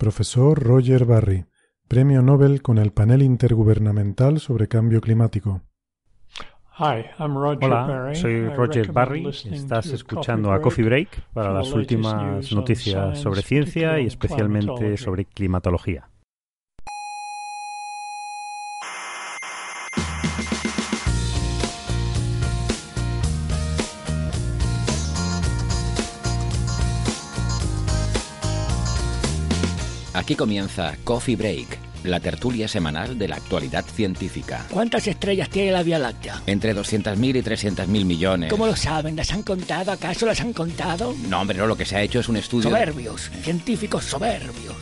Profesor Roger Barry, Premio Nobel con el Panel Intergubernamental sobre Cambio Climático. Hola, soy Roger Barry. Estás escuchando a Coffee Break para las últimas noticias sobre ciencia y especialmente sobre climatología. Aquí comienza Coffee Break, la tertulia semanal de la actualidad científica. ¿Cuántas estrellas tiene la Vía Láctea? Entre 200.000 y 300.000 millones. ¿Cómo lo saben? ¿Las han contado? ¿Acaso las han contado? No, hombre, no, lo que se ha hecho es un estudio... Soberbios, científicos soberbios.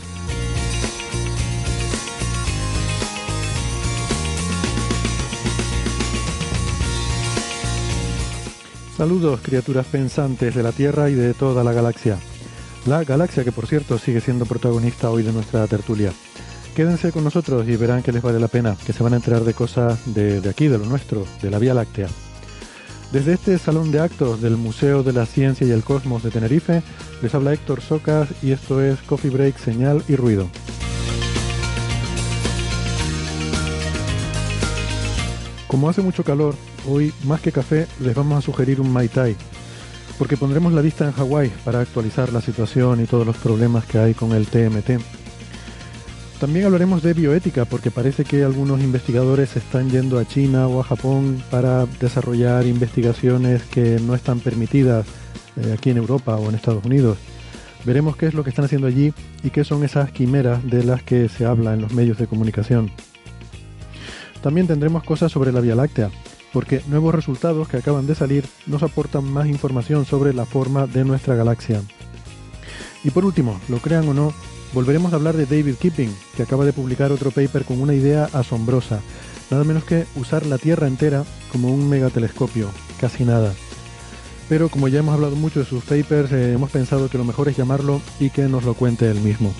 Saludos, criaturas pensantes de la Tierra y de toda la galaxia. La galaxia que, por cierto, sigue siendo protagonista hoy de nuestra tertulia. Quédense con nosotros y verán que les vale la pena, que se van a enterar de cosas de, aquí, de lo nuestro, de la Vía Láctea. Desde este salón de actos del Museo de la Ciencia y el Cosmos de Tenerife, les habla Héctor Socas y esto es Coffee Break, Señal y Ruido. Como hace mucho calor, hoy más que café les vamos a sugerir un Mai Tai, porque pondremos la vista en Hawái para actualizar la situación y todos los problemas que hay con el TMT. También hablaremos de bioética, porque parece que algunos investigadores están yendo a China o a Japón para desarrollar investigaciones que no están permitidas eh, aquí en Europa o en Estados Unidos. Veremos qué es lo que están haciendo allí y qué son esas quimeras de las que se habla en los medios de comunicación. También tendremos cosas sobre la Vía Láctea, porque nuevos resultados que acaban de salir nos aportan más información sobre la forma de nuestra galaxia. Y por último, lo crean o no, volveremos a hablar de David Kipping, que acaba de publicar otro paper con una idea asombrosa, nada menos que usar la Tierra entera como un megatelescopio, casi nada. Pero como ya hemos hablado mucho de sus papers, eh, hemos pensado que lo mejor es llamarlo y que nos lo cuente él mismo.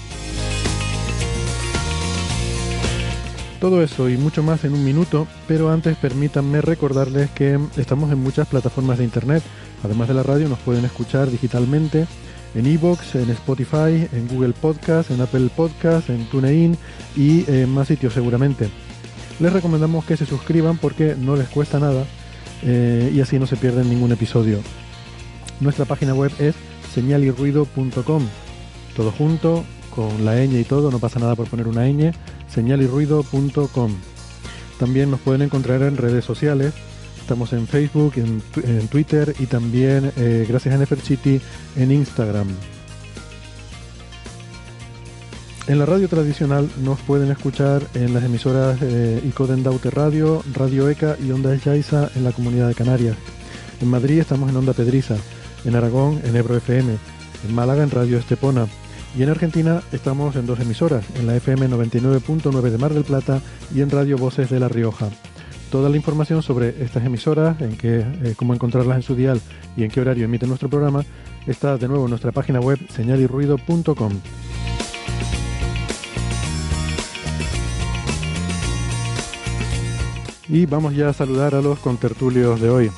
Todo eso y mucho más en un minuto, pero antes permítanme recordarles que estamos en muchas plataformas de internet. Además de la radio nos pueden escuchar digitalmente en Evox, en Spotify, en Google Podcast, en Apple Podcast, en TuneIn y en más sitios seguramente. Les recomendamos que se suscriban porque no les cuesta nada eh, y así no se pierden ningún episodio. Nuestra página web es señalirruido.com. Todo junto, con la ñ y todo, no pasa nada por poner una ñ, señalirruido.com. También nos pueden encontrar en redes sociales. Estamos en Facebook, en, Twitter y también, eh, gracias a Neferchiti, en Instagram. En la radio tradicional nos pueden escuchar en las emisoras eh, Icoden Daute Radio, Radio ECA y Onda Yaiza en la Comunidad de Canarias. En Madrid estamos en Onda Pedriza, en Aragón en Ebro FM, en Málaga en Radio Estepona, y en Argentina estamos en dos emisoras, en la FM 99.9 de Mar del Plata y en Radio Voces de La Rioja. Toda la información sobre estas emisoras, en qué, eh, cómo encontrarlas en su dial y en qué horario emite nuestro programa, está de nuevo en nuestra página web señalirruido.com. Y vamos ya a saludar a los contertulios de hoy.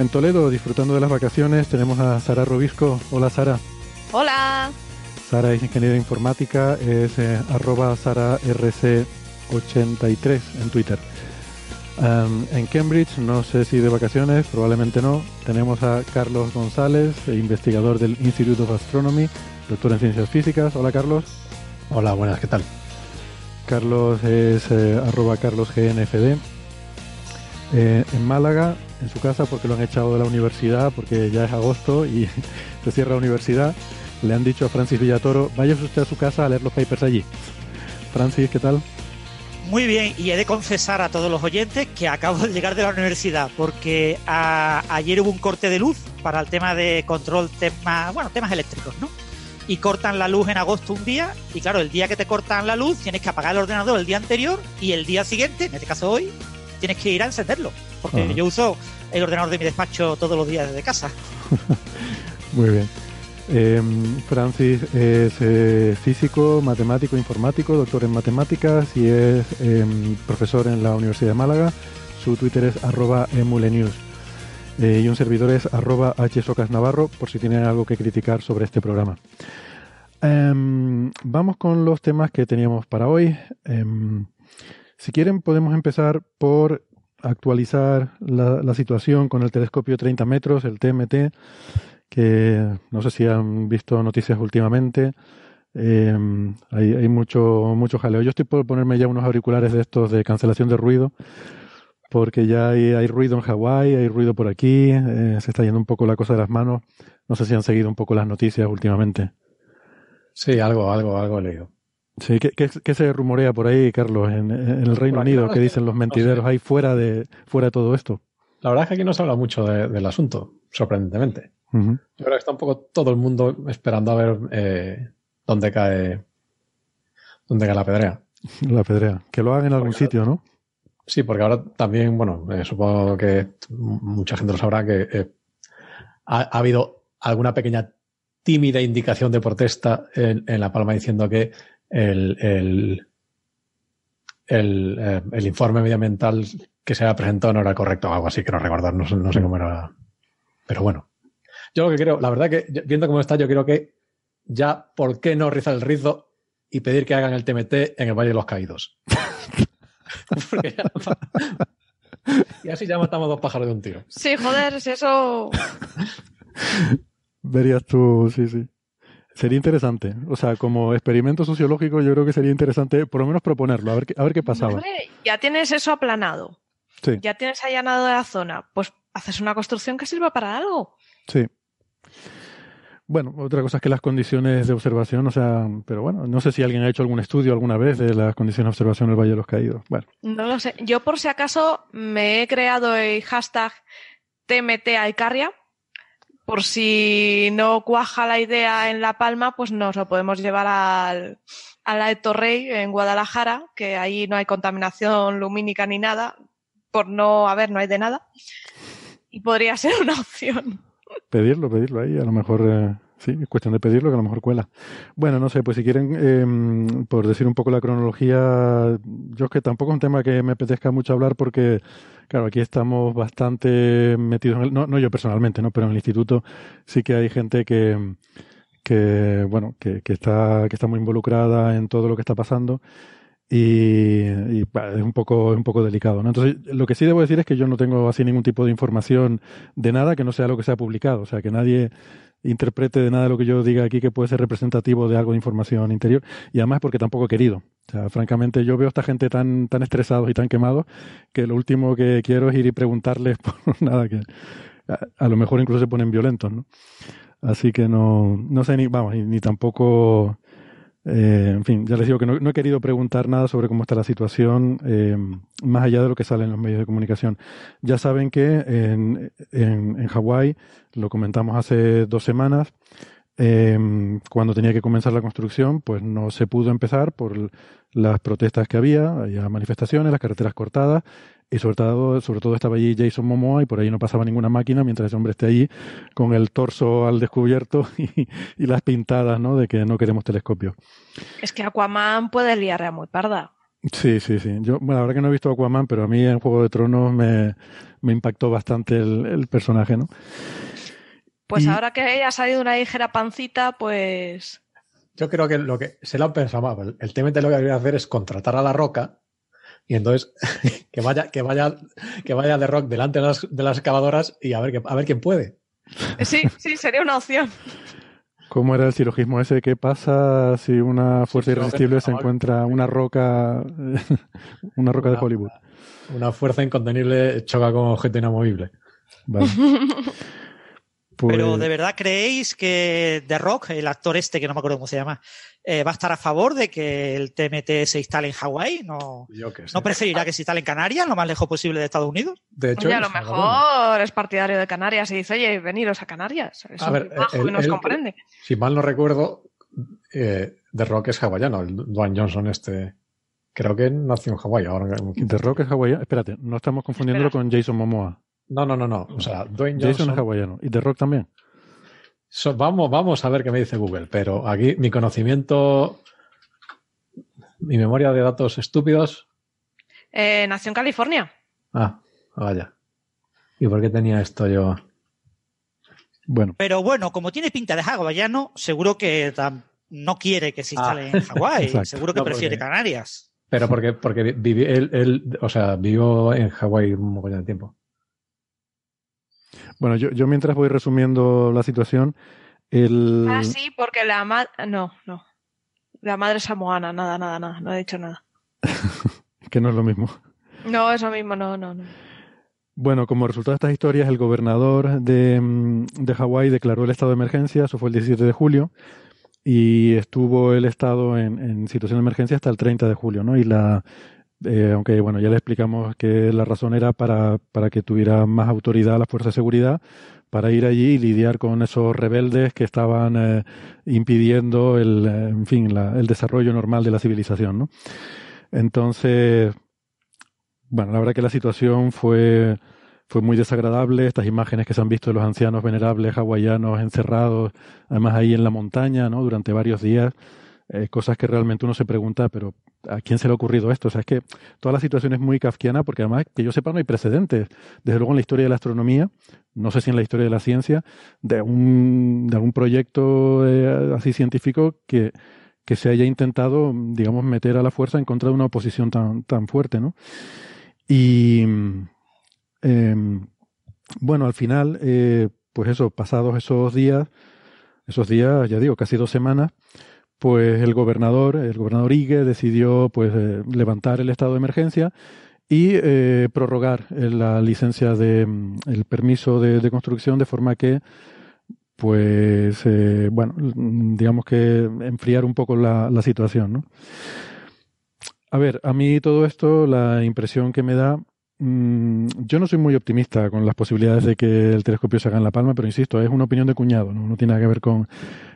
En Toledo, disfrutando de las vacaciones, tenemos a Sara Robisco. Hola Sara. Hola. Sara es ingeniera informática, es eh, arroba sararc83 en Twitter. Um, en Cambridge, no sé si de vacaciones, probablemente no, tenemos a Carlos González, investigador del Institute of Astronomy, doctor en ciencias físicas. Hola Carlos. Hola, buenas, ¿qué tal? Carlos es eh, arroba carlosgnfd. Eh, en Málaga, en su casa, porque lo han echado de la universidad, porque ya es agosto y se cierra la universidad le han dicho a Francis Villatoro, vaya usted a su casa a leer los papers allí. Francis, ¿qué tal? Muy bien, y he de confesar a todos los oyentes que acabo de llegar de la universidad, porque ayer hubo un corte de luz para el tema de control, tema, bueno, temas eléctricos, ¿no? Y cortan la luz en agosto un día, y claro, el día que te cortan la luz tienes que apagar el ordenador el día anterior, y el día siguiente, en este caso hoy, tienes que ir a encenderlo, porque yo uso el ordenador de mi despacho todos los días desde casa. Muy bien. Eh, Francis es eh, físico, matemático, informático, doctor en matemáticas y es em, profesor en la Universidad de Málaga. Su Twitter es arroba emulenews. Eh, y un servidor es arroba hsocasnavarro por si tienen algo que criticar sobre este programa. Em, vamos con los temas que teníamos para hoy. Em, si quieren podemos empezar por actualizar la situación con el telescopio 30 metros, el TMT que no sé si han visto noticias últimamente. Eh, hay, hay, mucho, mucho jaleo. Yo estoy por ponerme ya unos auriculares de estos de cancelación de ruido, porque ya hay, hay ruido en Hawái, hay ruido por aquí, eh, se está yendo un poco la cosa de las manos. No sé si han seguido un poco las noticias últimamente. Sí, algo, algo, algo he leído. Sí, ¿qué, qué, se rumorea por ahí, Carlos, en, en el Reino Unido? ¿Qué dicen los mentideros ahí fuera de, fuera de todo esto? La verdad es que aquí no se habla mucho del asunto, sorprendentemente. Yo creo que está un poco todo el mundo esperando a ver eh, dónde cae dónde cae la pedrea. La pedrea. Que lo hagan en algún sitio, ¿no? Sí, porque ahora también, bueno, eh, supongo que mucha gente lo sabrá que eh, ha, habido alguna pequeña tímida indicación de protesta en, La Palma diciendo que el, el, el, el, informe medioambiental que se ha presentado no era correcto o algo así, recordar, no, no sé cómo era. Pero bueno, yo lo que creo, la verdad que viendo cómo está, yo creo que ya, ¿por qué no rizar el rizo y pedir que hagan el TMT en el Valle de los Caídos? y así ya matamos dos pájaros de un tiro. Sí, joder, es eso. Verías tú, sí, sí. Sería interesante. O sea, como experimento sociológico, yo creo que sería interesante por lo menos proponerlo, a ver qué, a ver qué pasaba. ya tienes eso aplanado. Sí. Ya tienes allanado de la zona. Pues haces una construcción que sirva para algo. Sí. Bueno, otra cosa es que las condiciones de observación, o sea, pero bueno, no sé si alguien ha hecho algún estudio alguna vez de las condiciones de observación del Valle de los Caídos. Bueno. No lo sé. Yo por si acaso me he creado el hashtag TMT Icaria. Por si no cuaja la idea en La Palma, pues nos lo podemos llevar al, a la Torrey en Guadalajara, que ahí no hay contaminación lumínica ni nada, por no, a ver, no hay de nada. Y podría ser una opción. Pedirlo, pedirlo ahí, a lo mejor, eh, sí, es cuestión de pedirlo que a lo mejor cuela. Bueno, no sé, pues si quieren, eh, por decir un poco la cronología, yo es que tampoco es un tema que me apetezca mucho hablar porque, claro, aquí estamos bastante metidos en el, no, no yo personalmente, ¿no? Pero en el instituto sí que hay gente que, que bueno, que, que está, que está muy involucrada en todo lo que está pasando y, es un poco un poco delicado ¿no? entonces lo que sí debo decir es que yo no tengo así ningún tipo de información de nada que no sea lo que se ha publicado. O sea que nadie interprete de nada lo que yo diga aquí que puede ser representativo de algo de información interior. Y además porque tampoco he querido. O sea francamente yo veo a esta gente tan tan estresados y tan quemados que lo último que quiero es ir y preguntarles por nada que a, a lo mejor incluso se ponen violentos no así que no no sé ni vamos ni tampoco eh, en fin, ya les digo que no, he querido preguntar nada sobre cómo está la situación, eh, más allá de lo que sale en los medios de comunicación. Ya saben que en, en, Hawái, lo comentamos hace dos semanas, eh, cuando tenía que comenzar la construcción, pues no se pudo empezar por las protestas que había, había manifestaciones, las carreteras cortadas, y sobre todo, sobre todo estaba allí Jason Momoa y por ahí no pasaba ninguna máquina mientras ese hombre esté allí con el torso al descubierto y, las pintadas, ¿no? De que no queremos telescopio. Es que Aquaman puede liar a muy parda. Sí, sí, sí. Yo, bueno, la verdad que no he visto Aquaman, pero a mí en Juego de Tronos me, me impactó bastante el, el personaje, ¿no? Pues ahora que ha salido una ligera pancita, pues. Yo creo que lo que se lo han pensado El tema de lo que debería hacer es contratar a la roca y entonces que vaya, que vaya, que vaya de rock delante de las, de las excavadoras y a ver, a ver quién puede. Sí, sí, sería una opción. ¿Cómo era el silogismo ese? ¿Qué pasa si una fuerza irresistible se encuentra una roca, una roca de Hollywood? Una fuerza incontenible choca con objeto inamovible. Vale. Pero Pues- ¿de verdad creéis que The Rock, el actor este, que no me acuerdo cómo se llama, eh, va a estar a favor de que el TMT se instale en Hawái? ¿No, Yo sé. ¿No preferirá que se instale en Canarias, lo más lejos posible de Estados Unidos? De hecho, Oye, a lo es- mejor es partidario de Canarias y dice, oye, veniros a Canarias. Es A un ver, bajo el- y nos el- comprende. si mal no recuerdo, eh, The Rock es hawaiano, el Dwayne Johnson este. Creo que nació en Hawái. Ahora, The Rock es hawaiano. Espérate, no estamos confundiéndolo Espera. con Jason Momoa. No, no, no, no. O sea, Dwayne Jason Johnson. es hawaiano. Y The Rock también. So- vamos, vamos a ver qué me dice Google, pero aquí mi conocimiento, mi memoria de datos estúpidos. Eh, nació en California. Ah, vaya. ¿Y por qué tenía esto yo? Bueno, Pero bueno, como tiene pinta de hawaiano, seguro que no quiere que se instale Ah. en Hawái. Seguro que No, prefiere porque- Canarias. Pero porque, porque viví, él, él, o sea, vivió en Hawái un montón de tiempo. Bueno yo, yo mientras voy resumiendo la situación, el... Ah, sí, porque la madre. No, no. La madre samoana, nada, nada, nada. No he dicho nada. que no es lo mismo. No, eso mismo, no, no, no. Bueno, como resultado de estas historias, el gobernador de, mm, de Hawái declaró el estado de emergencia, eso fue el 17 de julio, y estuvo el estado en, en situación de emergencia hasta el 30 de julio, ¿no? Y la, eh, aunque bueno, ya le explicamos que la razón era para, para que tuviera más autoridad las fuerzas de seguridad, para ir allí y lidiar con esos rebeldes que estaban eh, impidiendo el, eh, en fin, la- el desarrollo normal de la civilización, ¿no? Entonces, bueno, la verdad que la situación fue, fue muy desagradable. Estas imágenes que se han visto de los ancianos venerables hawaianos encerrados, además ahí en la montaña, ¿no? Durante varios días, eh, cosas que realmente uno se pregunta, pero ¿a quién se le ha ocurrido esto? O sea, es que toda la situación es muy kafkiana porque además, que yo sepa, no hay precedentes. Desde luego en la historia de la astronomía, no sé si en la historia de la ciencia, de, un, de algún proyecto eh, así científico que, que se haya intentado, digamos, meter a la fuerza en contra de una oposición tan, tan fuerte, ¿no? Y eh, bueno, al final, eh, pues eso, pasados esos días, esos días, ya digo, casi dos semanas, pues el gobernador, el gobernador Ige, decidió pues eh, levantar el estado de emergencia y eh, prorrogar eh, la licencia de mm, el permiso de, construcción de forma que pues eh, bueno mm, digamos que enfriar un poco la, la situación ¿no? a ver a mí todo esto la impresión que me da yo no soy muy optimista con las posibilidades de que el telescopio se haga en La Palma, pero insisto, es una opinión de cuñado, no, tiene nada que ver con...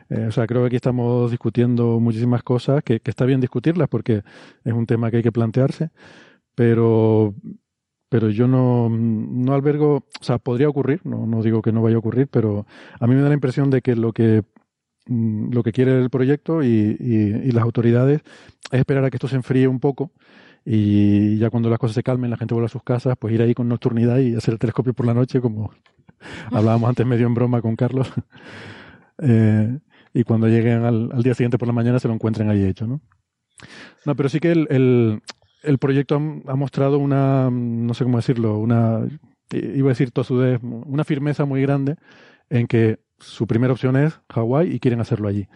eh, o sea, creo que aquí estamos discutiendo muchísimas cosas, que, está bien discutirlas porque es un tema que hay que plantearse, pero, pero yo no, no albergo, o sea, podría ocurrir, no, no digo que no vaya a ocurrir, pero a mí me da la impresión de que lo que mm, lo que quiere el proyecto y, y- y las autoridades es esperar a que esto se enfríe un poco y ya cuando las cosas se calmen, la gente vuelva a sus casas, pues ir ahí con nocturnidad y hacer el telescopio por la noche, como hablábamos antes medio en broma con Carlos. Eh, y cuando lleguen al, al día siguiente por la mañana se lo encuentren ahí hecho, ¿no? No, pero sí que el, el, el proyecto ha, ha mostrado una, no sé cómo decirlo, una, iba a decir tosudez, una firmeza muy grande en que su primera opción es Hawái y quieren hacerlo allí.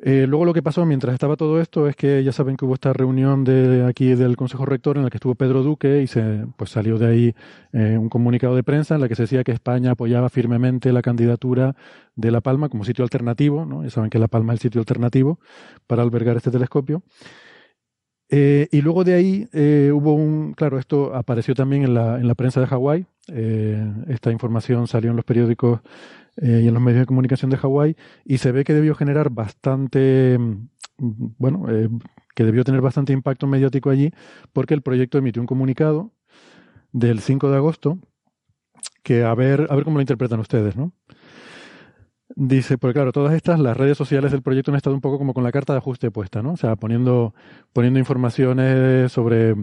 Eh, luego lo que pasó mientras estaba todo esto es que ya saben que hubo esta reunión de aquí del Consejo Rector en la que estuvo Pedro Duque y se pues salió de ahí eh, un comunicado de prensa en la que se decía que España apoyaba firmemente la candidatura de La Palma como sitio alternativo, ¿no? Ya saben que La Palma es el sitio alternativo para albergar este telescopio. Eh, y luego de ahí hubo un, claro, esto apareció también en la, en la prensa de Hawái, esta información salió en los periódicos eh, y en los medios de comunicación de Hawái y se ve que debió generar bastante, mm, bueno, eh, que debió tener bastante impacto mediático allí porque el proyecto emitió un comunicado del 5 de agosto que a ver, a ver cómo lo interpretan ustedes, ¿no? Dice, porque claro, todas estas, las redes sociales del proyecto han estado un poco como con la carta de ajuste puesta, ¿no? O sea, poniendo, poniendo informaciones sobre,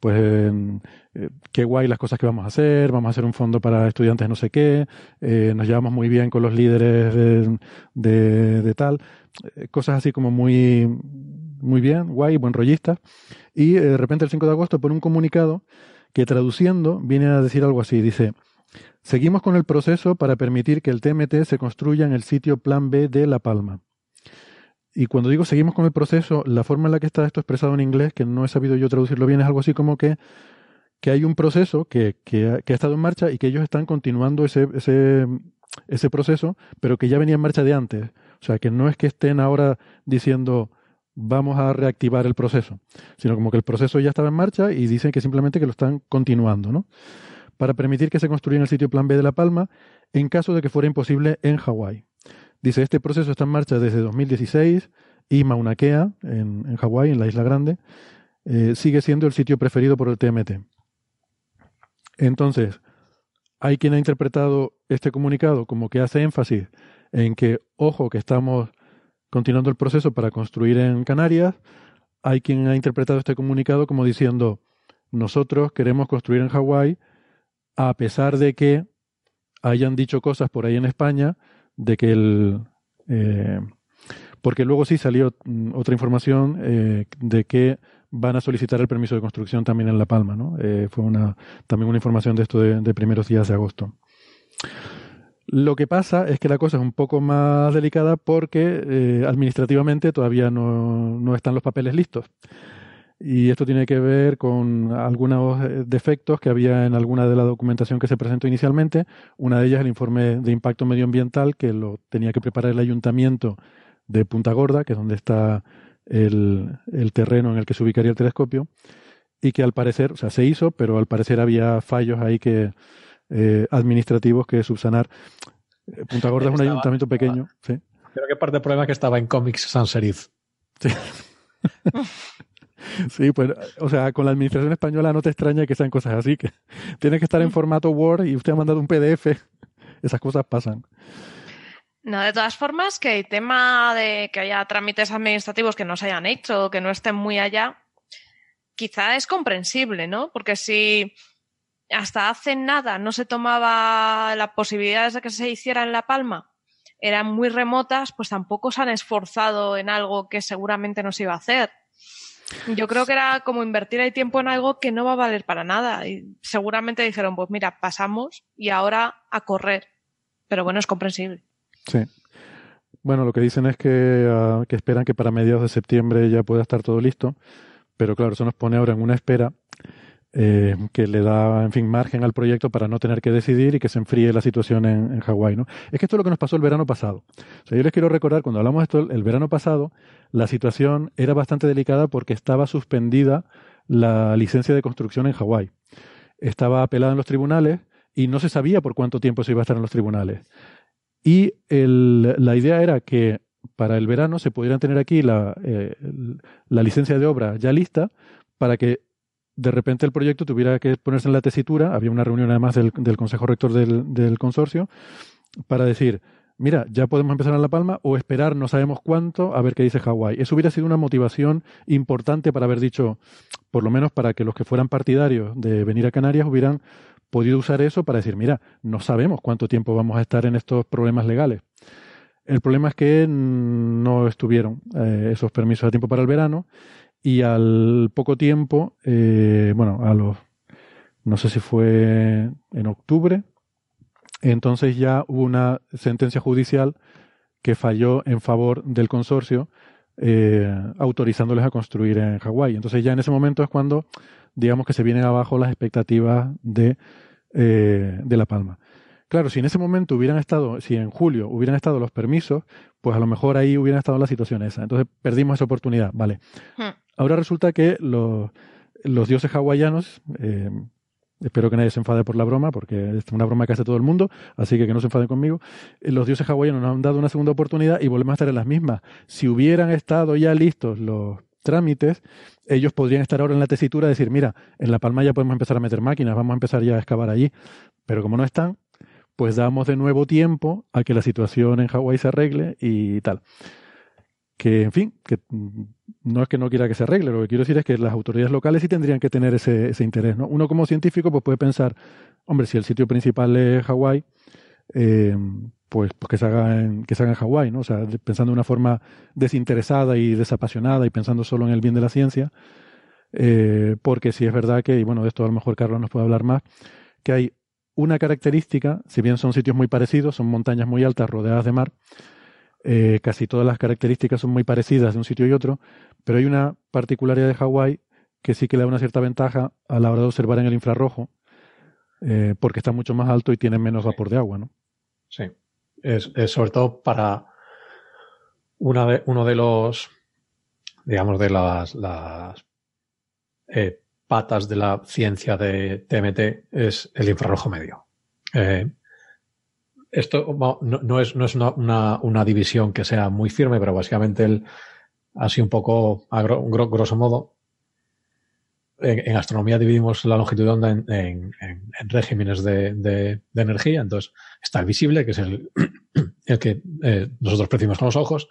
pues, eh, qué guay las cosas que vamos a hacer, vamos a hacer un fondo para estudiantes no sé qué, eh, nos llevamos muy bien con los líderes de, de, de tal, eh, cosas así como muy, muy bien, guay, buen rollista. Y eh, de repente el 5 de agosto pone un comunicado que traduciendo viene a decir algo así, dice, Seguimos con el proceso para permitir que el TMT se construya en el sitio Plan B de La Palma. Y cuando digo seguimos con el proceso, la forma en la que está esto expresado en inglés, que no he sabido yo traducirlo bien, es algo así como que, que hay un proceso que, que, ha, que ha estado en marcha y que ellos están continuando ese, ese, ese proceso, pero que ya venía en marcha de antes. O sea, que no es que estén ahora diciendo vamos a reactivar el proceso, sino como que el proceso ya estaba en marcha y dicen que simplemente que lo están continuando, ¿no? Para permitir que se construya en el sitio plan B de La Palma en caso de que fuera imposible en Hawái. Dice, este proceso está en marcha desde 2016 y Mauna Kea, en, en Hawái, en la Isla Grande, eh, sigue siendo el sitio preferido por el TMT. Entonces, hay quien ha interpretado este comunicado como que hace énfasis en que, ojo, que estamos continuando el proceso para construir en Canarias. Hay quien ha interpretado este comunicado como diciendo, nosotros queremos construir en Hawái a pesar de que hayan dicho cosas por ahí en España de que el... Eh, porque luego sí salió mm, otra información eh, de que van a solicitar el permiso de construcción también en La Palma, ¿no? Eh, fue una, también una información de esto de, primeros días de agosto. Lo que pasa es que la cosa es un poco más delicada porque administrativamente todavía no, no, están los papeles listos. Y esto tiene que ver con algunos eh, defectos que había en alguna de la documentación que se presentó inicialmente. Una de ellas el informe de impacto medioambiental que lo tenía que preparar el ayuntamiento de Punta Gorda, que es donde está el, el, terreno en el que se ubicaría el telescopio, y que al parecer, o sea, se hizo, pero al parecer había fallos ahí que eh, administrativos que subsanar. Eh, Punta Gorda es un ayuntamiento pequeño. ¿sí? Creo que parte del problema es que estaba en Comics Sans Serif. Sí. Sí, pues, o sea, con la administración española no te extraña que sean cosas así, que tiene que estar en formato Word y usted ha mandado un PDF. Esas cosas pasan. No, de todas formas, que el tema de que haya trámites administrativos que no se hayan hecho, que no estén muy allá, quizá es comprensible, ¿no? Porque si hasta hace nada no se tomaba las posibilidades de que se hiciera en La Palma, eran muy remotas, pues tampoco se han esforzado en algo que seguramente no se iba a hacer. Yo creo que era como invertir el tiempo en algo que no va a valer para nada. Y seguramente dijeron, pues mira, pasamos y ahora a correr. Pero bueno, es comprensible. Sí. Bueno, lo que dicen es que, ah, que esperan que para mediados de septiembre ya pueda estar todo listo, pero claro, eso nos pone ahora en una espera eh, que le da, en fin, margen al proyecto para no tener que decidir y que se enfríe la situación en, Hawái, ¿no? Es que esto es lo que nos pasó el verano pasado. O sea, yo les quiero recordar, cuando hablamos de esto el verano pasado, la situación era bastante delicada porque estaba suspendida la licencia de construcción en Hawái. Estaba apelada en los tribunales y no se sabía por cuánto tiempo se iba a estar en los tribunales. Y la idea era que para el verano se pudieran tener aquí la, eh, la licencia de obra ya lista para que de repente el proyecto tuviera que ponerse en la tesitura. Había una reunión además del, Consejo Rector del, del, consorcio para decir, mira, ya podemos empezar en La Palma o esperar no sabemos cuánto a ver qué dice Hawái. Eso hubiera sido una motivación importante para haber dicho, por lo menos para que los que fueran partidarios de venir a Canarias hubieran podido usar eso para decir, mira, no sabemos cuánto tiempo vamos a estar en estos problemas legales. El problema es que no estuvieron eh, esos permisos a tiempo para el verano y al poco tiempo, eh, bueno, a los, no sé si fue en octubre, entonces ya hubo una sentencia judicial que falló en favor del consorcio eh, autorizándoles a construir en Hawái. Entonces ya en ese momento es cuando digamos que se vienen abajo las expectativas de, eh, de La Palma. Claro, si en ese momento hubieran estado, si en julio hubieran estado los permisos, pues a lo mejor ahí hubieran estado la situación esa. Entonces perdimos esa oportunidad, ¿vale? Ahora resulta que los, dioses hawaianos, eh, espero que nadie se enfade por la broma, porque es una broma que hace todo el mundo, así que que no se enfade conmigo, eh, los dioses hawaianos nos han dado una segunda oportunidad y volvemos a estar en las mismas. Si hubieran estado ya listos los trámites, ellos podrían estar ahora en la tesitura de decir, mira, en La Palma ya podemos empezar a meter máquinas, vamos a empezar ya a excavar allí. Pero como no están, pues damos de nuevo tiempo a que la situación en Hawái se arregle y tal. Que, en fin, que no es que no quiera que se arregle, lo que quiero decir es que las autoridades locales sí tendrían que tener ese, ese interés. ¿no? Uno como científico pues puede pensar, hombre, si el sitio principal es Hawái, eh, pues, pues, que se haga en, que se haga en Hawái, ¿no? O sea, pensando de una forma desinteresada y desapasionada y pensando solo en el bien de la ciencia, eh, porque sí es verdad que, y bueno, de esto a lo mejor Carlos nos puede hablar más, que hay una característica, si bien son sitios muy parecidos, son montañas muy altas rodeadas de mar, eh, casi todas las características son muy parecidas de un sitio y otro, pero hay una particularidad de Hawái que sí que le da una cierta ventaja a la hora de observar en el infrarrojo, eh, porque está mucho más alto y tiene menos vapor de agua, ¿no? Sí. Es, sobre todo para una de, uno de los, digamos, de las, las eh, patas de la ciencia de TMT es el infrarrojo medio. Eh, esto no, es, no es una, una, división que sea muy firme, pero básicamente el, así un poco, a grosso modo, en, astronomía dividimos la longitud de onda en, regímenes de, energía. Entonces está el visible, que es el, el que eh, nosotros percibimos con los ojos,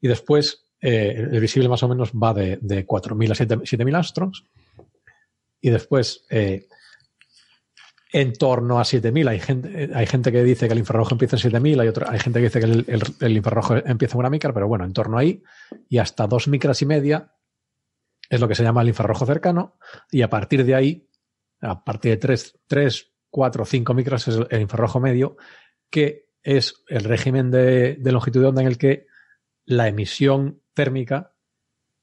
y después eh, el visible más o menos va de, de 4.000 a 7.000 astros, y después eh, en torno a 7000. Hay gente, hay gente que dice que el infrarrojo empieza en 7000, hay, hay gente que dice que el, infrarrojo empieza en una micra, pero bueno, en torno ahí y hasta dos micras y media es lo que se llama el infrarrojo cercano y a partir de ahí, a partir de 3, 3 4, 5 micras es el infrarrojo medio, que es el régimen de, longitud de onda en el que la emisión térmica,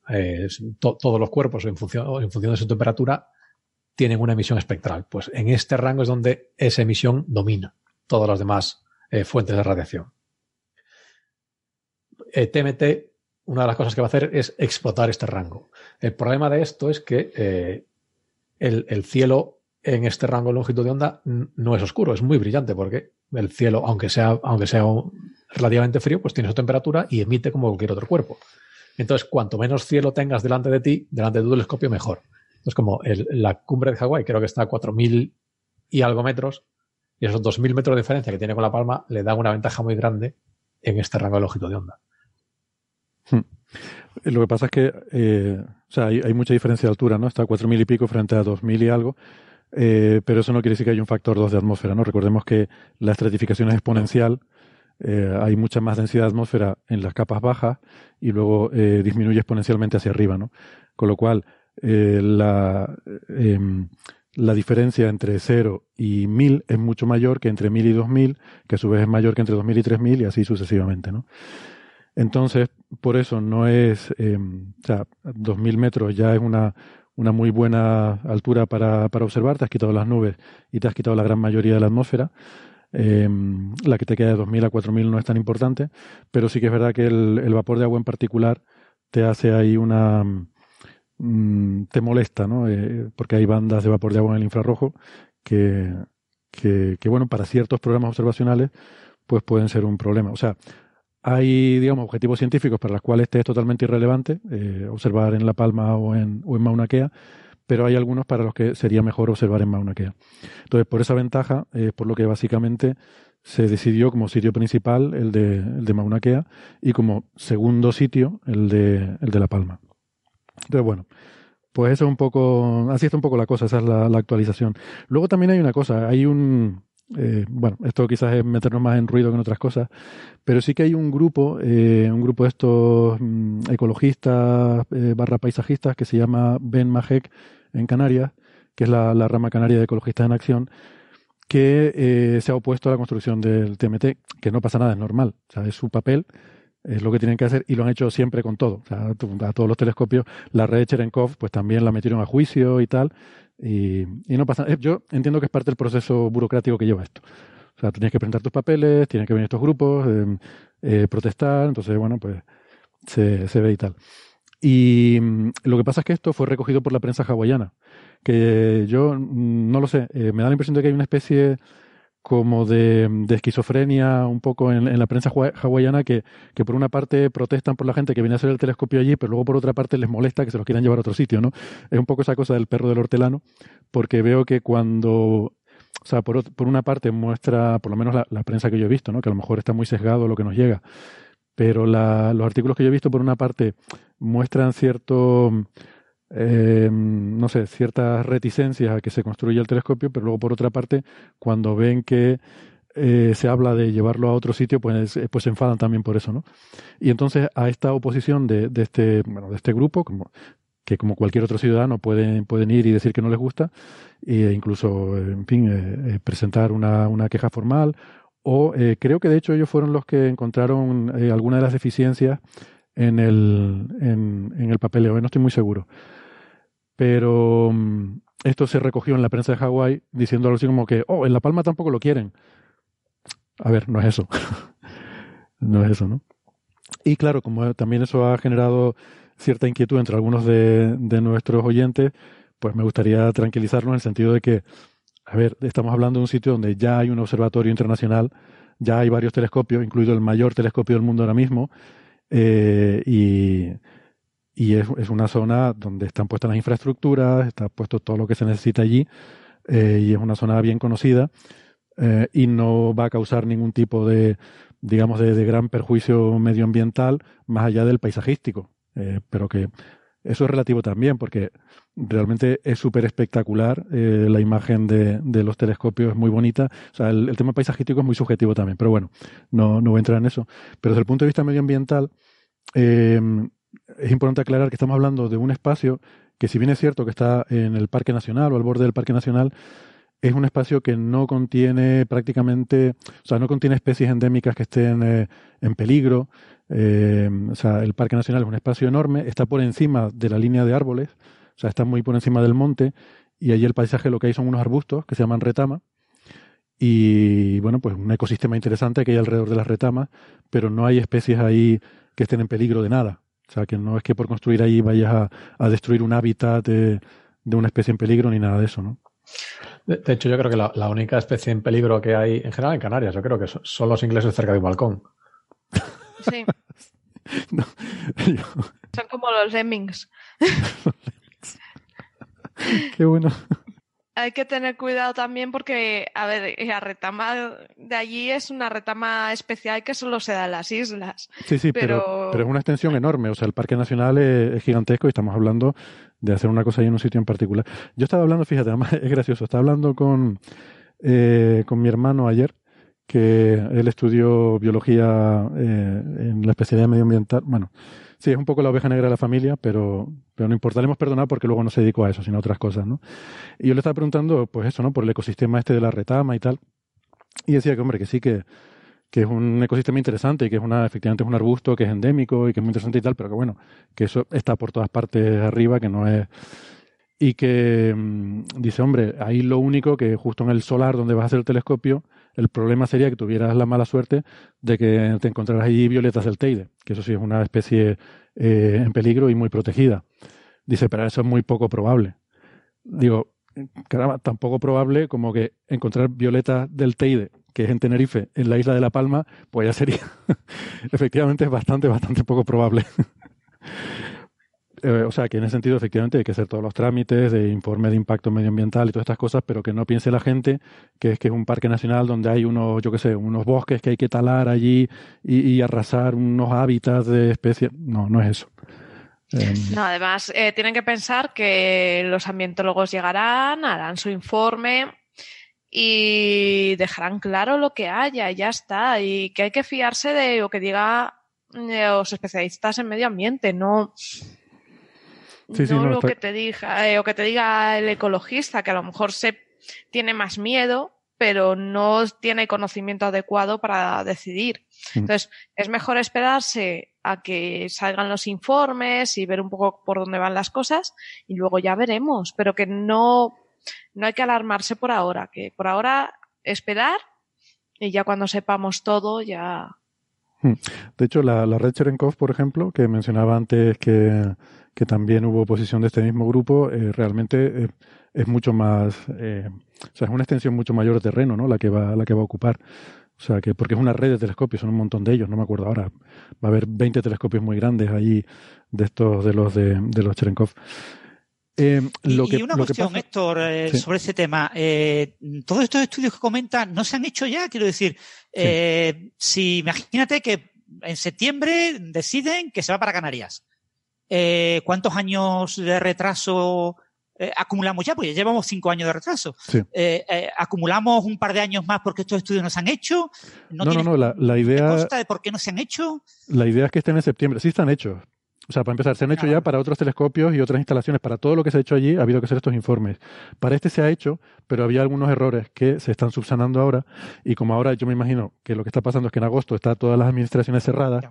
eh, todos los cuerpos en función, en función de su temperatura, tienen una emisión espectral. Pues en este rango es donde esa emisión domina todas las demás eh, fuentes de radiación. TMT, eh, una de las cosas que va a hacer es explotar este rango. El problema de esto es que eh, el, cielo en este rango de longitud de onda no es oscuro, es muy brillante porque el cielo, aunque sea, aunque sea relativamente frío, pues tiene su temperatura y emite como cualquier otro cuerpo. Entonces, cuanto menos cielo tengas delante de ti, delante de tu telescopio, mejor. Es como la cumbre de Hawái, creo que está a 4.000 y algo metros, y esos 2.000 metros de diferencia que tiene con La Palma le dan una ventaja muy grande en este rango de longitud de onda. Hmm. Lo que pasa es que eh, hay, mucha diferencia de altura, ¿no? Está a 4.000 y pico frente a 2.000 y algo, eh, pero eso no quiere decir que haya un factor 2 de atmósfera, ¿no? Recordemos que la estratificación es exponencial, eh, hay mucha más densidad de atmósfera en las capas bajas y luego disminuye exponencialmente hacia arriba, ¿no? Con lo cual, eh, la, em, la diferencia entre 0 y 1000 es mucho mayor que entre 1000 y 2000, que a su vez es mayor que entre 2000 y 3000 y así sucesivamente, ¿no? Entonces, por eso no es, em, o sea, 2000 metros ya es una, una muy buena altura para, para, observar, te has quitado las nubes y te has quitado la gran mayoría de la atmósfera. Em, la que te queda de 2000 a 4000 no es tan importante, pero sí que es verdad que el vapor de agua en particular te hace ahí una, Mm, te molesta, ¿no? Eh, porque hay bandas de vapor de agua en el infrarrojo que, que, bueno, para ciertos programas observacionales, pues pueden ser un problema. O sea, hay, digamos, objetivos científicos para los cuales este es totalmente irrelevante, eh, observar en La Palma o en, o en Mauna Kea, pero hay algunos para los que sería mejor observar en Mauna Kea. Entonces, por esa ventaja, es por lo que básicamente se decidió como sitio principal el de, el de Mauna Kea y como segundo sitio el de, el de La Palma. Entonces, bueno, pues eso es un poco, así está un poco la cosa, esa es la, actualización. Luego también hay una cosa, hay un, eh, bueno, esto quizás es meternos más en ruido que en otras cosas, pero sí que hay un grupo, eh, un grupo de estos mm, ecologistas eh, barra paisajistas que se llama Ben Majek en Canarias, que es la, rama canaria de ecologistas en acción, que se ha opuesto a la construcción del TMT, que no pasa nada, es normal, o sea, es su papel es lo que tienen que hacer y lo han hecho siempre con todo. A todos los telescopios, la red Cherenkov, pues también la metieron a juicio y tal. Y, no pasa eh, Yo entiendo que es parte del proceso burocrático que lleva esto. O sea, tienes que presentar tus papeles, tienen que venir estos grupos, eh, eh, protestar. Entonces, bueno, pues se, se ve y tal. Y mm, lo que pasa es que esto fue recogido por la prensa hawaiana. Que yo mm, no lo sé, me da la impresión de que hay una especie como de, esquizofrenia un poco en, la prensa hawaiana que, que, por una parte protestan por la gente que viene a hacer el telescopio allí, pero luego por otra parte les molesta que se los quieran llevar a otro sitio, ¿no? Es un poco esa cosa del perro del hortelano, porque veo que cuando, o sea, por, por una parte muestra, por lo menos la, la, prensa que yo he visto, ¿no? Que a lo mejor está muy sesgado lo que nos llega, pero la, los artículos que yo he visto por una parte muestran cierto eh, no sé, ciertas reticencias a que se construya el telescopio, pero luego por otra parte, cuando ven que eh, se habla de llevarlo a otro sitio, pues, eh, pues se enfadan también por eso, ¿no? Y entonces a esta oposición de, de este, bueno, de este grupo, que como cualquier otro ciudadano pueden, pueden ir y decir que no les gusta, e incluso, en fin, presentar una, una queja formal, o creo que de hecho ellos fueron los que encontraron alguna de las deficiencias en el, en el papeleo, no estoy muy seguro pero mm, esto se recogió en la prensa de Hawái diciendo algo así como que, oh, en La Palma tampoco lo quieren. a ver, no es eso. no es eso, ¿no? Y claro, como también eso ha generado cierta inquietud entre algunos de, de nuestros oyentes, pues me gustaría tranquilizarnos en el sentido de que, a ver, estamos hablando de un sitio donde ya hay un observatorio internacional, ya hay varios telescopios, incluido el mayor telescopio del mundo ahora mismo, eh, y, y es, una zona donde están puestas las infraestructuras, está puesto todo lo que se necesita allí, eh, y es una zona bien conocida, eh, y no va a causar ningún tipo de, digamos, de, gran perjuicio medioambiental más allá del paisajístico, eh, pero que eso es relativo también, porque realmente es súper espectacular. La imagen de, los telescopios es muy bonita. O sea, el, tema paisajístico es muy subjetivo también, pero bueno, no, no voy a entrar en eso. Pero desde el punto de vista medioambiental, es importante aclarar que estamos hablando de un espacio que, si bien es cierto que está en el Parque Nacional o al borde del Parque Nacional, es un espacio que no contiene prácticamente, o sea, no contiene especies endémicas que estén eh, en peligro. Eh, o sea, el Parque Nacional es un espacio enorme, está por encima de la línea de árboles, o sea, está muy por encima del monte, y allí el paisaje lo que hay son unos arbustos que se llaman retama, y bueno, pues un ecosistema interesante que hay alrededor de las retamas, pero no hay especies ahí que estén en peligro de nada. O sea, que no es que por construir ahí vayas a, a destruir un hábitat de, de, una especie en peligro ni nada de eso, ¿no? De, de hecho, yo creo que la, la, única especie en peligro que hay, en general en Canarias, yo creo que son, son los ingleses cerca de un balcón. Sí. no, yo... Son como los lemmings. Qué bueno. Hay que tener cuidado también porque, a ver, la retama de allí es una retama especial que solo se da en las islas. Sí, sí, pero, pero, pero es una extensión enorme. O sea, el Parque Nacional es, es, gigantesco y estamos hablando de hacer una cosa ahí en un sitio en particular. Yo estaba hablando, fíjate, además es gracioso, estaba hablando con, eh, con mi hermano ayer que él estudió biología eh, en la especialidad medioambiental. Bueno, sí, es un poco la oveja negra de la familia, pero, pero no importa, le hemos perdonado porque luego no se dedicó a eso, sino a otras cosas, ¿no? Y yo le estaba preguntando, pues eso, ¿no? Por el ecosistema este de la retama y tal. Y decía que, hombre, que sí que, que es un ecosistema interesante y que es una, efectivamente es un arbusto que es endémico y que es muy interesante y tal, pero que bueno, que eso está por todas partes arriba, que no es y que mmm, dice, hombre, ahí lo único que justo en el solar donde vas a hacer el telescopio, el problema sería que tuvieras la mala suerte de que te encontraras allí violetas del Teide, que eso sí es una especie eh, en peligro y muy protegida. Dice, pero eso es muy poco probable. Digo, caramba, tan poco probable como que encontrar violetas del Teide, que es en Tenerife, en la isla de La Palma, pues ya sería, efectivamente es bastante, bastante poco probable. eh, o sea, que en ese sentido efectivamente hay que hacer todos los trámites de informe de impacto medioambiental y todas estas cosas, pero que no piense la gente que es que es un parque nacional donde hay unos, yo qué sé, unos bosques que hay que talar allí y, arrasar unos hábitats de especies. No, no es eso. Eh, no, además, eh, tienen que pensar que los ambientólogos llegarán, harán su informe y dejarán claro lo que haya, y ya está. Y que hay que fiarse de lo que diga eh, los especialistas en medio ambiente, no Sí, sí, no, no, lo está... que te diga eh, o que te diga el ecologista que a lo mejor se tiene más miedo pero no tiene conocimiento adecuado para decidir. Mm. Entonces, es mejor esperarse a que salgan los informes y ver un poco por dónde van las cosas y luego ya veremos, pero que no, no hay que alarmarse por ahora, que por ahora esperar y ya cuando sepamos todo ya. Mm. De hecho, la, la red Cherenkov, por ejemplo, que mencionaba antes que que también hubo oposición de este mismo grupo, eh, realmente eh, es mucho más, eh, o sea, es una extensión mucho mayor de terreno, ¿no? La que va, la que va a ocupar. O sea, que porque es una red de telescopios, son un montón de ellos, no me acuerdo ahora. Va a haber 20 telescopios muy grandes ahí de estos, de los de, de los Cherenkov. Eh, lo y, que, y, una lo cuestión, pasa... Héctor, eh, sí. sobre ese tema. Eh, todos estos estudios que comentan no se han hecho ya, quiero decir. Sí. Si imagínate que en septiembre deciden que se va para Canarias eh, cuántos años de retraso eh, acumulamos ya, pues ya llevamos cinco años de retraso. Sí. Eh, eh, acumulamos un par de años más porque estos estudios no se han hecho. No, no, no, no, la, la idea. de por qué no se han hecho? La idea es que estén en septiembre. Sí están hechos. O sea, para empezar, se han hecho ya para otros telescopios y otras instalaciones. Para todo lo que se ha hecho allí ha habido que hacer estos informes. Para este se ha hecho, pero había algunos errores que se están subsanando ahora. Y como ahora yo me imagino que lo que está pasando es que en agosto está todas las administraciones cerradas.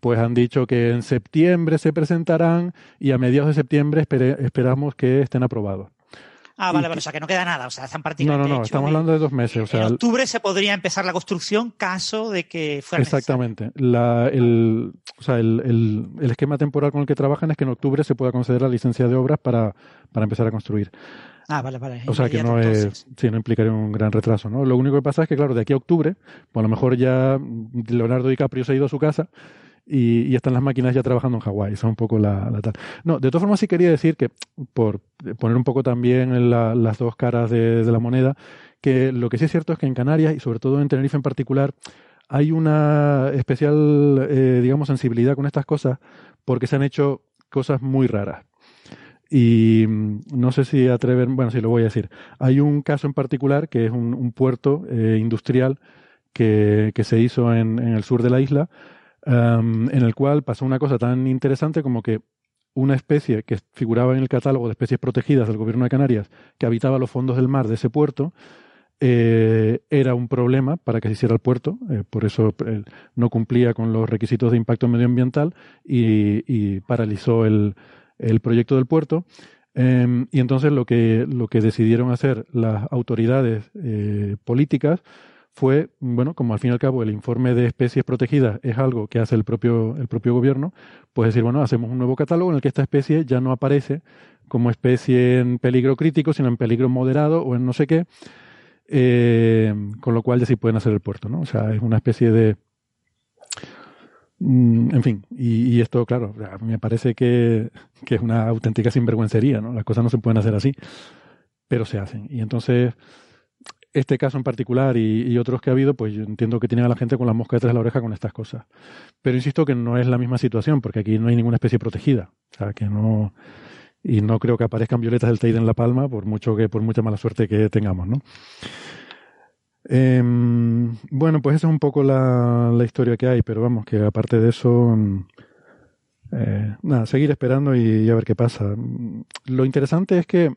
Pues han dicho que en septiembre se presentarán y a mediados de septiembre espere, esperamos que estén aprobados. Ah, vale, vale, o sea que no queda nada, o sea, están prácticamente. No, no, no, estamos hablando de dos meses. O sea, en octubre se podría empezar la construcción caso de que fuera Exactamente. La, el, o sea, el, el, el, esquema temporal con el que trabajan es que en octubre se pueda conceder la licencia de obras para, para empezar a construir. Ah, vale, vale. O sea que no es, sí, no implicaría un gran retraso, ¿no? Lo único que pasa es que, claro, de aquí a octubre, pues a lo mejor ya Leonardo DiCaprio se ha ido a su casa y, están las máquinas ya trabajando en Hawái. Esa es un poco la, tal. No, de todas formas sí quería decir que, por poner un poco también las dos caras de, la moneda, que lo que sí es cierto es que en Canarias y sobre todo en Tenerife en particular, hay una especial, eh, digamos, sensibilidad con estas cosas porque se han hecho cosas muy raras. Y mm, no sé si atrever, bueno, sí lo voy a decir. Hay un caso en particular que es un, puerto eh, industrial que, que, se hizo en, en, el sur de la isla, en el cual pasó una cosa tan interesante como que una especie que figuraba en el catálogo de especies protegidas del gobierno de Canarias, que habitaba los fondos del mar de ese puerto, eh, era un problema para que se hiciera el puerto, eh, por eso eh, no cumplía con los requisitos de impacto medioambiental y, paralizó el, el, proyecto del puerto. Em, y entonces lo que, lo que decidieron hacer las autoridades políticas fue, bueno, como al fin y al cabo el informe de especies protegidas es algo que hace el propio, el propio gobierno, pues decir, bueno, hacemos un nuevo catálogo en el que esta especie ya no aparece como especie en peligro crítico, sino en peligro moderado o en no sé qué, eh, con lo cual ya sí pueden hacer el puerto, ¿no? O sea, es una especie de... Mm, en fin, y, esto, claro, me parece que, que es una auténtica sinvergüencería, ¿no? Las cosas no se pueden hacer así, pero se hacen. Y entonces este caso en particular y, otros que ha habido, pues yo entiendo que tienen a la gente con la mosca detrás de la oreja con estas cosas. Pero insisto que no es la misma situación, porque aquí no hay ninguna especie protegida. O sea, que no. Y no creo que aparezcan violetas del Teide en La Palma, por mucho que, por mucha mala suerte que tengamos, ¿no? Em, bueno, pues esa es un poco la, historia que hay, pero vamos, que aparte de eso. Eh, nada, seguir esperando y, a ver qué pasa. Lo interesante es que,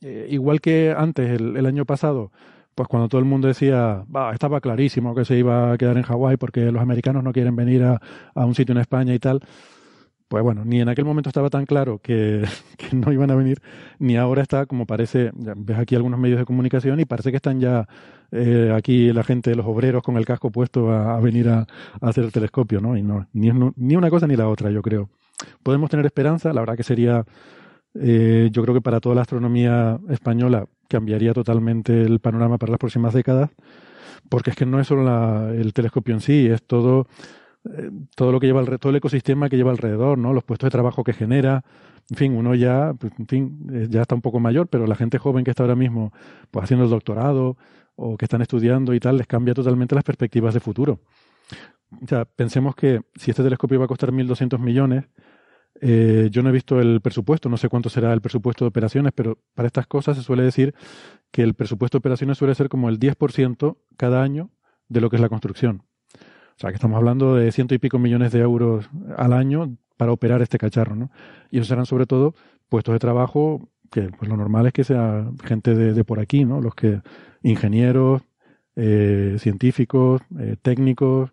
eh, igual que antes, el año pasado, pues cuando todo el mundo decía, estaba clarísimo que se iba a quedar en Hawái porque los americanos no quieren venir a, un sitio en España y tal, pues bueno, ni en aquel momento estaba tan claro que, no iban a venir, ni ahora está como parece, ves aquí algunos medios de comunicación y parece que están ya eh, aquí la gente, los obreros con el casco puesto a, venir a, hacer el telescopio, ¿no? Y no, ni, ni una cosa ni la otra, yo creo. Podemos tener esperanza, la verdad que sería, eh, yo creo que para toda la astronomía española cambiaría totalmente el panorama para las próximas décadas, porque es que no es solo el telescopio en sí, es todo, eh, todo lo que lleva todo el ecosistema que lleva alrededor, ¿no? Los puestos de trabajo que genera. En fin, uno ya, pues, en fin, eh, ya está un poco mayor, pero la gente joven que está ahora mismo pues, haciendo el doctorado o que están estudiando y tal, les cambia totalmente las perspectivas de futuro. O sea, pensemos que si este telescopio va a costar 1.200 millones, eh, yo no he visto el presupuesto, no sé cuánto será el presupuesto de operaciones, pero para estas cosas se suele decir que el presupuesto de operaciones suele ser como el 10% cada año de lo que es la construcción. O sea, que estamos hablando de ciento y pico millones de euros al año para operar este cacharro, ¿no? Y eso serán sobre todo puestos de trabajo que pues lo normal es que sea gente de, por aquí, ¿no? Los que ingenieros, eh, científicos, eh, técnicos,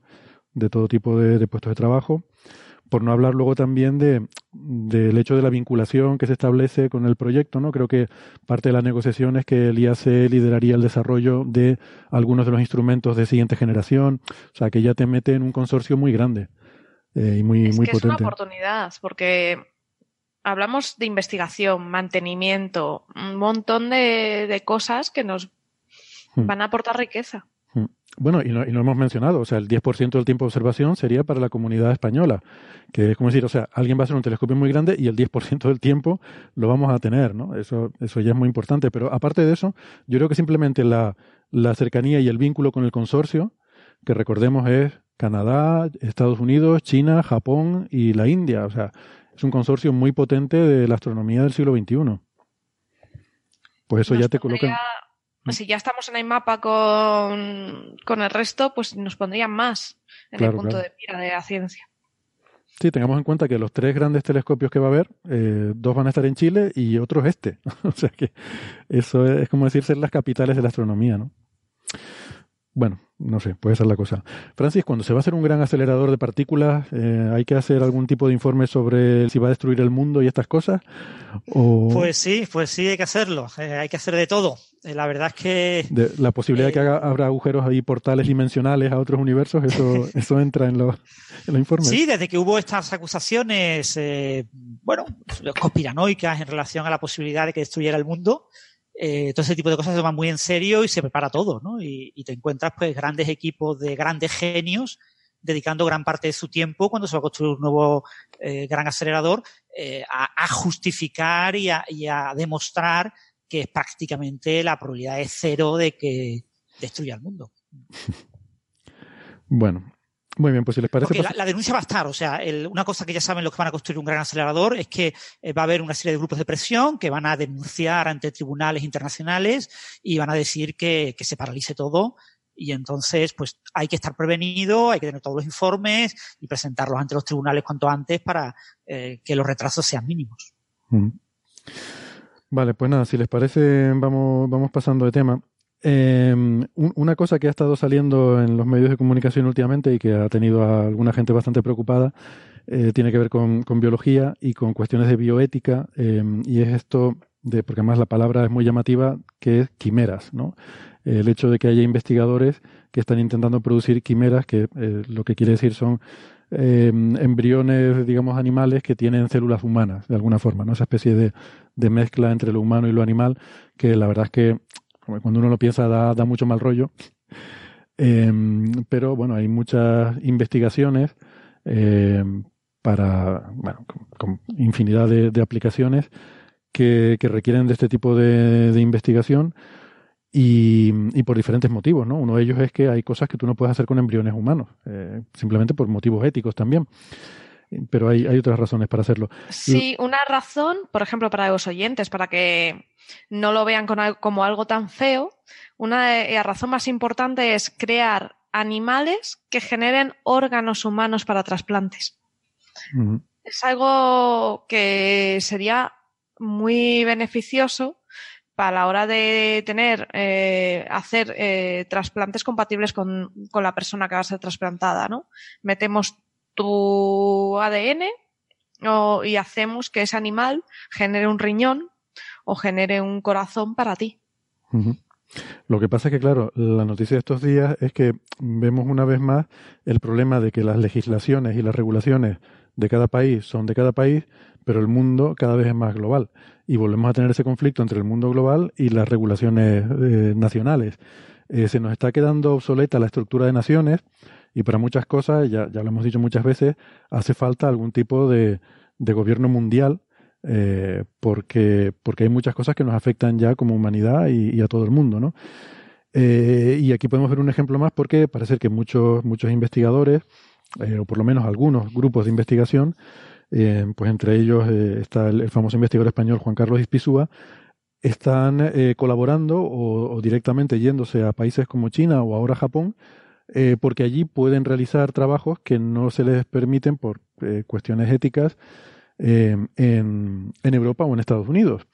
de todo tipo de puestos de trabajo por no hablar luego también de, del hecho de la vinculación que se establece con el proyecto, ¿no? Creo que parte de la negociación es que el IAC lideraría el desarrollo de algunos de los instrumentos de siguiente generación, o sea, que ya te mete en un consorcio muy grande eh, y muy, muy potente. Es una oportunidad, porque hablamos de investigación, mantenimiento, un montón de, de cosas que nos hmm. van a aportar riqueza. Bueno, y no, y no hemos mencionado, o sea, el 10% del tiempo de observación sería para la comunidad española, que es como decir, o sea, alguien va a hacer un telescopio muy grande y el 10% del tiempo lo vamos a tener, ¿no? Eso, eso ya es muy importante, pero aparte de eso, yo creo que simplemente la, la cercanía y el vínculo con el consorcio, que recordemos es Canadá, Estados Unidos, China, Japón y la India, o sea, es un consorcio muy potente de la astronomía del siglo XXI. Pues eso ya te coloca si ya estamos en el mapa con, con el resto, pues nos pondrían más en el punto de mira de la ciencia. Sí, tengamos en cuenta que los tres grandes telescopios que va a haber, eh, dos van a estar en Chile y otros este. o sea que eso es, como decir ser las capitales de la astronomía, ¿no? Bueno, no sé, puede ser la cosa. Francis, cuando se va a hacer un gran acelerador de partículas, eh, ¿hay que hacer algún tipo de informe sobre si va a destruir el mundo y estas cosas? Pues sí, pues sí, hay que hacerlo. Eh, hay que hacer de todo. Eh, la verdad es que... la posibilidad de que haga, habrá agujeros ahí, portales dimensionales a otros universos, eso, eso entra en, los, en los informes. Sí, desde que hubo estas acusaciones, bueno, conspiranoicas en relación a la posibilidad de que destruyera el mundo, eh, todo ese tipo de cosas se toman muy en serio y se prepara todo, ¿no? Y, te encuentras pues grandes equipos de grandes genios dedicando gran parte de su tiempo cuando se va a construir un nuevo eh, gran acelerador eh, a, justificar y a, demostrar que prácticamente la probabilidad es cero de que destruya el mundo. Bueno, muy bien, pues si les parece. Porque la, denuncia va a estar, o sea, una cosa que ya saben los que van a construir un gran acelerador es que eh, va a haber una serie de grupos de presión que van a denunciar ante tribunales internacionales y van a decir que, se paralice todo. Y entonces, pues hay que estar prevenido, hay que tener todos los informes y presentarlos ante los tribunales cuanto antes para eh, que los retrasos sean mínimos. Vale, pues nada, si les parece, vamos, vamos pasando de tema. Eh, una cosa que ha estado saliendo en los medios de comunicación últimamente y que ha tenido a alguna gente bastante preocupada eh, tiene que ver con, biología y con cuestiones de bioética em, y es esto de porque además la palabra es muy llamativa que es quimeras, ¿no? El hecho de que haya investigadores que están intentando producir quimeras que eh, lo que quiere decir son em, embriones, digamos, animales que tienen células humanas, de alguna forma, ¿no? Esa especie de, de mezcla entre lo humano y lo animal, que la verdad es que cuando uno lo piensa da, mucho mal rollo. Em, pero bueno, hay muchas investigaciones em, para, bueno, con, infinidad de, aplicaciones que, requieren de este tipo de, investigación y, y, por diferentes motivos, ¿no? Uno de ellos es que hay cosas que tú no puedes hacer con embriones humanos, eh, simplemente por motivos éticos también pero hay, hay, otras razones para hacerlo. Sí, una razón, por ejemplo, para los oyentes, para que no lo vean como algo tan feo, una la razón más importante es crear animales que generen órganos humanos para trasplantes. Es algo que sería muy beneficioso para la hora de tener, eh, hacer eh, trasplantes compatibles con, con, la persona que va a ser trasplantada, ¿no? Metemos tu ADN y hacemos que ese animal genere un riñón o genere un corazón para ti. Lo que pasa es que, claro, la noticia de estos días es que vemos una vez más el problema de que las legislaciones y las regulaciones de cada país son de cada país, pero el mundo cada vez es más global. Y volvemos a tener ese conflicto entre el mundo global y las regulaciones eh, nacionales. Eh, se nos está quedando obsoleta la estructura de naciones y para muchas cosas, ya, ya lo hemos dicho muchas veces, hace falta algún tipo de, de gobierno mundial eh, porque, porque hay muchas cosas que nos afectan ya como humanidad y, a todo el mundo, ¿no? Eh, y aquí podemos ver un ejemplo más porque parece que muchos, muchos investigadores, eh, o por lo menos algunos grupos de investigación, pues entre ellos está el, famoso investigador español Juan Carlos Ispizúa, están colaborando o, o, directamente yéndose a países como China o ahora Japón, porque allí pueden realizar trabajos que no se les permiten por cuestiones éticas Em, en, en Europa o en Estados Unidos.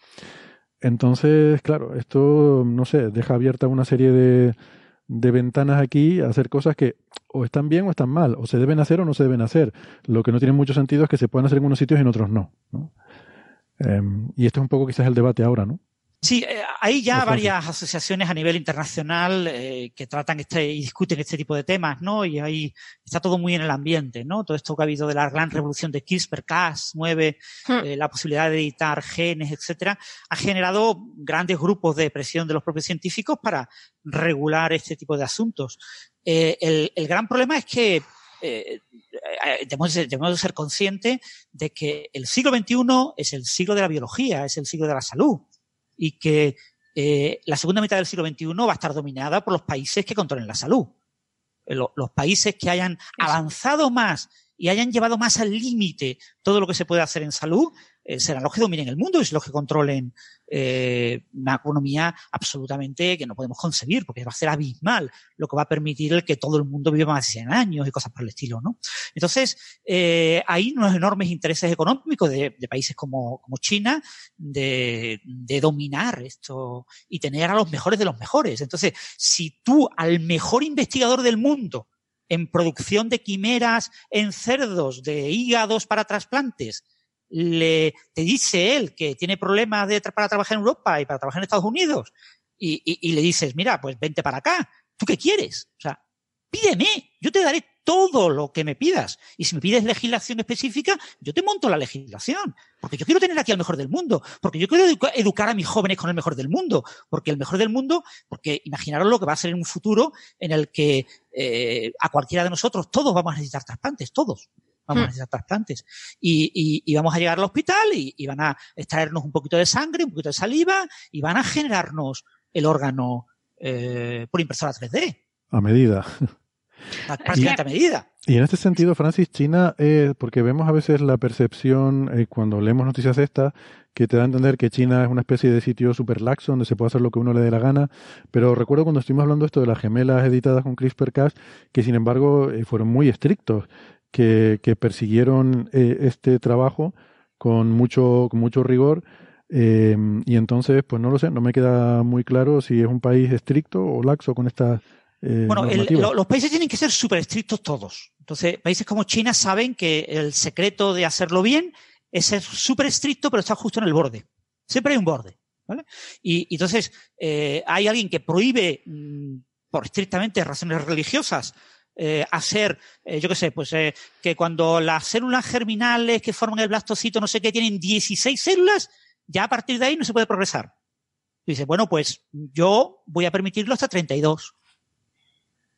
Entonces, claro, esto, no sé, deja abierta una serie de, de ventanas aquí a hacer cosas que o están bien o están mal, o se deben hacer o no se deben hacer. Lo que no tiene mucho sentido es que se puedan hacer en unos sitios y en otros no. ¿no? Em, y esto es un poco quizás el debate ahora, ¿no? Sí, eh, hay ya varias asociaciones a nivel internacional eh, que tratan este y discuten este tipo de temas, ¿no? Y ahí está todo muy en el ambiente, ¿no? Todo esto que ha habido de la gran revolución de CRISPR-Cas9, hmm. eh, la posibilidad de editar genes, etcétera, ha generado grandes grupos de presión de los propios científicos para regular este tipo de asuntos. El, el, gran problema es que debemos, debemos ser conscientes de que el siglo XXI es el siglo de la biología, es el siglo de la salud y que eh, la segunda mitad del siglo XXI va a estar dominada por los países que controlen la salud. Eh, los, países que hayan avanzado más y hayan llevado más al límite todo lo que se puede hacer en salud, eh, serán los que dominen el mundo y los que controlen eh, una economía absolutamente que no podemos concebir, porque va a ser abismal lo que va a permitir el que todo el mundo viva más de 100 años y cosas por el estilo, ¿no? Entonces, eh, hay unos enormes intereses económicos de, países como, como China de, de, dominar esto y tener a los mejores de los mejores. Entonces, si tú al mejor investigador del mundo en producción de quimeras en cerdos, de hígados para trasplantes, le, te dice él que tiene problemas de, para trabajar en Europa y para trabajar en Estados Unidos, y, y, le dices, mira, pues vente para acá, ¿tú qué quieres? O sea, pídeme, yo te daré todo lo que me pidas. Y si me pides legislación específica, yo te monto la legislación. Porque yo quiero tener aquí al mejor del mundo. Porque yo quiero educar a mis jóvenes con el mejor del mundo. Porque el mejor del mundo, porque imaginaros lo que va a ser en un futuro en el que eh, a cualquiera de nosotros todos vamos a necesitar trasplantes, todos vamos a hmm. necesitar trasplantes. Y, y, vamos a llegar al hospital y, van a extraernos un poquito de sangre, un poquito de saliva y van a generarnos el órgano eh, por impresora 3D. A medida. Prácticamente a medida. Y en este sentido, Francis, China, eh, porque vemos a veces la percepción, eh, cuando leemos noticias estas, que te da a entender que China es una especie de sitio super laxo donde se puede hacer lo que uno le dé la gana. Pero recuerdo cuando estuvimos hablando esto de las gemelas editadas con CRISPR-Cas, que sin embargo fueron muy estrictos que, que persiguieron eh, este trabajo con mucho, con mucho rigor. Eh, y entonces, pues no lo sé, no me queda muy claro si es un país estricto o laxo con esta. Eh, bueno, los países tienen que ser súper estrictos todos. Entonces, países como China saben que el secreto de hacerlo bien es ser súper estricto, pero está justo en el borde. Siempre hay un borde. ¿vale? Y, entonces, eh, hay alguien que prohíbe, mm, por estrictamente razones religiosas, eh, hacer, eh, yo qué sé, pues eh, que cuando las células germinales que forman el blastocito, no sé qué, tienen 16 células, ya a partir de ahí no se puede progresar. Y dice, bueno, pues yo voy a permitirlo hasta 32.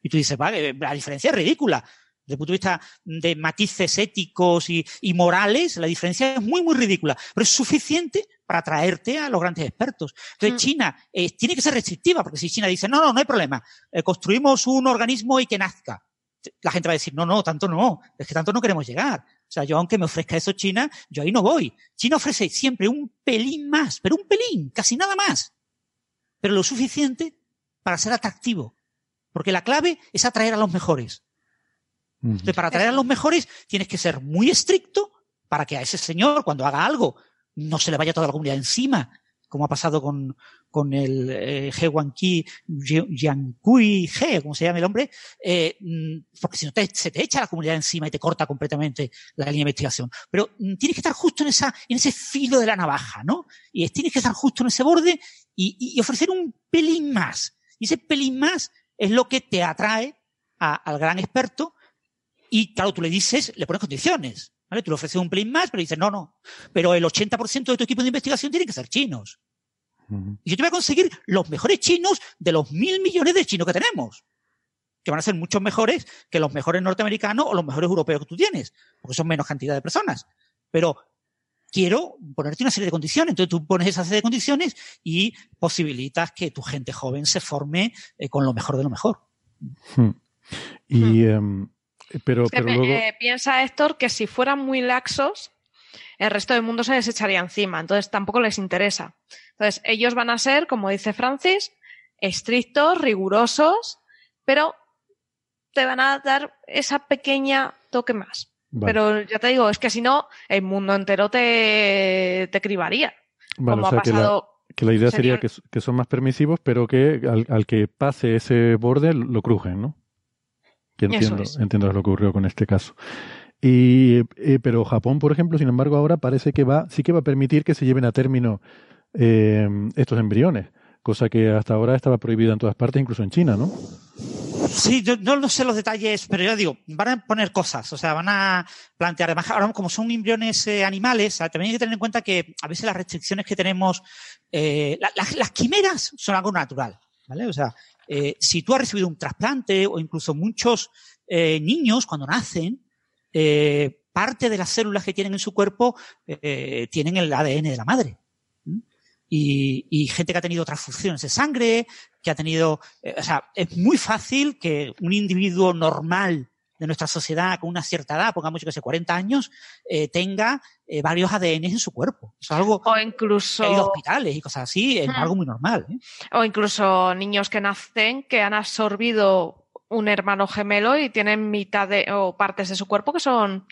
Y tú dices, vale, la diferencia es ridícula. Desde el punto de vista de matices éticos y, y morales, la diferencia es muy, muy ridícula. Pero es suficiente para atraerte a los grandes expertos. Entonces, mm. China eh, tiene que ser restrictiva, porque si China dice, no, no, no hay problema, eh, construimos un organismo y que nazca, la gente va a decir, no, no, tanto no, es que tanto no queremos llegar. O sea, yo aunque me ofrezca eso China, yo ahí no voy. China ofrece siempre un pelín más, pero un pelín, casi nada más. Pero lo suficiente para ser atractivo. Porque la clave es atraer a los mejores. Entonces, para atraer a los mejores tienes que ser muy estricto para que a ese señor, cuando haga algo, no se le vaya toda la comunidad encima, como ha pasado con, con el eh, He Wanqi Yankui He, como se llama el hombre, eh, mm, porque si no se te echa la comunidad encima y te corta completamente la línea de investigación. Pero mm, tienes que estar justo en esa, en ese filo de la navaja, ¿no? Y tienes que estar justo en ese borde y, y ofrecer un pelín más. Y ese pelín más es lo que te atrae al gran experto y claro, tú le dices, le pones condiciones. ¿Vale? Tú le ofreces un pelín más, pero dices, no, no. Pero el 80% de tu equipo de investigación tiene que ser chinos. Y yo te voy a conseguir los mejores chinos de los mil millones de chinos que tenemos. Que van a ser muchos mejores que los mejores norteamericanos o los mejores europeos que tú tienes. Porque son menos cantidad de personas. Pero quiero ponerte una serie de condiciones. Entonces tú pones esa serie de condiciones y posibilitas que tu gente joven se forme eh, con lo mejor de lo mejor. Y, em, pero, pero luego... Eh, piensa Héctor que si fueran muy laxos, el resto del mundo se les echaría encima, entonces tampoco les interesa. Entonces, ellos van a ser, como dice Francis, estrictos, rigurosos, pero te van a dar esa pequeña toque más. Pero ya te digo, es que si no, el mundo entero te, te cribaría. como ha pasado. Que la, idea sería que, que, son más permisivos, pero que al, al, que pase ese borde lo crujen, ¿no? Que entiendo, entiendo lo que ocurrió con este caso. Y, eh, pero Japón, por ejemplo, sin embargo, ahora parece que va, sí que va a permitir que se lleven a término eh, estos embriones, cosa que hasta ahora estaba prohibida en todas partes, incluso en China, ¿no? Sí, yo no, sé los detalles, pero yo digo, van a poner cosas, o sea, van a plantear, además, ahora como son embriones eh, animales, también hay que tener en cuenta que a veces las restricciones que tenemos, las quimeras son algo natural, ¿vale? O sea, eh, si tú has recibido un trasplante o incluso muchos eh, niños cuando nacen, eh, parte de las células que tienen en su cuerpo tienen el ADN de la madre. Y, y, gente que ha tenido transfusiones de sangre, que ha tenido, o sea, es muy fácil que un individuo normal de nuestra sociedad con una cierta edad, pongamos yo que sé, 40 años, eh, tenga eh, varios ADN en su cuerpo. Es algo o incluso que hay hospitales y cosas así, es algo muy normal. ¿eh? O incluso niños que nacen que han absorbido un hermano gemelo y tienen mitad de o partes de su cuerpo que son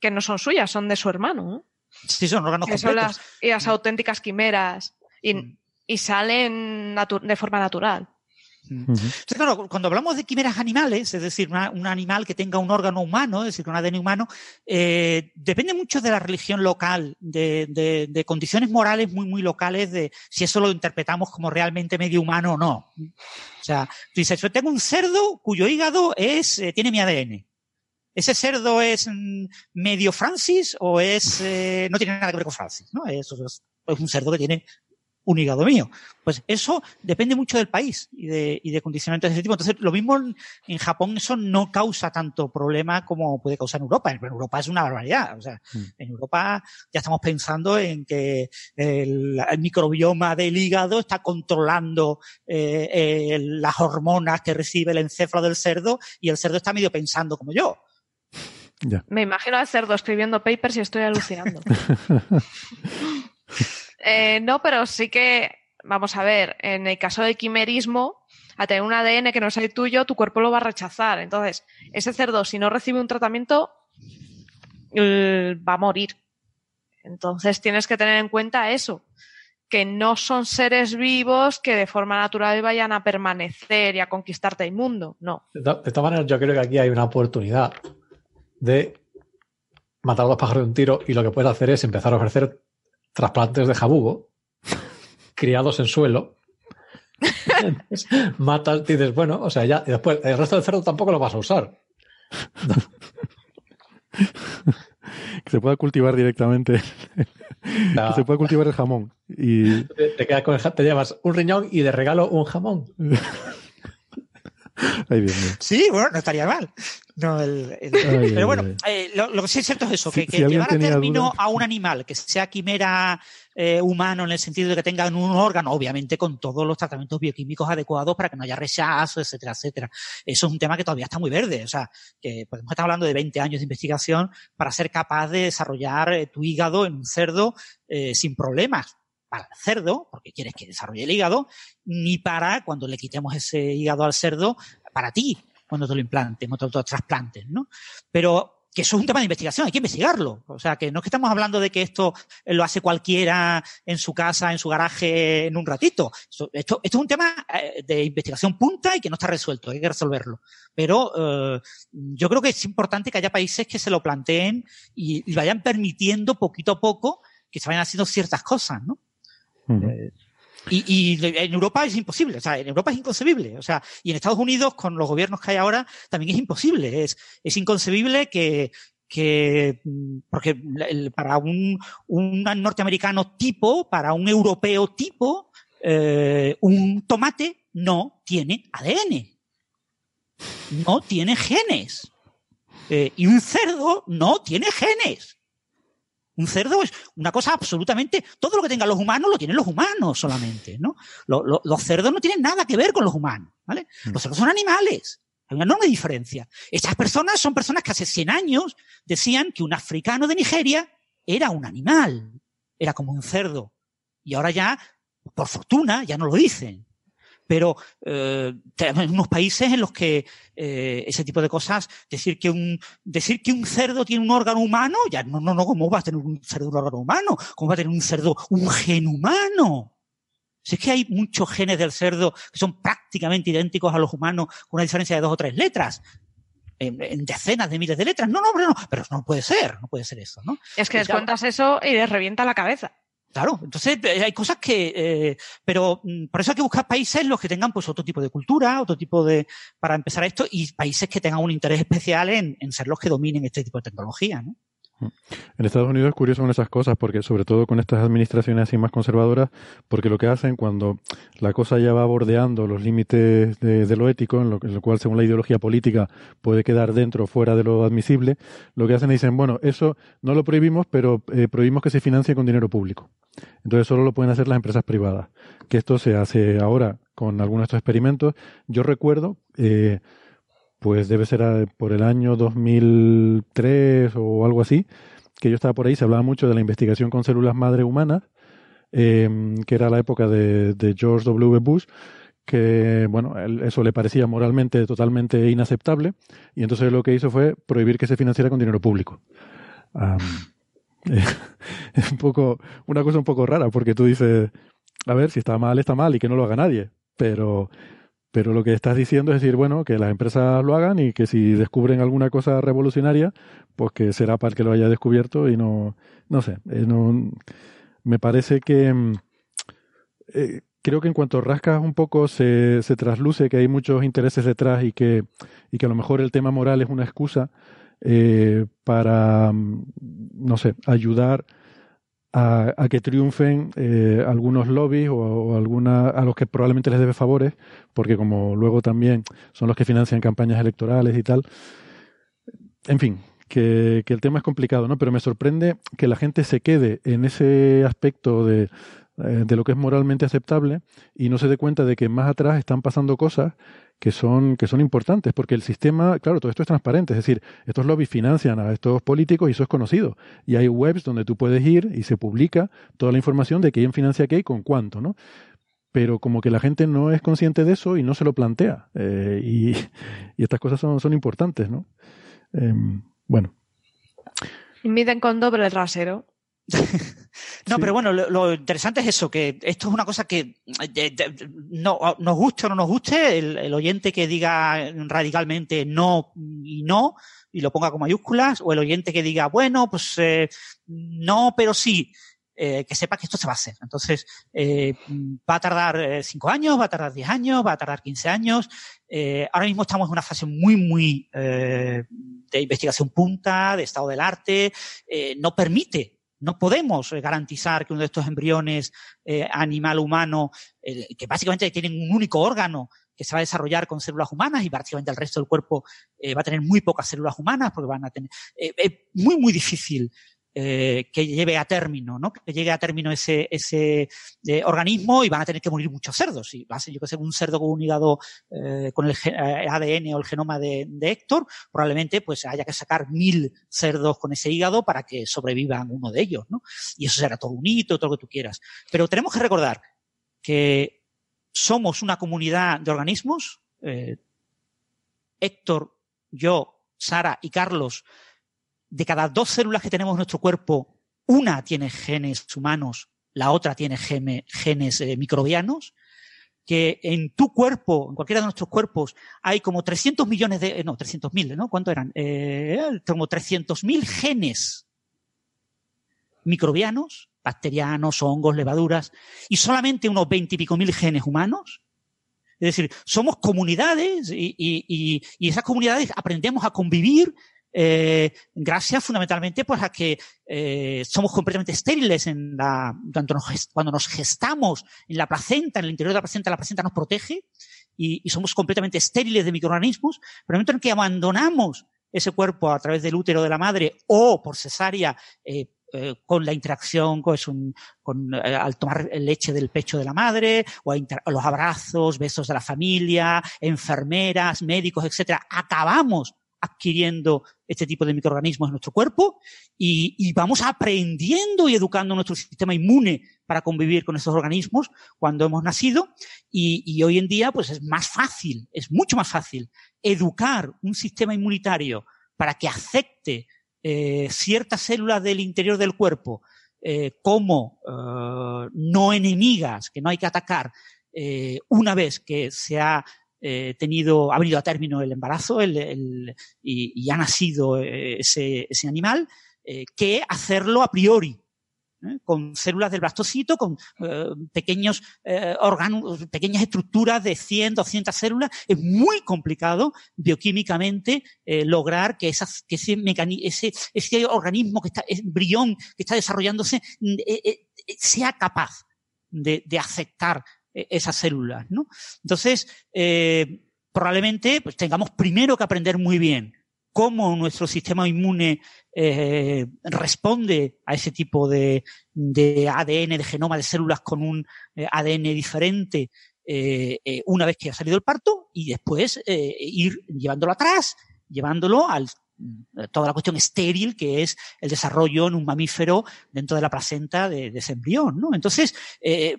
que no son suyas, son de su hermano. Sí, son órganos que Son las, y las auténticas quimeras y, mm. y salen de forma natural. Entonces, claro, cuando hablamos de quimeras animales, es decir, un animal que tenga un órgano humano, es decir, un ADN humano, eh, depende mucho de la religión local, de, condiciones morales muy, muy locales, de si eso lo interpretamos como realmente medio humano o no. O sea, tú dices, yo tengo un cerdo cuyo hígado es, eh, tiene mi ADN. ¿Ese cerdo es mm, medio Francis o es, eh, no tiene nada que ver con Francis? ¿no? es un cerdo que tiene un hígado mío. Pues eso depende mucho del país y de, y de condicionamientos de ese tipo. Entonces, lo mismo en, Japón, eso no causa tanto problema como puede causar en Europa. En Europa es una barbaridad. O sea, mm. en Europa ya estamos pensando en que el, microbioma del hígado está controlando eh, las hormonas que recibe el encéfalo del cerdo y el cerdo está medio pensando como yo. Me imagino al cerdo escribiendo papers y estoy alucinando. Eh, no, pero sí que, vamos a ver, en el caso del quimerismo, a tener un ADN que no es el tuyo, tu cuerpo lo va a rechazar. Entonces, ese cerdo, si no recibe un tratamiento, va a morir. Entonces, tienes que tener en cuenta eso, que no son seres vivos que de forma natural vayan a permanecer y a conquistarte el mundo. No. De, todas maneras, yo creo que aquí hay una oportunidad de matar a los pájaros de un tiro y lo que puedes hacer es empezar a ofrecer trasplantes de jabugo criados en suelo. Matas, dices, bueno, o sea, ya, y después el resto del cerdo tampoco lo vas a usar. que se pueda cultivar directamente. Que se pueda cultivar el jamón. Y... Te, quedas con te llevas un riñón y de regalo un jamón. Sí, bueno, no estaría mal. pero bueno, eh, lo, que sí es cierto es eso, que, llevar a término a un animal que sea quimera eh, humano en el sentido de que tenga un órgano, obviamente con todos los tratamientos bioquímicos adecuados para que no haya rechazo, etcétera, etcétera. Eso es un tema que todavía está muy verde. O sea, que podemos estar hablando de 20 años de investigación para ser capaz de desarrollar eh, tu hígado en un cerdo sin problemas para el cerdo, porque quieres que desarrolle el hígado, ni para cuando le quitemos ese hígado al cerdo, para ti, cuando te lo implantes, cuando te lo trasplantes, ¿no? Pero que eso es un tema de investigación, hay que investigarlo. O sea, que no es que estamos hablando de que esto lo hace cualquiera en su casa, en su garaje, en un ratito. Esto, esto, es un tema eh, de investigación punta y que no está resuelto, hay que resolverlo. Pero eh, yo creo que es importante que haya países que se lo planteen y, vayan permitiendo poquito a poco que se vayan haciendo ciertas cosas, ¿no? Eh, y, en Europa es imposible, o sea, en Europa es inconcebible, o sea, y en Estados Unidos, con los gobiernos que hay ahora, también es imposible. Es, es inconcebible que, que porque para un, un norteamericano tipo, para un europeo tipo, eh, un tomate no tiene ADN, no tiene genes. Eh, y un cerdo no tiene genes. Un cerdo es una cosa absolutamente, todo lo que tengan los humanos lo tienen los humanos solamente, ¿no? los cerdos no tienen nada que ver con los humanos, ¿vale? Mm. Los cerdos son animales. Hay una enorme diferencia. Estas personas son personas que hace 100 años decían que un africano de Nigeria era un animal, era como un cerdo. Y ahora ya, por fortuna, ya no lo dicen pero eh, tenemos unos países en los que eh, ese tipo de cosas, decir que un decir que un cerdo tiene un órgano humano, ya no, no, no, ¿cómo va a tener un cerdo un órgano humano? ¿Cómo va a tener un cerdo un gen humano? Si es que hay muchos genes del cerdo que son prácticamente idénticos a los humanos, con una diferencia de dos o tres letras. En, decenas de miles de letras. No, no, no, pero no puede ser, no puede ser eso, ¿no? Es que les cuentas eso y les revienta la cabeza. Claro, entonces eh, hay cosas que, eh, pero mm, por eso hay que buscar países los que tengan pues otro tipo de cultura, otro tipo de, para empezar esto, y países que tengan un interés especial en, en ser los que dominen este tipo de tecnología, ¿no? En Estados Unidos es curioso con esas cosas, porque sobre todo con estas administraciones así más conservadoras, porque lo que hacen cuando la cosa ya va bordeando los límites de, lo ético, en lo, cual según la ideología política puede quedar dentro o fuera de lo admisible, lo que hacen es dicen, bueno, eso no lo prohibimos, pero eh, prohibimos que se financie con dinero público. Entonces solo lo pueden hacer las empresas privadas. Que esto se hace ahora con algunos de estos experimentos. Yo recuerdo... Eh, pues debe ser por el año 2003 o algo así, que yo estaba por ahí, se hablaba mucho de la investigación con células madre humanas, em, que era la época de, George W. Bush, que bueno, eso le parecía moralmente totalmente inaceptable, y entonces lo que hizo fue prohibir que se financiara con dinero público. es un poco, una cosa un poco rara, porque tú dices, a ver, si está mal, está mal y que no lo haga nadie, pero pero lo que estás diciendo es decir, bueno, que las empresas lo hagan y que si descubren alguna cosa revolucionaria, pues que será para que lo haya descubierto y no, no sé, eh, no, me parece que mm, eh, creo que en cuanto rascas un poco se, se trasluce que hay muchos intereses detrás y que, y que a lo mejor el tema moral es una excusa eh, para, mm, no sé, ayudar a, que triunfen eh, algunos lobbies o, alguna, a los que probablemente les debe favores, porque como luego también son los que financian campañas electorales y tal. En fin, que, que el tema es complicado, ¿no? Pero me sorprende que la gente se quede en ese aspecto de, eh, de lo que es moralmente aceptable y no se dé cuenta de que más atrás están pasando cosas que son, que son importantes, porque el sistema, claro, todo esto es transparente, es decir, estos lobbies financian a estos políticos y eso es conocido. Y hay webs donde tú puedes ir y se publica toda la información de quién financia qué y con cuánto, ¿no? Pero como que la gente no es consciente de eso y no se lo plantea. Eh, y, estas cosas son, son importantes, ¿no? Em, bueno. Miden con doble rasero. No, pero bueno, lo, interesante es eso, que esto es una cosa que no, nos guste o no nos guste, el, oyente que diga radicalmente no y no, y lo ponga con mayúsculas, o el oyente que diga, bueno, pues eh, no, pero sí, eh, que sepa que esto se va a hacer. Entonces, eh, va a tardar cinco años, va a tardar diez años, va a tardar quince años. ahora mismo estamos en una fase muy, muy de investigación punta, de estado del arte. no permite no podemos eh, garantizar que uno de estos embriones eh, animal humano, que básicamente tienen un único órgano que se va a desarrollar con células humanas y prácticamente el resto del cuerpo eh, va a tener muy pocas células humanas porque van a tener... es muy, muy difícil eh, que lleve a término, ¿no? Que llegue a término ese, ese eh, organismo y van a tener que morir muchos cerdos. Si va a ser, yo que sé, un cerdo con un hígado eh, con el ADN o el genoma de, de, Héctor, probablemente pues haya que sacar mil cerdos con ese hígado para que sobrevivan uno de ellos, ¿no? Y eso será todo un hito, todo lo que tú quieras. Pero tenemos que recordar que somos una comunidad de organismos. Héctor, yo, Sara y Carlos de cada dos células que tenemos en nuestro cuerpo, una tiene genes humanos, la otra tiene genes eh, microbianos, que en tu cuerpo, en cualquiera de nuestros cuerpos, hay como 300 millones de, no, 300 mil, ¿no? ¿Cuánto eran? Eh, como 300 mil genes microbianos, bacterianos, hongos, levaduras, y solamente unos 20 y pico mil genes humanos. Es decir, somos comunidades y, y esas comunidades aprendemos a convivir eh, gracias fundamentalmente pues a que eh, somos completamente estériles en la, cuando nos, cuando nos gestamos en la placenta, en el interior de la placenta, la placenta nos protege y, somos completamente estériles de microorganismos, pero en el momento en que abandonamos ese cuerpo a través del útero de la madre o por cesárea eh, con la interacción con, con al tomar leche del pecho de la madre o los abrazos, besos de la familia, enfermeras, médicos, etcétera, acabamos adquiriendo este tipo de microorganismos en nuestro cuerpo y, vamos aprendiendo y educando nuestro sistema inmune para convivir con estos organismos cuando hemos nacido. Y, hoy en día pues es más fácil, es mucho más fácil educar un sistema inmunitario para que acepte eh, ciertas células del interior del cuerpo eh, como eh, no enemigas que no hay que atacar una vez que se ha eh, tenido, ha venido a término el embarazo el, y, ha nacido eh, ese, ese animal, eh, que hacerlo a priori. con células del blastocito, con pequeños órganos, pequeñas estructuras de 100, 200 células, es muy complicado bioquímicamente lograr que, esas, que ese, ese, ese organismo que está, embrión que está desarrollándose, sea capaz de, de aceptar esas células, ¿no? Entonces, eh, probablemente pues, tengamos primero que aprender muy bien cómo nuestro sistema inmune eh, responde a ese tipo de, ADN, de genoma de células con un eh, ADN diferente una vez que ha salido el parto y después eh, ir llevándolo atrás, llevándolo al toda la cuestión estéril que es el desarrollo en un mamífero dentro de la placenta de, ese embrión, ¿no? Entonces, eh,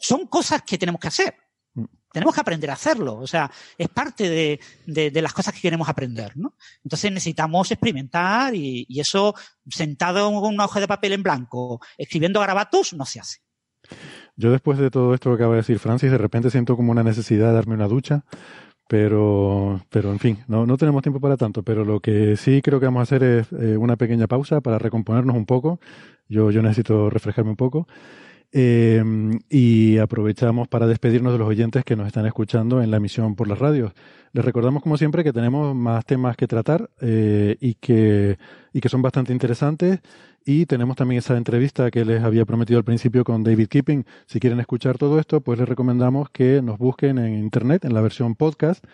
son cosas que tenemos que hacer. Mm. Tenemos que aprender a hacerlo. O sea, es parte de, de, las cosas que queremos aprender, ¿no? Entonces necesitamos experimentar y, y, eso sentado con una hoja de papel en blanco, escribiendo garabatos, no se hace. Yo después de todo esto que acaba de decir Francis, de repente siento como una necesidad de darme una ducha, pero, pero en fin, no, no tenemos tiempo para tanto, pero lo que sí creo que vamos a hacer es eh, una pequeña pausa para recomponernos un poco. Yo, yo necesito refrescarme un poco. Eh, y aprovechamos para despedirnos de los oyentes que nos están escuchando en la emisión por las radios. Les recordamos, como siempre, que tenemos más temas que tratar eh, y, que, y que son bastante interesantes. Y tenemos también esa entrevista que les había prometido al principio con David Keeping. Si quieren escuchar todo esto, pues les recomendamos que nos busquen en Internet, en la versión podcast.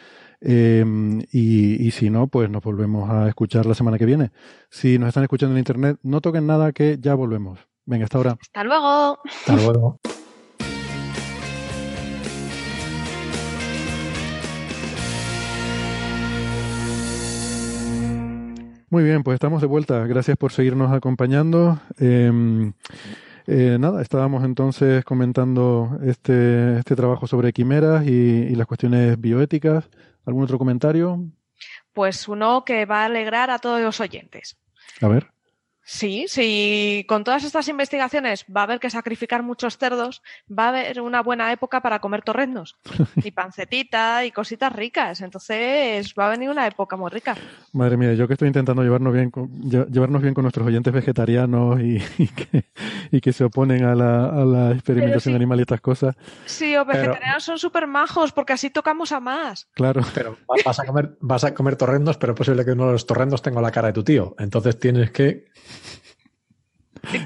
Eh, y, y, si no, pues nos volvemos a escuchar la semana que viene. Si nos están escuchando en Internet, no toquen nada que ya volvemos. Venga, hasta ahora. Hasta luego. Hasta luego. Muy bien, pues estamos de vuelta. Gracias por seguirnos acompañando. Em, eh, nada, estábamos entonces comentando este, este trabajo sobre quimeras y, y, las cuestiones bioéticas. ¿Algún otro comentario? Pues uno que va a alegrar a todos los oyentes. A ver. Sí, sí, con todas estas investigaciones va a haber que sacrificar muchos cerdos, va a haber una buena época para comer torrendos y pancetita y cositas ricas, entonces va a venir una época muy rica. Madre mía, yo que estoy intentando llevarnos bien con, llevarnos bien con nuestros oyentes vegetarianos y, que, y que, se oponen a la, a la experimentación animal y estas cosas. Sí, los vegetarianos son súper majos porque así tocamos a más. Claro. Pero vas a comer, vas a comer torrendos, pero es posible que uno de los torrendos tenga la cara de tu tío, entonces tienes que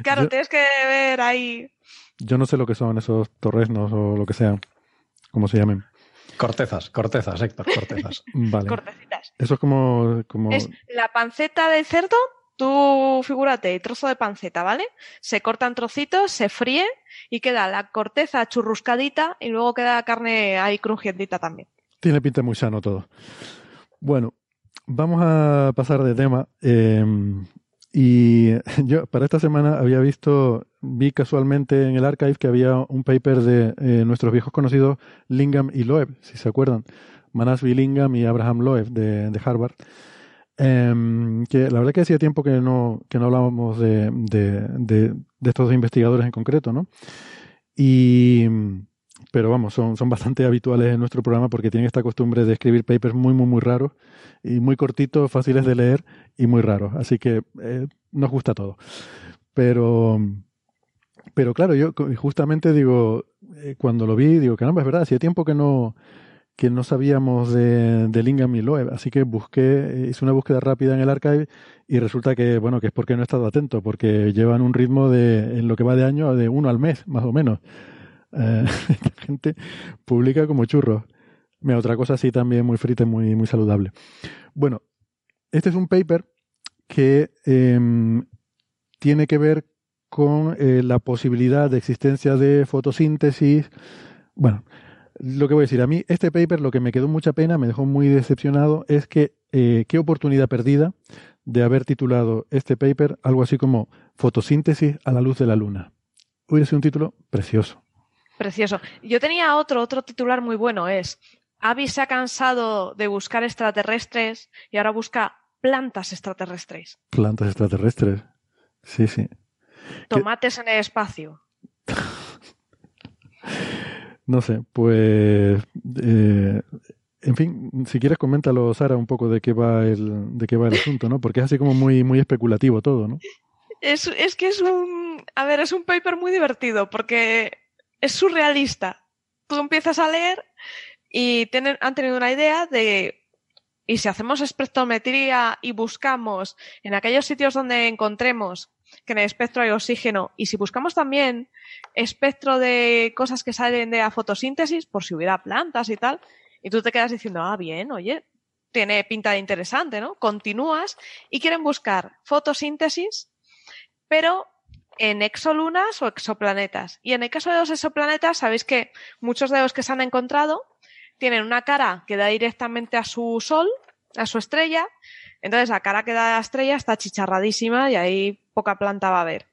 Claro, tienes que ver ahí. Yo no sé lo que son esos torresnos o lo que sean, como se llamen. Cortezas, cortezas, Héctor, cortezas. vale. Cortecitas. Eso es como, como... Es la panceta del cerdo, tú figúrate, trozo de panceta, ¿vale? Se cortan trocitos, se fríe y queda la corteza churruscadita y luego queda la carne ahí crujientita también. Tiene pinta muy sano todo. Bueno, vamos a pasar de tema. Eh, y yo para esta semana había visto, vi casualmente en el archive que había un paper de eh, nuestros viejos conocidos Lingham y Loeb, si se acuerdan. Manasvi Lingham y Abraham Loeb de, de Harvard. Eh, que la verdad que hacía tiempo que no, que no hablábamos de, de, de estos dos investigadores en concreto, ¿no? Y, pero vamos, son, son bastante habituales en nuestro programa porque tienen esta costumbre de escribir papers muy, muy, muy raros y muy cortitos, fáciles de leer y muy raros. Así que eh, nos gusta todo. Pero, pero claro, yo justamente digo, eh, cuando lo vi, digo, caramba, es verdad, hacía tiempo que no, que no sabíamos de, de Lingham y Loeb, así que busqué, hice una búsqueda rápida en el archive y resulta que, bueno, que es porque no he estado atento, porque llevan un ritmo de, en lo que va de año, de uno al mes, más o menos. Eh, esta gente publica como churros. Mira, otra cosa así también muy frita y muy, muy saludable. Bueno, este es un paper que eh, tiene que ver con eh, la posibilidad de existencia de fotosíntesis. Bueno, lo que voy a decir, a mí este paper lo que me quedó mucha pena, me dejó muy decepcionado, es que eh, qué oportunidad perdida de haber titulado este paper algo así como Fotosíntesis a la luz de la luna. Hubiera sido un título precioso. Precioso. Yo tenía otro, otro titular muy bueno, es Avi se ha cansado de buscar extraterrestres y ahora busca plantas extraterrestres. Plantas extraterrestres. Sí, sí. Tomates en el espacio. no sé, pues eh, en fin, si quieres coméntalo, Sara, un poco de qué va el, de qué va el asunto, ¿no? Porque es así como muy, muy especulativo todo, ¿no? Es, es que es un, a ver, es un paper muy divertido porque es surrealista. Tú empiezas a leer y tienen, han tenido una idea de, y si hacemos espectrometría y buscamos en aquellos sitios donde encontremos que en el espectro hay oxígeno, y si buscamos también espectro de cosas que salen de la fotosíntesis, por si hubiera plantas y tal, y tú te quedas diciendo, ah, bien, oye, tiene pinta de interesante, ¿no? Continúas y quieren buscar fotosíntesis, pero en exolunas o exoplanetas. Y en el caso de los exoplanetas, sabéis que muchos de los que se han encontrado tienen una cara que da directamente a su sol, a su estrella, entonces la cara que da a la estrella está chicharradísima y ahí poca planta va a haber.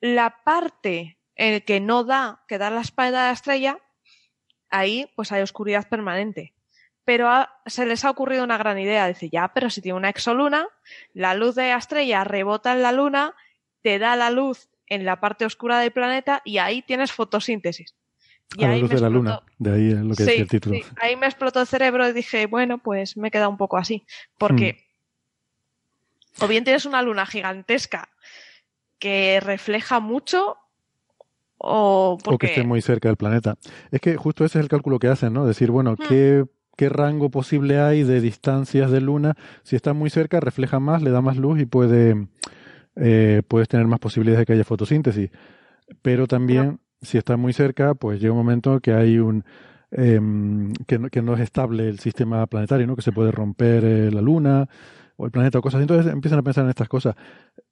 La parte en que no da, que da la espalda de la estrella, ahí pues hay oscuridad permanente. Pero se les ha ocurrido una gran idea. Dice, ya, pero si tiene una exoluna, la luz de la estrella rebota en la luna, te da la luz en la parte oscura del planeta y ahí tienes fotosíntesis. Y a la luz de la luna, de ahí es lo que decía el título. Sí. Ahí me explotó el cerebro y dije, bueno, pues me he quedado un poco así. Porque hmm. o bien tienes una luna gigantesca que refleja mucho o, porque... que esté muy cerca del planeta. Es que justo ese es el cálculo que hacen, ¿no? Decir, bueno, hmm. ¿qué, ¿qué rango posible hay de distancias de luna? Si está muy cerca, refleja más, le da más luz y puede, eh, puedes tener más posibilidades de que haya fotosíntesis. Pero también si está muy cerca, pues llega un momento que hay un em, que, no, que, no, es estable el sistema planetario, ¿no? Que se puede romper eh, la Luna o el planeta o cosas. Entonces empiezan a pensar en estas cosas.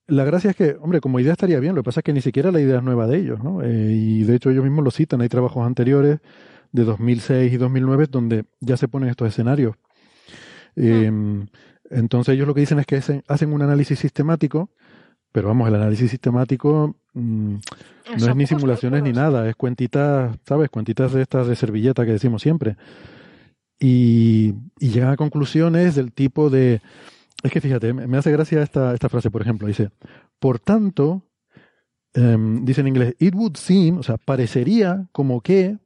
La gracia es que, hombre, como idea estaría bien, lo que pasa es que ni siquiera la idea es nueva de ellos, ¿no? Eh, y de hecho ellos mismos lo citan, hay trabajos anteriores de 2006 y 2009 donde ya se ponen estos escenarios. Em, entonces ellos lo que dicen es que hacen un análisis sistemático pero vamos, el análisis sistemático mm, no es ni simulaciones ni nada, es cuentitas, ¿sabes? Cuentitas de estas de servilleta que decimos siempre. Y, y llegan a conclusiones del tipo de... Es que fíjate, me hace gracia esta, esta frase, por ejemplo, dice, por tanto, em, dice en inglés, it would seem, o sea, parecería como que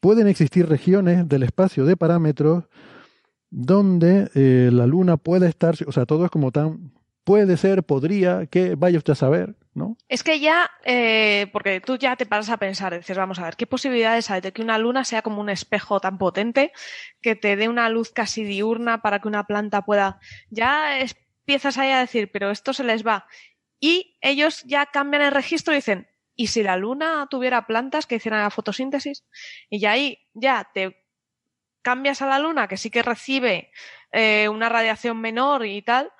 pueden existir regiones del espacio de parámetros donde eh, la Luna pueda estar, o sea, todo es como tan puede ser, podría, que vaya usted a saber, ¿no? Es que ya, eh, porque tú ya te paras a pensar, dices, vamos a ver, ¿qué posibilidades hay de que una luna sea como un espejo tan potente que te dé una luz casi diurna para que una planta pueda... Ya empiezas ahí a decir, pero esto se les va. Y ellos ya cambian el registro y dicen, ¿y si la luna tuviera plantas que hicieran la fotosíntesis? Y ya ahí ya te cambias a la luna, que sí que recibe eh, una radiación menor y tal,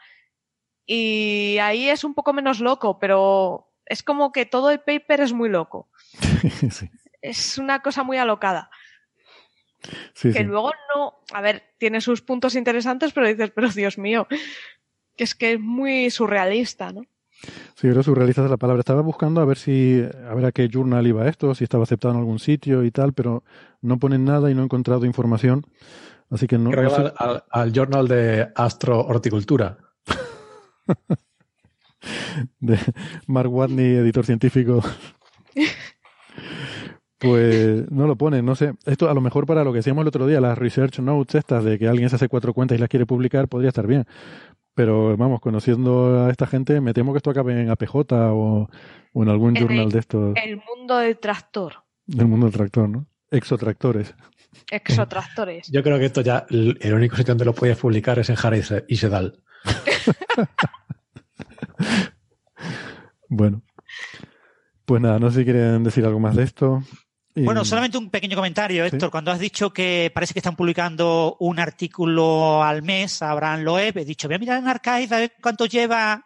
y ahí es un poco menos loco, pero es como que todo el paper es muy loco. Es una cosa muy alocada. que luego no, a ver, tiene sus puntos interesantes, pero dices, pero Dios mío, que es que es muy surrealista, ¿no? Sí, era surrealista es la palabra. Estaba buscando a ver si, a ver a qué journal iba esto, si estaba aceptado en algún sitio y tal, pero no ponen nada y no he encontrado información. Así que no. Creo que al, al, journal de Astro Horticultura. De Mark Watney, editor científico. Pues no lo pone, no sé. Esto a lo mejor para lo que decíamos el otro día, las research notes estas de que alguien se hace cuatro cuentas y las quiere publicar, podría estar bien. Pero vamos, conociendo a esta gente, me temo que esto acabe en APJ o, en algún journal de estos. El mundo del tractor. El mundo del tractor, ¿no? Exotractores. Exotractores. Yo creo que esto ya, el único sitio donde lo puedes publicar es en Jara y Sedal. Bueno. Pues nada, no sé si quieren decir algo más de esto. Bueno, solamente un pequeño comentario, Héctor. Cuando has dicho que parece que están publicando un artículo al mes, Abraham Loeb, he dicho, voy a mirar en Archive a ver cuánto lleva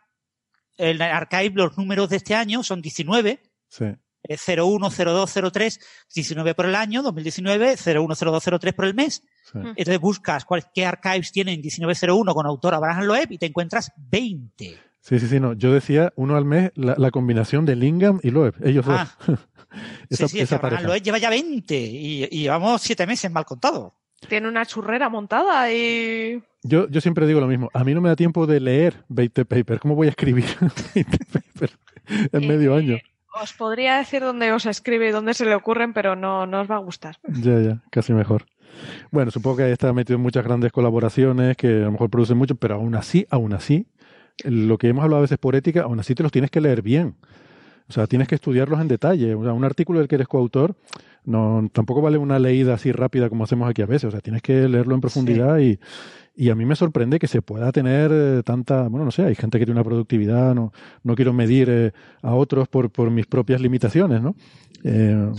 el Archive, los números de este año, son 19. Sí. 01, 02, 03, 19 por el año, 2019, 01, 02, 03 por el mes. Entonces buscas cuál, qué archives tienen 1901 con autor Abraham Loeb y te encuentras 20. Sí, sí, sí, no. Yo decía uno al mes, la, combinación de Lingham y Loeb, ellos dos. Ah. esa, sí, sí, Abraham Loeb lleva ya 20 y, y llevamos 7 meses mal contado. Tiene una churrera montada y... Yo, yo siempre digo lo mismo. A mí no me da tiempo de leer 20 papers. ¿Cómo voy a escribir 20 papers en medio año? Os podría decir dónde os escribe y dónde se le ocurren, pero no, no os va a gustar. Ya, ya, casi mejor. Bueno, supongo que está metido en muchas grandes colaboraciones que a lo mejor producen mucho, pero aún así, aún así, lo que hemos hablado a veces por ética, aún así te los tienes que leer bien. O sea, tienes que estudiarlos en detalle. O sea, un artículo del que eres coautor no, tampoco vale una leída así rápida como hacemos aquí a veces. O sea, tienes que leerlo en profundidad y, y a mí me sorprende que se pueda tener eh, tanta, bueno, no sé, hay gente que tiene una productividad, no, no quiero medir eh, a otros por, por mis propias limitaciones, ¿no? Eh,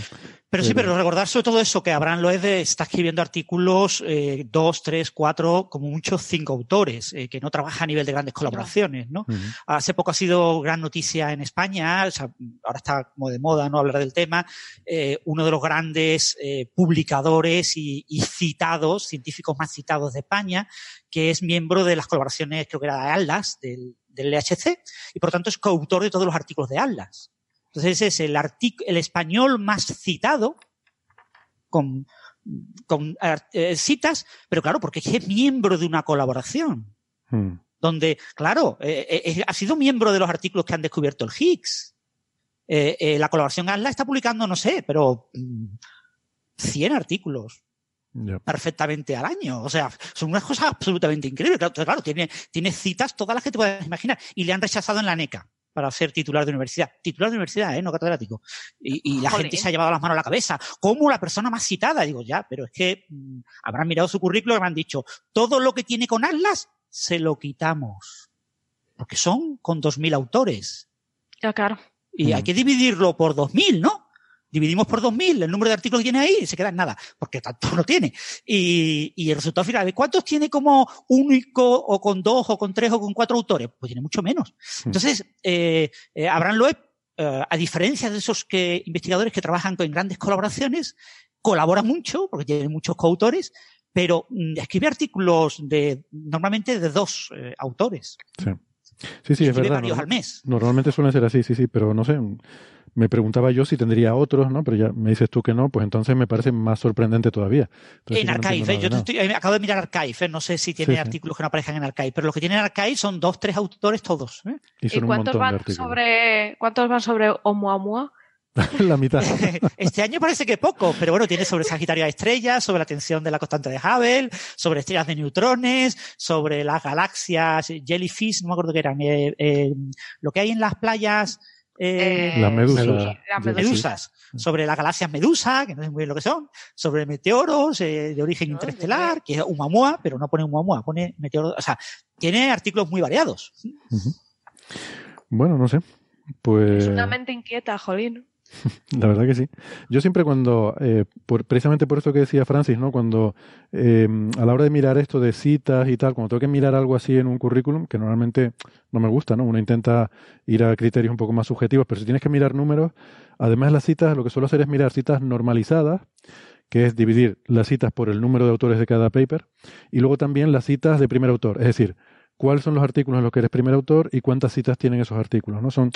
Pero sí, pero recordar sobre todo eso, que Abraham Loeb está escribiendo artículos, eh, dos, tres, cuatro, como muchos cinco autores, eh, que no trabaja a nivel de grandes colaboraciones, ¿no? Hace poco ha sido gran noticia en España, o sea, ahora está como de moda no hablar del tema, eh, uno de los grandes eh, publicadores y, y, citados, científicos más citados de España, que es miembro de las colaboraciones, creo que era de Atlas, del, del LHC, y por tanto es coautor de todos los artículos de Atlas. Entonces es el, el español más citado con, con eh, citas, pero claro, porque es miembro de una colaboración. Hmm. Donde, claro, eh, eh, ha sido miembro de los artículos que han descubierto el Higgs. la colaboración Atlas está publicando, no sé, pero 100 mm, artículos. perfectamente al año. O sea, son unas cosas absolutamente increíbles. Claro, claro tiene, tiene citas todas las que te puedas imaginar. Y le han rechazado en la NECA para ser titular de universidad. Titular de universidad, ¿eh? No catedrático. Y, y la gente se ha llevado las manos a la cabeza. ¿Cómo la persona más citada? Digo, ya, pero es que mmm, habrán mirado su currículo y me han dicho, todo lo que tiene con Atlas, se lo quitamos. Porque son con 2.000 autores. Ya, claro. Y hay que dividirlo por 2.000, ¿no? Dividimos por 2.000 el número de artículos que tiene ahí y se queda en nada, porque tanto no tiene. Y, y el resultado final, ¿cuántos tiene como único o con dos o con tres o con cuatro autores? Pues tiene mucho menos. Hmm. Entonces, eh, eh, Abraham Loeb, eh, a diferencia de esos que, investigadores que trabajan con grandes colaboraciones, colabora mucho, porque tiene muchos coautores, pero mm, escribe artículos de, normalmente de dos eh, autores. Sí. Sí, sí, es verdad. Varios al mes. Normalmente suele ser así, sí, sí, pero no sé, me preguntaba yo si tendría otros, ¿no? Pero ya me dices tú que no, pues entonces me parece más sorprendente todavía. en Archive, yo estoy, acabo de mirar Archive, ¿eh? no sé si tiene artículos que no aparezcan en Archive, pero lo que tiene en Archive son dos, tres autores todos. ¿eh? ¿Y, cuántos, van sobre, cuántos van sobre Oumuamua? la mitad. este año parece que poco, pero bueno, tiene sobre Sagitario de estrellas, sobre la tensión de la constante de Hubble, sobre estrellas de neutrones, sobre las galaxias, jellyfish, no me acuerdo qué eran, eh, eh, lo que hay en las playas eh, las medusas. medusas. Sobre las galaxias medusa, que no sé muy bien lo que son. Sobre meteoros eh, de origen interestelar, que es Oumuamua, pero no pone Oumuamua, pone meteoros. O sea, tiene artículos muy variados. Bueno, no sé. Pues... Es una mente inquieta, Jolín. La verdad que sí. Yo siempre cuando, eh, por, precisamente por esto que decía Francis, ¿no? Cuando eh, a la hora de mirar esto de citas y tal, cuando tengo que mirar algo así en un currículum, que normalmente no me gusta, ¿no? Uno intenta ir a criterios un poco más subjetivos, pero si tienes que mirar números, además de las citas, lo que suelo hacer es mirar citas normalizadas, que es dividir las citas por el número de autores de cada paper, y luego también las citas de primer autor, es decir, cuáles son los artículos en los que eres primer autor y cuántas citas tienen esos artículos, ¿no? Son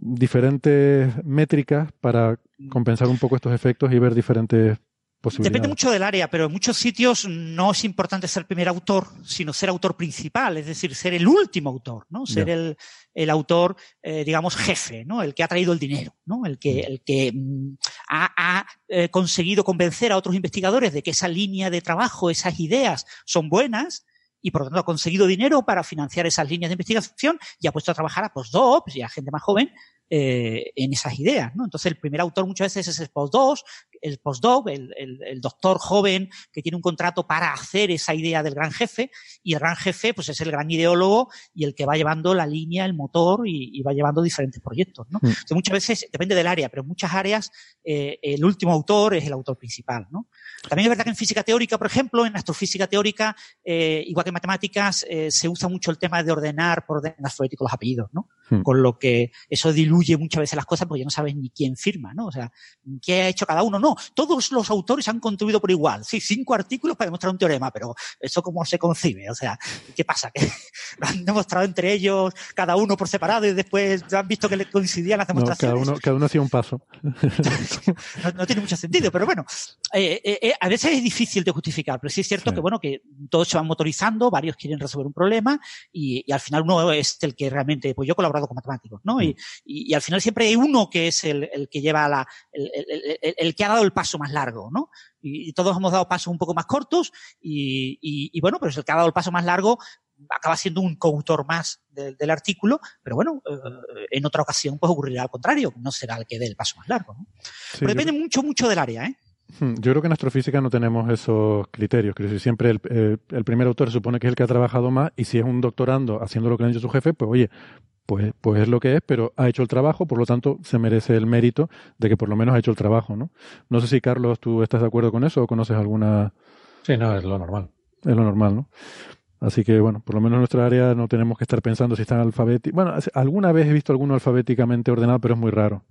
diferentes métricas para compensar un poco estos efectos y ver diferentes posibilidades. Depende mucho del área, pero en muchos sitios no es importante ser primer autor, sino ser autor principal, es decir, ser el último autor, ¿no? Ser el, el, autor, eh, digamos, jefe, ¿no? El que ha traído el dinero, ¿no? El que, mm. el que mm, ha, ha eh, conseguido convencer a otros investigadores de que esa línea de trabajo, esas ideas son buenas y por lo tanto ha conseguido dinero para financiar esas líneas de investigación y ha puesto a trabajar a postdocs y a gente más joven eh, en esas ideas, ¿no? Entonces el primer autor muchas veces es el postdoc, el postdoc, el, el, el, doctor joven que tiene un contrato para hacer esa idea del gran jefe y el gran jefe pues es el gran ideólogo y el que va llevando la línea, el motor y, y va llevando diferentes proyectos, ¿no? Mm. Entonces, muchas veces depende del área, pero en muchas áreas eh, el último autor es el autor principal, ¿no? También es verdad que en física teórica, por ejemplo, en astrofísica teórica, eh, igual que en matemáticas, eh, se usa mucho el tema de ordenar por orden alfabético los apellidos, ¿no? Hmm. Con lo que eso diluye muchas veces las cosas porque ya no sabes ni quién firma, ¿no? O sea, qué ha hecho cada uno. No, todos los autores han contribuido por igual. Sí, cinco artículos para demostrar un teorema, pero eso cómo se concibe. O sea, ¿qué pasa? Que lo han demostrado entre ellos, cada uno por separado y después han visto que le coincidían las demostraciones. cada uno, cada uno hacía un paso. no, no, tiene mucho sentido, pero bueno, eh, eh, eh, a veces es difícil de justificar, pero sí es cierto sí. que bueno, que todos se van motorizando, varios quieren resolver un problema y, y, al final uno es el que realmente, pues yo he colaborado con matemáticos, ¿no? Mm. Y, y, y, al final siempre hay uno que es el, el que lleva la, el, el, el, que ha dado el paso más largo, ¿no? Y, todos hemos dado pasos un poco más cortos y, bueno, pero es el que ha dado el paso más largo acaba siendo un coautor más del, del artículo, pero bueno, eh, en otra ocasión pues ocurrirá al contrario, no será el que dé el paso más largo, ¿no? Sí, pero depende yo... mucho, mucho del área, ¿eh? Hmm, yo creo que en astrofísica no tenemos esos criterios. Quiero decir, siempre el, el, el, primer autor se supone que es el que ha trabajado más y si es un doctorando haciendo lo que le ha dicho su jefe, pues oye, pues, pues es lo que es, pero ha hecho el trabajo, por lo tanto se merece el mérito de que por lo menos ha hecho el trabajo, ¿no? No sé si Carlos, tú estás de acuerdo con eso o conoces alguna... Sí, no, es lo normal. Es lo normal, ¿no? Así que, bueno, por lo menos en nuestra área no tenemos que estar pensando si están alfabéticos. Bueno, alguna vez he visto alguno alfabéticamente ordenado, pero es muy raro.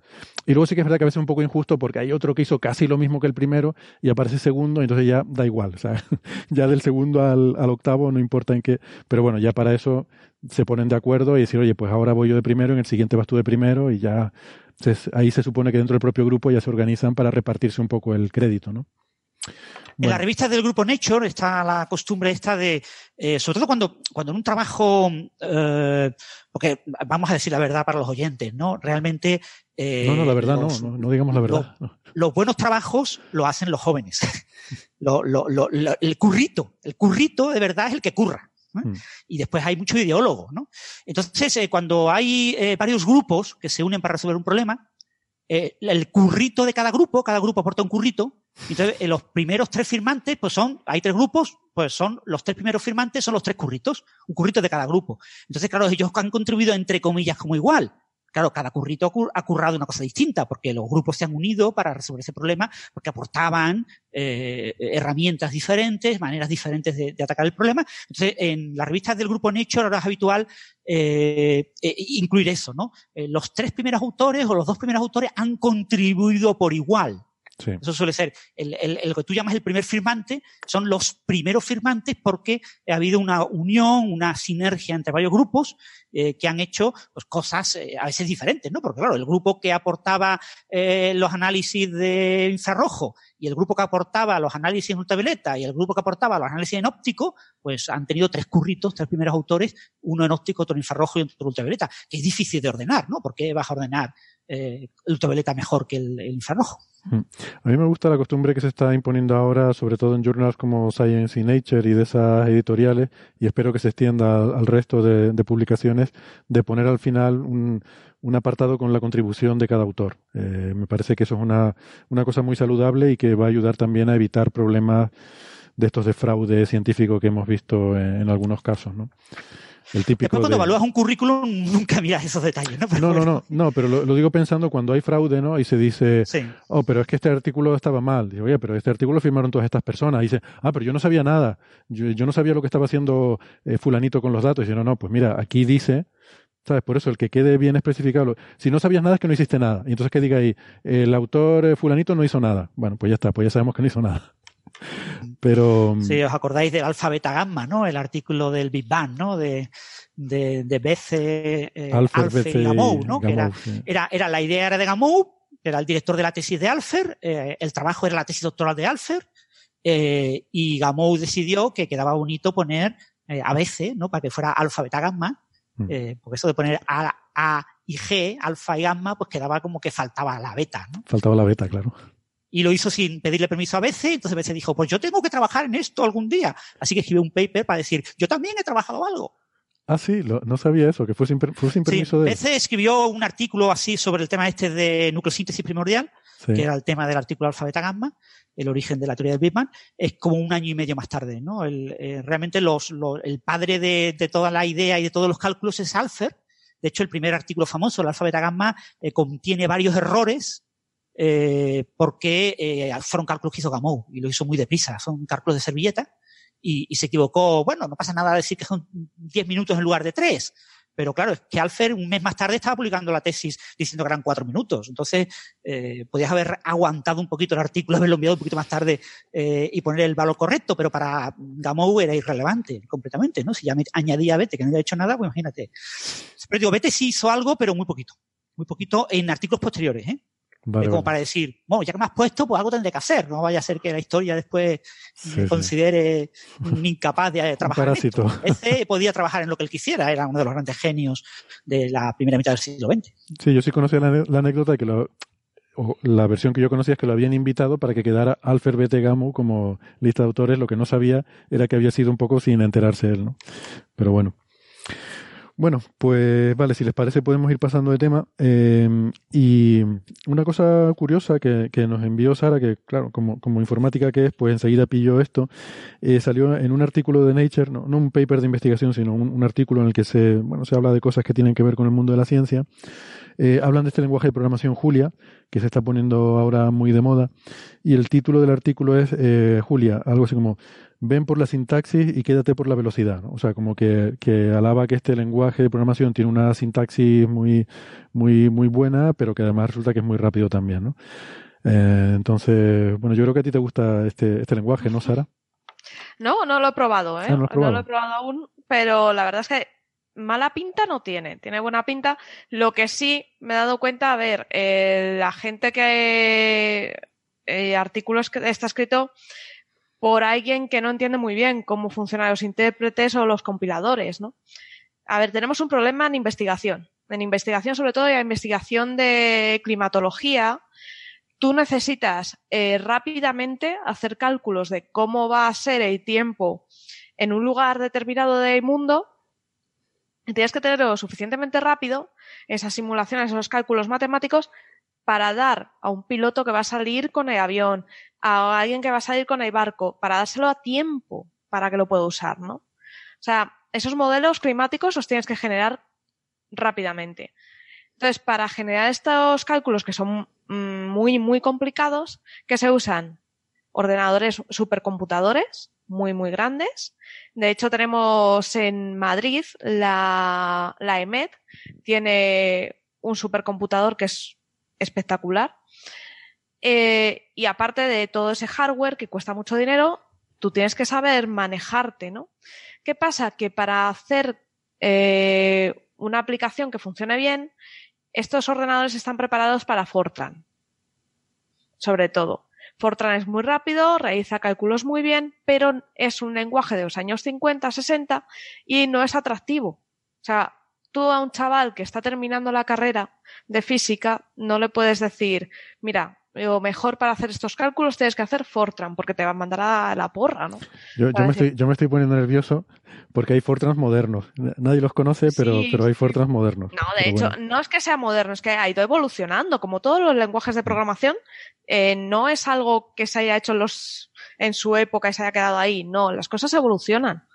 Y luego sí que es verdad que a veces es un poco injusto porque hay otro que hizo casi lo mismo que el primero y aparece segundo, y entonces ya da igual. O sea, ya del segundo al, al, octavo no importa en qué. Pero bueno, ya para eso se ponen de acuerdo y decir, oye, pues ahora voy yo de primero, en el siguiente vas tú de primero, y ya ahí se supone que dentro del propio grupo ya se organizan para repartirse un poco el crédito, ¿no? En la revista del grupo Nature está la costumbre esta de, eh, sobre todo cuando, cuando en un trabajo, eh, porque vamos a decir la verdad para los oyentes, ¿no? Realmente... Eh, no, no, la verdad no, no, digamos la verdad. Los, buenos trabajos lo hacen los jóvenes. lo, lo, el currito, el currito de verdad es el que curra. Mm. Y después hay mucho ideólogo, ¿no? Entonces, cuando hay varios grupos que se unen para resolver un problema, el currito de cada grupo, cada grupo aporta un currito, entonces, los primeros tres firmantes, pues son, hay tres grupos, pues son los tres primeros firmantes, son los tres curritos, un currito de cada grupo. Entonces, claro, ellos han contribuido entre comillas como igual. Claro, cada currito ha currado una cosa distinta, porque los grupos se han unido para resolver ese problema, porque aportaban eh, herramientas diferentes, maneras diferentes de, atacar el problema. Entonces, en las revistas del grupo Nature ahora es habitual eh, eh, incluir eso, ¿no? los tres primeros autores o los dos primeros autores han contribuido por igual eso suele ser el, el, que tú llamas el primer firmante, son los primeros firmantes porque ha habido una unión, una sinergia entre varios grupos eh, que han hecho pues, cosas eh, a veces diferentes, ¿no? Porque claro, el grupo que aportaba eh, los análisis de infrarrojo y el grupo que aportaba los análisis en ultravioleta y el grupo que aportaba los análisis en óptico, pues han tenido tres curritos, tres primeros autores, uno en óptico, otro en infrarrojo y otro en ultravioleta, que es difícil de ordenar, ¿no? Porque vas a ordenar el ultravioleta mejor que el infrarrojo. Mm. A mí me gusta la costumbre que se está imponiendo ahora, sobre todo en journals como Science y Nature y de esas editoriales, y espero que se extienda al, resto de, publicaciones, de poner al final un, apartado con la contribución de cada autor. Eh, me parece que eso es una, una cosa muy saludable y que va a ayudar también a evitar problemas de estos de fraude científico que hemos visto en, algunos casos. El típico Después, cuando evalúas un currículum, nunca miras esos detalles, ¿no? no, no, no, no, pero lo, digo pensando cuando hay fraude, ¿no? Y se dice, oh, pero es que este artículo estaba mal. Digo, oye, pero este artículo firmaron todas estas personas. Y dice, ah, pero yo no sabía nada. Yo, no sabía lo que estaba haciendo eh, Fulanito con los datos. Y dice, no, no, pues mira, aquí dice ¿Sabes? Por eso, el que quede bien especificado. Si no sabías nada, es que no hiciste nada. Y entonces que diga ahí, el autor eh, fulanito no hizo nada. Bueno, pues ya está, pues ya sabemos que no hizo nada. Pero. Sí, os acordáis del alfa beta gamma, ¿no? El artículo del Big Bang, ¿no? De, de, de BC, eh, Alfer, y Gamow, ¿no? que era, era, era, la idea era de Gamow, era el director de la tesis de Alfer, eh, el trabajo era la tesis doctoral de Alfer, eh, y Gamow decidió que quedaba bonito poner eh, ABC, ¿no? Para que fuera alfa, beta, gamma, mm. porque eso de poner A, A y G, alfa y gamma, pues quedaba como que faltaba la beta, ¿no? Faltaba la beta, claro y lo hizo sin pedirle permiso a BC, entonces BC dijo, pues yo tengo que trabajar en esto algún día. Así que escribió un paper para decir, yo también he trabajado algo. Ah, sí, no sabía eso, que fue sin, fue sin permiso de BC escribió un artículo así sobre el tema este de nucleosíntesis primordial, que era el tema del artículo alfa gamma, el origen de la teoría del Big Bang, es como un año y medio más tarde, ¿no? El, eh, realmente los, el padre de, de, toda la idea y de todos los cálculos es Alfer. De hecho, el primer artículo famoso, el alfa beta gamma, eh, contiene varios errores eh, porque eh, fueron cálculos que hizo Gamow y lo hizo muy deprisa, son cálculos de servilleta y, se equivocó. Bueno, no pasa nada decir que son 10 minutos en lugar de 3. Pero claro, es que Alfer un mes más tarde estaba publicando la tesis diciendo que eran cuatro minutos. Entonces, eh, podías haber aguantado un poquito el artículo, haberlo enviado un poquito más tarde eh, y poner el valor correcto, pero para Gamow era irrelevante completamente, ¿no? Si ya me añadía Bete que no había hecho nada, pues imagínate. Pero digo, Bete sí hizo algo, pero muy poquito. Muy poquito en artículos posteriores, ¿eh? Como para decir, bueno, ya que me has puesto, pues algo tendré que hacer. No vaya a ser que la historia después me considere incapaz de trabajar. En esto. Ese podía trabajar en lo que él quisiera, era uno de los grandes genios de la primera mitad del siglo XX. Sí, yo sí conocía la, anécdota de que la versión que yo conocía es que lo habían invitado para que quedara Alfer Bete Gamu como lista de autores. Lo que no sabía era que había sido un poco sin enterarse él, ¿no? Pero bueno. Bueno, pues vale, si les parece podemos ir pasando de tema. Eh, y una cosa curiosa que, que, nos envió Sara, que claro, como, como informática que es, pues enseguida pilló esto, eh, salió en un artículo de Nature, no, no un paper de investigación, sino un, un, artículo en el que se, bueno, se habla de cosas que tienen que ver con el mundo de la ciencia. Eh, hablan de este lenguaje de programación Julia, que se está poniendo ahora muy de moda, y el título del artículo es eh, Julia, algo así como ven por la sintaxis y quédate por la velocidad. ¿no? O sea, como que, que, alaba que este lenguaje de programación tiene una sintaxis muy, muy, muy buena, pero que además resulta que es muy rápido también. ¿no? Eh, entonces, bueno, yo creo que a ti te gusta este, este lenguaje, ¿no, Sara? No, no lo he probado, ¿eh? Ah, ¿no, lo no, lo he probado aún, pero la verdad es que mala pinta no tiene, tiene buena pinta. Lo que sí me he dado cuenta, a ver, eh, la gente que eh, artículos que está escrito por alguien que no entiende muy bien cómo funcionan los intérpretes o los compiladores, ¿no? A ver, tenemos un problema en investigación. En investigación, sobre todo en investigación de climatología, tú necesitas eh, rápidamente hacer cálculos de cómo va a ser el tiempo en un lugar determinado del mundo. Y tienes que tenerlo suficientemente rápido, esas simulaciones, esos cálculos matemáticos, para dar a un piloto que va a salir con el avión, a alguien que va a salir con el barco, para dárselo a tiempo para que lo pueda usar, ¿no? O sea, esos modelos climáticos los tienes que generar rápidamente. Entonces, para generar estos cálculos que son muy, muy complicados, que se usan ordenadores supercomputadores muy, muy grandes. De hecho, tenemos en Madrid la, la EMET, tiene un supercomputador que es espectacular. Eh, y aparte de todo ese hardware que cuesta mucho dinero, tú tienes que saber manejarte, ¿no? ¿Qué pasa? Que para hacer eh, una aplicación que funcione bien, estos ordenadores están preparados para Fortran. Sobre todo. Fortran es muy rápido, realiza cálculos muy bien, pero es un lenguaje de los años 50, 60 y no es atractivo. O sea, tú a un chaval que está terminando la carrera de física no le puedes decir, mira, o mejor para hacer estos cálculos tienes que hacer Fortran, porque te va a mandar a la porra, ¿no? Yo, yo me, estoy, yo me estoy poniendo nervioso porque hay Fortrans modernos. Nadie los conoce, pero, Sí, pero hay. Fortrans modernos. No, de Pero hecho, bueno. no es que sea moderno, es que ha ido evolucionando. Como todos los lenguajes de programación, eh, no es algo que se haya hecho en, los, en su época y se haya quedado ahí. No, las cosas evolucionan.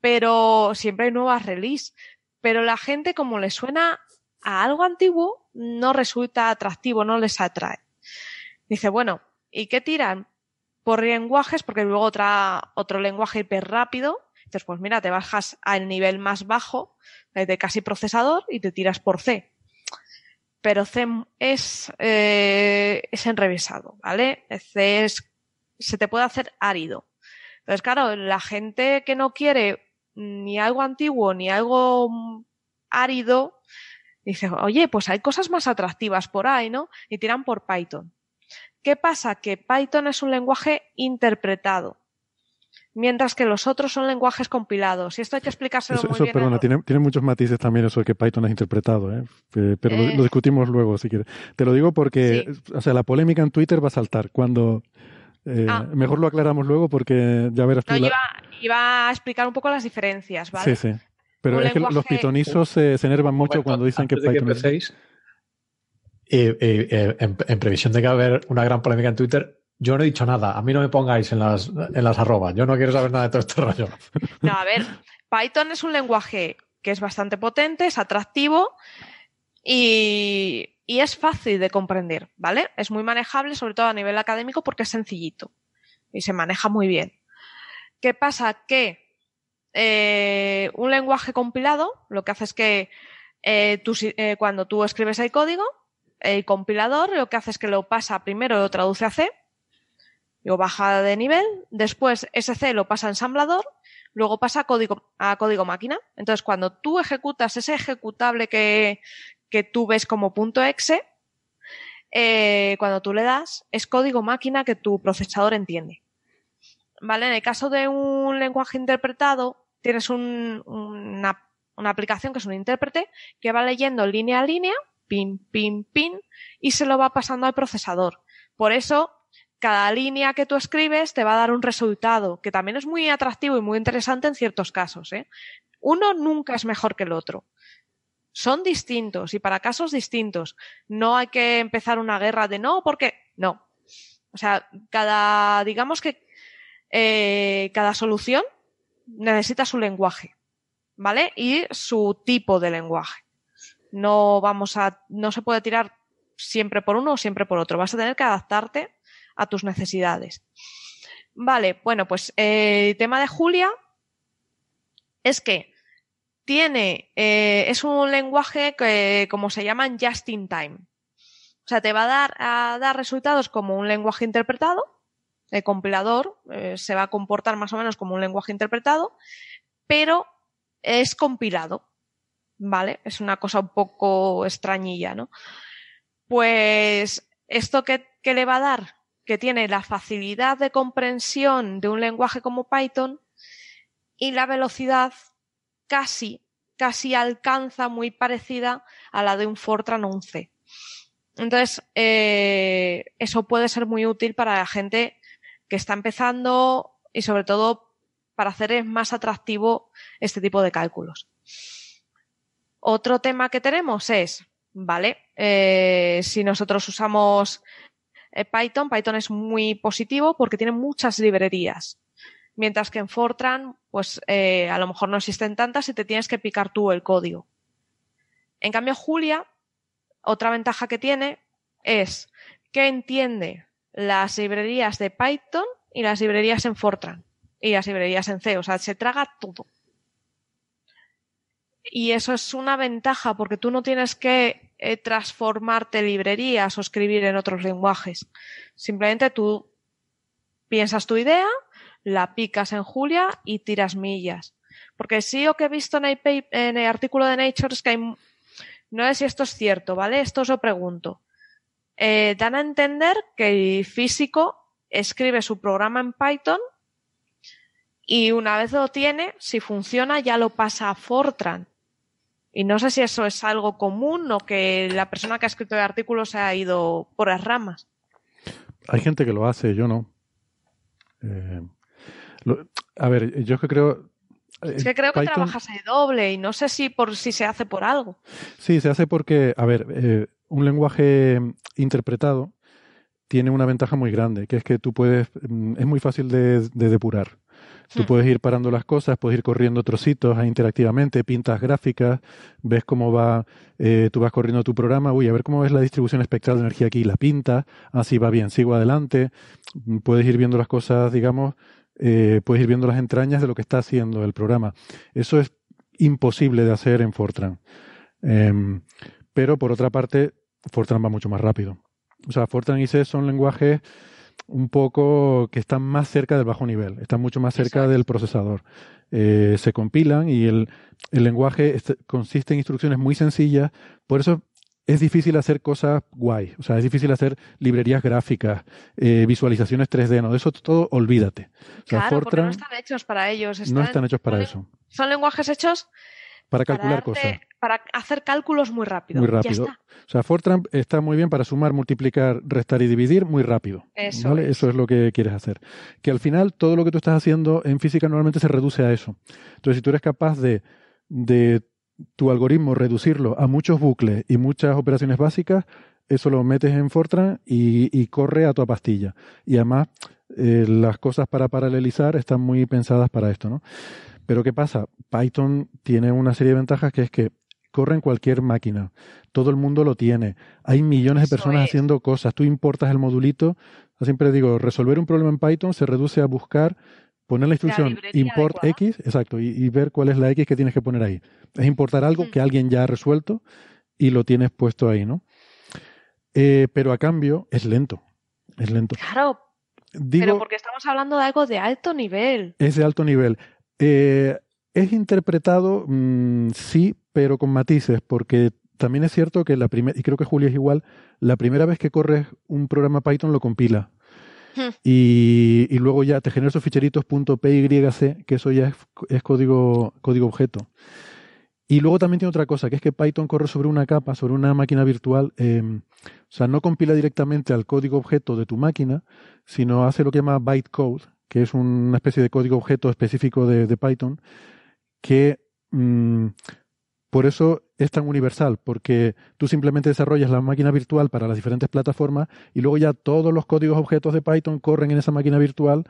Pero siempre hay nuevas release. Pero la gente, como le suena a algo antiguo, no resulta atractivo, no les atrae. Dice, bueno, ¿y qué tiran? Por lenguajes, porque luego otra, otro lenguaje hiper rápido. Entonces, pues mira, te bajas al nivel más bajo de casi procesador y te tiras por C. Pero C es, eh, es enrevesado, ¿vale? C es, se te puede hacer árido. Entonces, claro, la gente que no quiere ni algo antiguo ni algo árido, dice, oye, pues hay cosas más atractivas por ahí, ¿no? Y tiran por Python. ¿Qué pasa? Que Python es un lenguaje interpretado, mientras que los otros son lenguajes compilados. Y esto hay que explicárselo Eso, muy eso, bien. perdona, los- tiene, tiene muchos matices también eso de que Python es interpretado, ¿eh? Eh, pero lo- Eh. lo, discutimos luego, si quieres. Te lo digo porque, o sea, la polémica en Twitter va a saltar cuando... eh, Ah. Mejor lo aclaramos luego porque ya verás tú... No, la- iba, iba a explicar un poco las diferencias, ¿vale? Sí, sí. Pero Un es que los pitonizos se, se enervan mucho cuando dicen que antes de que Python es... empecéis, eh, eh, eh, en, en previsión de que va a haber una gran polémica en Twitter, yo no he dicho nada. A mí no me pongáis en las, en las arrobas. Yo no quiero saber nada de todo este rollo. No, a ver, Python es un lenguaje que es bastante potente, es atractivo y, es fácil de comprender, ¿vale? Es muy manejable, sobre todo a nivel académico, porque es sencillito y se maneja muy bien. ¿Qué pasa? Que eh, un lenguaje compilado lo que hace es que eh, tú eh, cuando tú escribes el código, el compilador lo que hace es que lo pasa primero, lo traduce a C, lo baja de nivel, después ese C lo pasa a ensamblador, luego pasa a código, a código máquina. Entonces, cuando tú ejecutas ese ejecutable que, que tú ves como punto .exe, eh, cuando tú le das, es código máquina que tu procesador entiende. ¿Vale? En el caso de un lenguaje interpretado, tienes un- una, una aplicación que es un intérprete que va leyendo línea a línea, pin, pin, pin, y se lo va pasando al procesador. Por eso, cada línea que tú escribes te va a dar un resultado, que también es muy atractivo y muy interesante en ciertos casos. ¿eh? Uno nunca es mejor que el otro. Son distintos y para casos distintos. No hay que empezar una guerra de no, porque no. O sea, cada, digamos que eh, cada solución necesita su lenguaje, ¿vale? Y su tipo de lenguaje. No vamos a, no se puede tirar siempre por uno o siempre por otro. Vas a tener que adaptarte a tus necesidades. Vale, bueno, pues eh, el tema de Julia es que tiene, eh, es un lenguaje que, como se llaman, just in time. O sea, te va a dar, a dar resultados como un lenguaje interpretado. El compilador eh, se va a comportar más o menos como un lenguaje interpretado, pero es compilado. ¿Vale? Es una cosa un poco extrañilla, ¿no? Pues esto que, que le va a dar, que tiene la facilidad de comprensión de un lenguaje como Python y la velocidad casi, casi alcanza muy parecida a la de un Fortran o un C. Entonces, eh, eso puede ser muy útil para la gente que está empezando y sobre todo para hacer más atractivo este tipo de cálculos. Otro tema que tenemos es, ¿vale? Eh, si nosotros usamos eh, Python, Python es muy positivo porque tiene muchas librerías. Mientras que en Fortran, pues eh, a lo mejor no existen tantas y te tienes que picar tú el código. En cambio, Julia, otra ventaja que tiene es que entiende las librerías de Python y las librerías en Fortran y las librerías en C. O sea, se traga todo. Y eso es una ventaja porque tú no tienes que eh, transformarte librerías o escribir en otros lenguajes. Simplemente tú piensas tu idea, la picas en Julia y tiras millas. Porque sí lo que he visto en el, artículo de Nature es que hay, no sé si esto es cierto, ¿vale? Esto os lo pregunto. Eh, dan a entender que el físico escribe su programa en Python y una vez lo tiene, si funciona, ya lo pasa a Fortran. Y no sé si eso es algo común o que la persona que ha escrito el artículo se ha ido por las ramas. Hay gente que lo hace, yo no. Eh, a ver, yo es que creo. Es que creo que trabajas de doble y no sé si por si se hace por algo. Sí, se hace porque, a ver, eh, un lenguaje interpretado tiene una ventaja muy grande, que es que tú puedes, mm, es muy fácil de, depurar. Tú hmm. puedes ir parando las cosas, puedes ir corriendo trocitos interactivamente, pintas gráficas, ves cómo va, eh, tú vas corriendo tu programa, uy, a ver cómo es la distribución espectral de energía aquí, la pinta, así va bien, sigo adelante, mm, puedes ir viendo las cosas, digamos, eh, puedes ir viendo las entrañas de lo que está haciendo el programa. Eso es imposible de hacer en Fortran. Em, pero por otra parte, Fortran va mucho más rápido. O sea, Fortran y C son lenguajes un poco que están más cerca del bajo nivel, están mucho más cerca del procesador. Eh, se compilan y el, el lenguaje consiste en instrucciones muy sencillas, por eso es difícil hacer cosas guay, o sea, es difícil hacer librerías gráficas, eh, visualizaciones 3D, no, de eso todo olvídate. claro, porque no están hechos para ellos. no están hechos para eso. Son lenguajes hechos para calcular cosas. Para hacer cálculos muy rápido. Muy rápido. O sea, Fortran está muy bien para sumar, multiplicar, restar y dividir muy rápido. Eso, es. eso es lo que quieres hacer. Que al final todo lo que tú estás haciendo en física normalmente se reduce a eso. Entonces, si tú eres capaz de, de tu algoritmo reducirlo a muchos bucles y muchas operaciones básicas, eso lo metes en Fortran y, corre a tu pastilla. Y además, eh, las cosas para paralelizar están muy pensadas para esto, ¿no? Pero ¿qué pasa? Python tiene una serie de ventajas que es que corre en cualquier máquina. Todo el mundo lo tiene. Hay millones de personas haciendo cosas. Tú importas el modulito. siempre digo, resolver un problema en Python se reduce a buscar poner la instrucción import X, exacto, y, ver cuál es la X que tienes que poner ahí. Es importar algo que alguien ya ha resuelto y lo tienes puesto ahí, ¿no? Eh, pero a cambio es lento, es lento. Claro, pero porque estamos hablando de algo de alto nivel. Es de alto nivel. Eh, es interpretado, mm, sí, pero con matices, porque también es cierto que la primera, y creo que Julia es igual, la primera vez que corres un programa Python lo compila. Y, luego ya te genera esos ficheritos .pyc, que eso ya es, código, código objeto. Y luego también tiene otra cosa, que es que Python corre sobre una capa, sobre una máquina virtual. Em, o sea, no compila directamente al código objeto de tu máquina, sino hace lo que llama bytecode, que es una especie de código objeto específico de, Python, que mm, por eso es tan universal, porque tú simplemente desarrollas la máquina virtual para las diferentes plataformas y luego ya todos los códigos objetos de Python corren en esa máquina virtual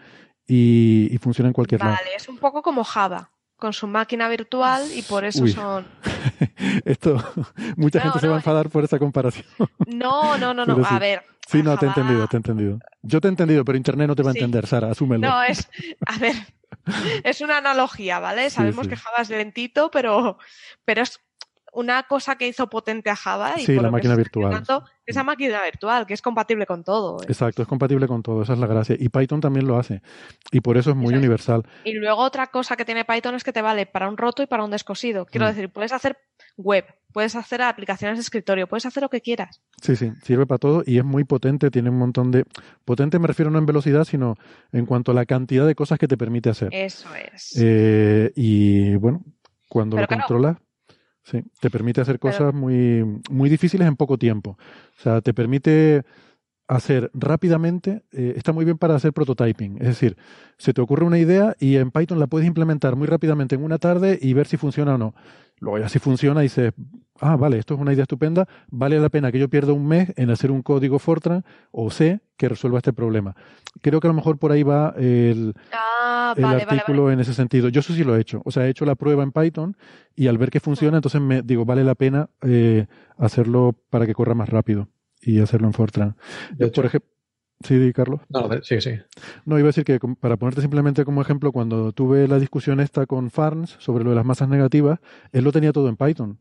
y, y funcionan en cualquier vale. Vale, es un poco como Java, con su máquina virtual y por eso Uy. son... Esto, mucha No, gente se va a enfadar por esa comparación. No, no, no, no. Sí. A ver. Sí, no, te he entendido, te he entendido. Yo te he entendido, pero Internet no te va a Sí. entender, Sara, asúmelo. No, es. A ver. Es una analogía, ¿vale? Sí, Sabemos que Java es lentito, pero, pero es una cosa que hizo potente a Java y Sí, por la máquina virtual. Esa máquina virtual, que es compatible con todo. ¿eh? Exacto, es compatible con todo, esa es la gracia. Y Python también lo hace. Y por eso es muy universal. Y luego otra cosa que tiene Python es que te vale para un roto y para un descosido. Quiero Mm. decir, puedes hacer web, puedes hacer aplicaciones de escritorio, puedes hacer lo que quieras. Sí, sí, sirve para todo y es muy potente, tiene un montón de... Potente me refiero no en velocidad, sino en cuanto a la cantidad de cosas que te permite hacer. Eso es. Eh, y bueno, cuando Pero lo claro. controlas, sí, te permite hacer Pero- cosas muy, muy difíciles en poco tiempo. O sea, te permite hacer rápidamente, eh, está muy bien para hacer prototyping. Es decir, se te ocurre una idea y en Python la puedes implementar muy rápidamente en una tarde y ver si funciona o no. Luego ya si funciona dices, ah, vale, esto es una idea estupenda, vale la pena que yo pierda un mes en hacer un código Fortran o C que resuelva este problema. Creo que a lo mejor por ahí va el, Ah, el vale, artículo vale. en ese sentido. Yo eso sí lo he hecho. O sea, he hecho la prueba en Python y al ver que funciona, entonces me digo, vale la pena eh, hacerlo para que corra más rápido y hacerlo en Fortran. Yo, por ejemplo, sí, di, Carlos. No, sí, sí. No, iba a decir que para ponerte simplemente como ejemplo, cuando tuve la discusión esta con Farns sobre lo de las masas negativas, él lo tenía todo en Python.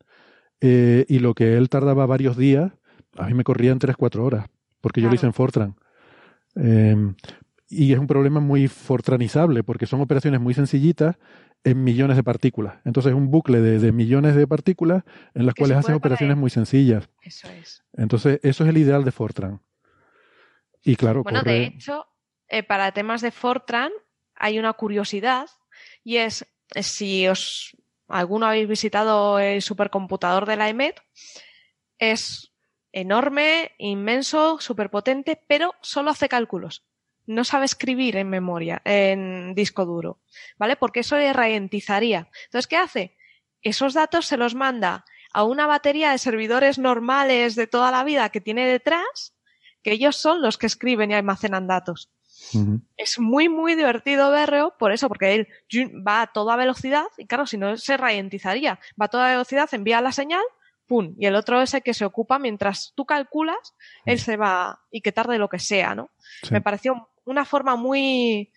Eh, y lo que él tardaba varios días, a mí me corría en 3-4 horas, porque yo lo hice en Fortran. Eh, y es un problema muy fortranizable, porque son operaciones muy sencillitas en millones de partículas. Entonces es un bucle de, de millones de partículas en las Que cuales puede operaciones poner- muy sencillas. Eso es. Entonces eso es el ideal de Fortran. Y claro, Bueno, corre... de hecho, eh, para temas de Fortran hay una curiosidad y es eh, si os alguno habéis visitado el supercomputador de la EMET, es enorme, inmenso, superpotente, pero solo hace cálculos. No sabe escribir en memoria, en disco duro, ¿vale? Porque eso le ralentizaría. Entonces, ¿qué hace? Esos datos se los manda a una batería de servidores normales de toda la vida que tiene detrás, que ellos son los que escriben y almacenan datos. Es muy, muy divertido verlo por eso, porque él va a toda velocidad y claro, si no se ralentizaría. Va a toda velocidad, envía la señal, ¡pum! Y el otro es el que se ocupa mientras tú calculas, él se va y que tarde lo que sea, ¿no? Sí. Me pareció una forma muy,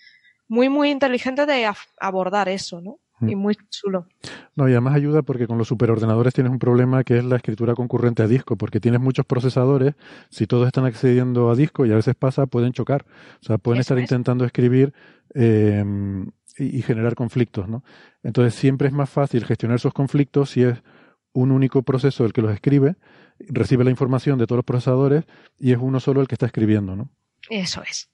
muy, muy inteligente de abordar eso, ¿no? Y muy chulo. No, y además ayuda porque con los superordenadores tienes un problema que es la escritura concurrente a disco, porque tienes muchos procesadores, si todos están accediendo a disco y a veces pasa, pueden chocar. O sea, pueden Eso estar es. intentando escribir eh, y, y generar conflictos, ¿no? Entonces siempre es más fácil gestionar esos conflictos si es un único proceso el que los escribe, recibe la información de todos los procesadores y es uno solo el que está escribiendo, ¿no? Eso es.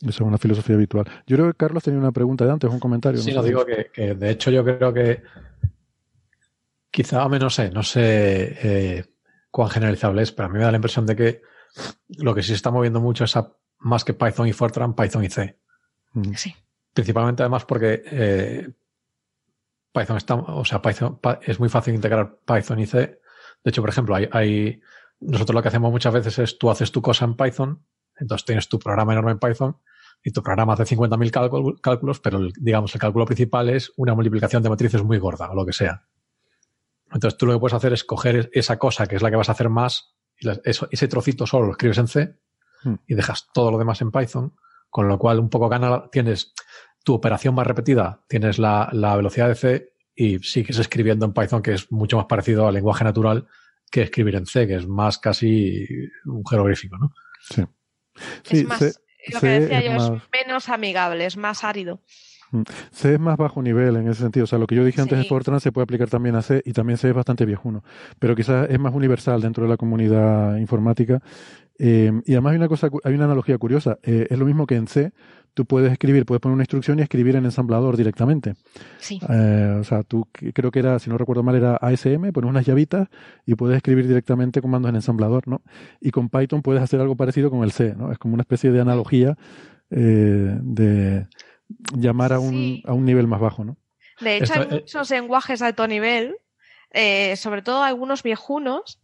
Esa es una filosofía habitual. Yo creo que Carlos tenía una pregunta de antes, un comentario. Sí, no si- digo que, que, de hecho yo creo que quizá, a no sé, no sé eh, cuán generalizable es, pero a mí me da la impresión de que lo que sí se está moviendo mucho es a, más que Python y Fortran, Python y C. Ujú. Sí. Principalmente además porque eh, Python está, o sea, Python pa- es muy fácil integrar Python y C. De hecho, por ejemplo, hay, hay nosotros lo que hacemos muchas veces es tú haces tu cosa en Python, entonces tienes tu programa enorme en Python y tu programa hace 50.000 cálculo- cálculos, pero el- digamos el cálculo principal es una multiplicación de matrices muy gorda o lo que sea. Entonces tú lo que puedes hacer es coger esa cosa que es la que vas a hacer más y la- eso- ese trocito solo lo escribes en C Hmm. y dejas todo lo demás en Python, con lo cual un poco gana, tienes tu operación más repetida, tienes la, la velocidad de C y sigues escribiendo en Python, que es mucho más parecido al lenguaje natural que escribir en C, que es más casi un jeroglífico, ¿no? Sí. Sí, es más, C- lo C que decía es yo, más- es menos amigable, es más árido. C es más bajo nivel en ese sentido. O sea, lo que yo dije antes de Sí. Fortran se puede aplicar también a C y también C es bastante viejuno. Pero quizás es más universal dentro de la comunidad informática. Eh, y además hay una cosa, hay una analogía curiosa. Eh, es lo mismo que en C, tú puedes escribir, puedes poner una instrucción y escribir en ensamblador directamente. Sí. Eh, o sea, tú creo que era, si no recuerdo mal, era ASM, pones unas llavitas y puedes escribir directamente comandos en ensamblador, ¿no? Y con Python puedes hacer algo parecido con el C, ¿no? Es como una especie de analogía eh, de llamar a un, Sí. a un nivel más bajo, ¿no? De hecho, Esto, hay eh, muchos lenguajes de alto nivel, eh, sobre todo algunos viejunos,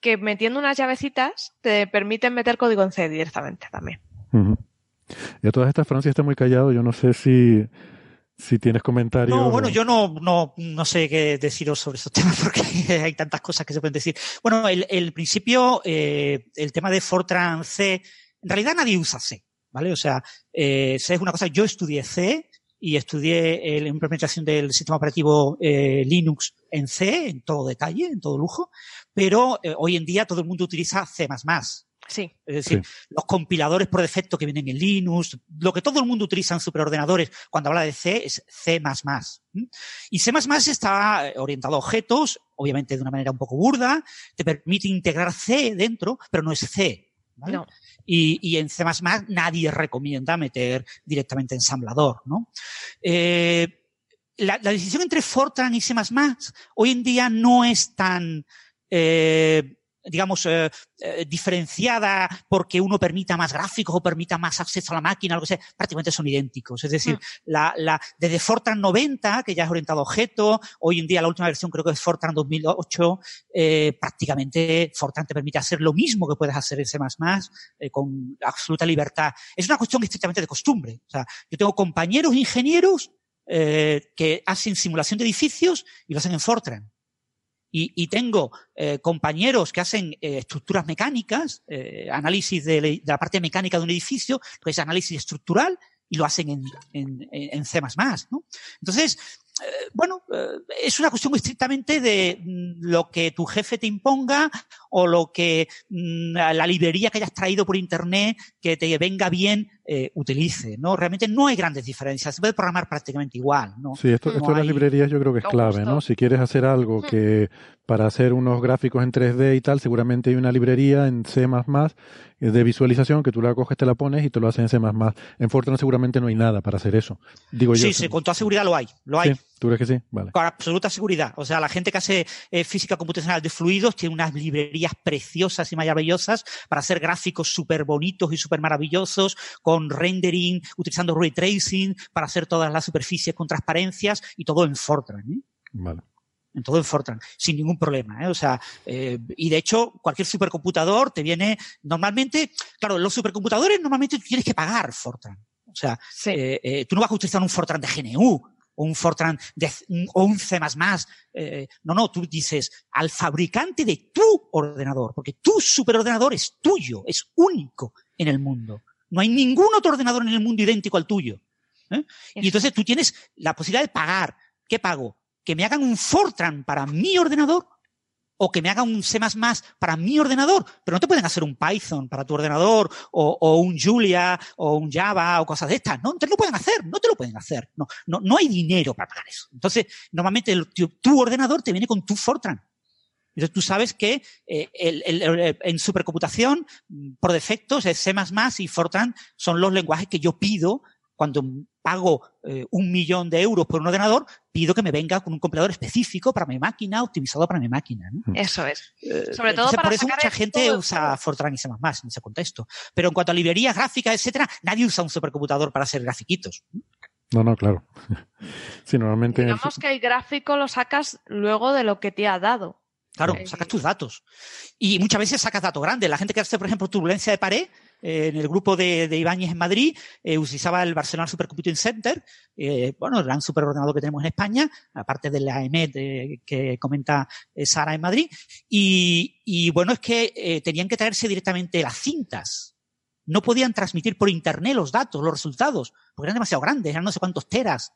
que metiendo unas llavecitas te permiten meter código en C directamente también. Ujú. Y a todas estas, Francia está muy callado. Yo no sé si, si tienes comentarios. No, bueno, yo no, no, no sé qué deciros sobre estos temas porque hay tantas cosas que se pueden decir. Bueno, el, el principio, eh, el tema de Fortran C, en realidad nadie usa C, ¿vale? O sea, eh, C es una cosa, yo estudié C y estudié eh, la implementación del sistema operativo eh, Linux en C, en todo detalle, en todo lujo, pero hoy en día todo el mundo utiliza C++. Sí. Es decir, los compiladores por defecto que vienen en Linux, lo que todo el mundo utiliza en superordenadores cuando habla de C es C++. Y C++ está orientado a objetos, obviamente de una manera un poco burda, te permite integrar C dentro, pero no es C. ¿vale? No. Y, y en C++ nadie recomienda meter directamente ensamblador, ¿no? Eh, la, la decisión entre Fortran y C++ hoy en día no es tan, eh, digamos, eh, eh, diferenciada porque uno permita más gráficos o permita más acceso a la máquina, algo así, prácticamente son idénticos. Es decir, Mm. la, la, desde Fortran 90, que ya es orientado a objetos, hoy en día la última versión creo que es Fortran 2008, eh, prácticamente Fortran te permite hacer lo mismo que puedes hacer en C++, eh, con absoluta libertad. Es una cuestión estrictamente de costumbre. O sea, yo tengo compañeros ingenieros eh, que hacen simulación de edificios y lo hacen en Fortran. Y, y tengo eh, compañeros que hacen eh, estructuras mecánicas, eh, análisis de, de la parte mecánica de un edificio, que es análisis estructural, y lo hacen en, en, en C++, ¿no? Entonces, eh, bueno, eh, es una cuestión estrictamente de mm, lo que tu jefe te imponga o lo que mm, la librería que hayas traído por internet que te venga bien eh, utilice, ¿no? Realmente no hay grandes diferencias, se puede programar prácticamente igual, ¿no? Sí, esto, No esto de las librerías yo creo que es No, clave, justo. ¿no? Si quieres hacer algo que para hacer unos gráficos en 3D y tal, seguramente hay una librería en C++ de visualización que tú la coges, te la pones y te lo haces en C++. En Fortran seguramente no hay nada para hacer eso. Digo yo. Sí, sí, con toda seguridad lo hay, lo hay. Sí, ¿Tú crees que sí? Vale. Con absoluta seguridad. O sea, la gente que hace eh, física computacional de fluidos tiene unas librerías preciosas y maravillosas para hacer gráficos súper bonitos y súper maravillosos, con rendering, utilizando ray tracing, para hacer todas las superficies con transparencias y todo en Fortran. ¿eh? Vale. en todo en Fortran, sin ningún problema. ¿eh? O sea, eh, y de hecho, cualquier supercomputador te viene normalmente, claro, los supercomputadores normalmente tú tienes que pagar Fortran. O sea, Sí. eh, eh, tú no vas a utilizar un Fortran de GNU o un Fortran de, o un C++. Eh, no, no, tú dices al fabricante de tu ordenador, porque tu superordenador es tuyo, es único en el mundo. No hay ningún otro ordenador en el mundo idéntico al tuyo. ¿eh? Y entonces tú tienes la posibilidad de pagar. ¿Qué pago? Que me hagan un Fortran para mi ordenador o que me hagan un C++ para mi ordenador, pero no te pueden hacer un Python para tu ordenador o, o un Julia o un Java o cosas de estas, ¿no? No pueden hacer, no te lo pueden hacer, no, no, no hay dinero para pagar eso. Entonces, normalmente tu, tu ordenador te viene con tu Fortran. Entonces tú sabes que eh, en supercomputación, mm, por defecto, es C++ y Fortran son los lenguajes que yo pido cuando pago eh, un millón de euros por un ordenador, pido que me venga con un compilador específico para mi máquina, optimizado para mi máquina. ¿no? Eso es. Eh, Sobre todo entonces, para por eso mucha gente todo usa. Fortran y C++ en ese contexto. Pero en cuanto a librerías gráficas, etcétera, nadie usa un supercomputador para hacer grafiquitos. No, no, claro. Sí, normalmente. Digamos que el gráfico lo sacas luego de lo que te ha dado. Claro, Eh, sacas tus datos. Y muchas veces sacas datos grandes. La gente que hace, por ejemplo, turbulencia de pared, en el grupo de, de Ibáñez en Madrid, eh, utilizaba el Barcelona Supercomputing Center, eh, bueno, el gran superordenador que tenemos en España, aparte de la EMET eh, que comenta eh, Sara en Madrid. Y, bueno, es que tenían que traerse directamente las cintas. No podían transmitir por internet los datos, los resultados, porque eran demasiado grandes, eran no sé cuántos teras.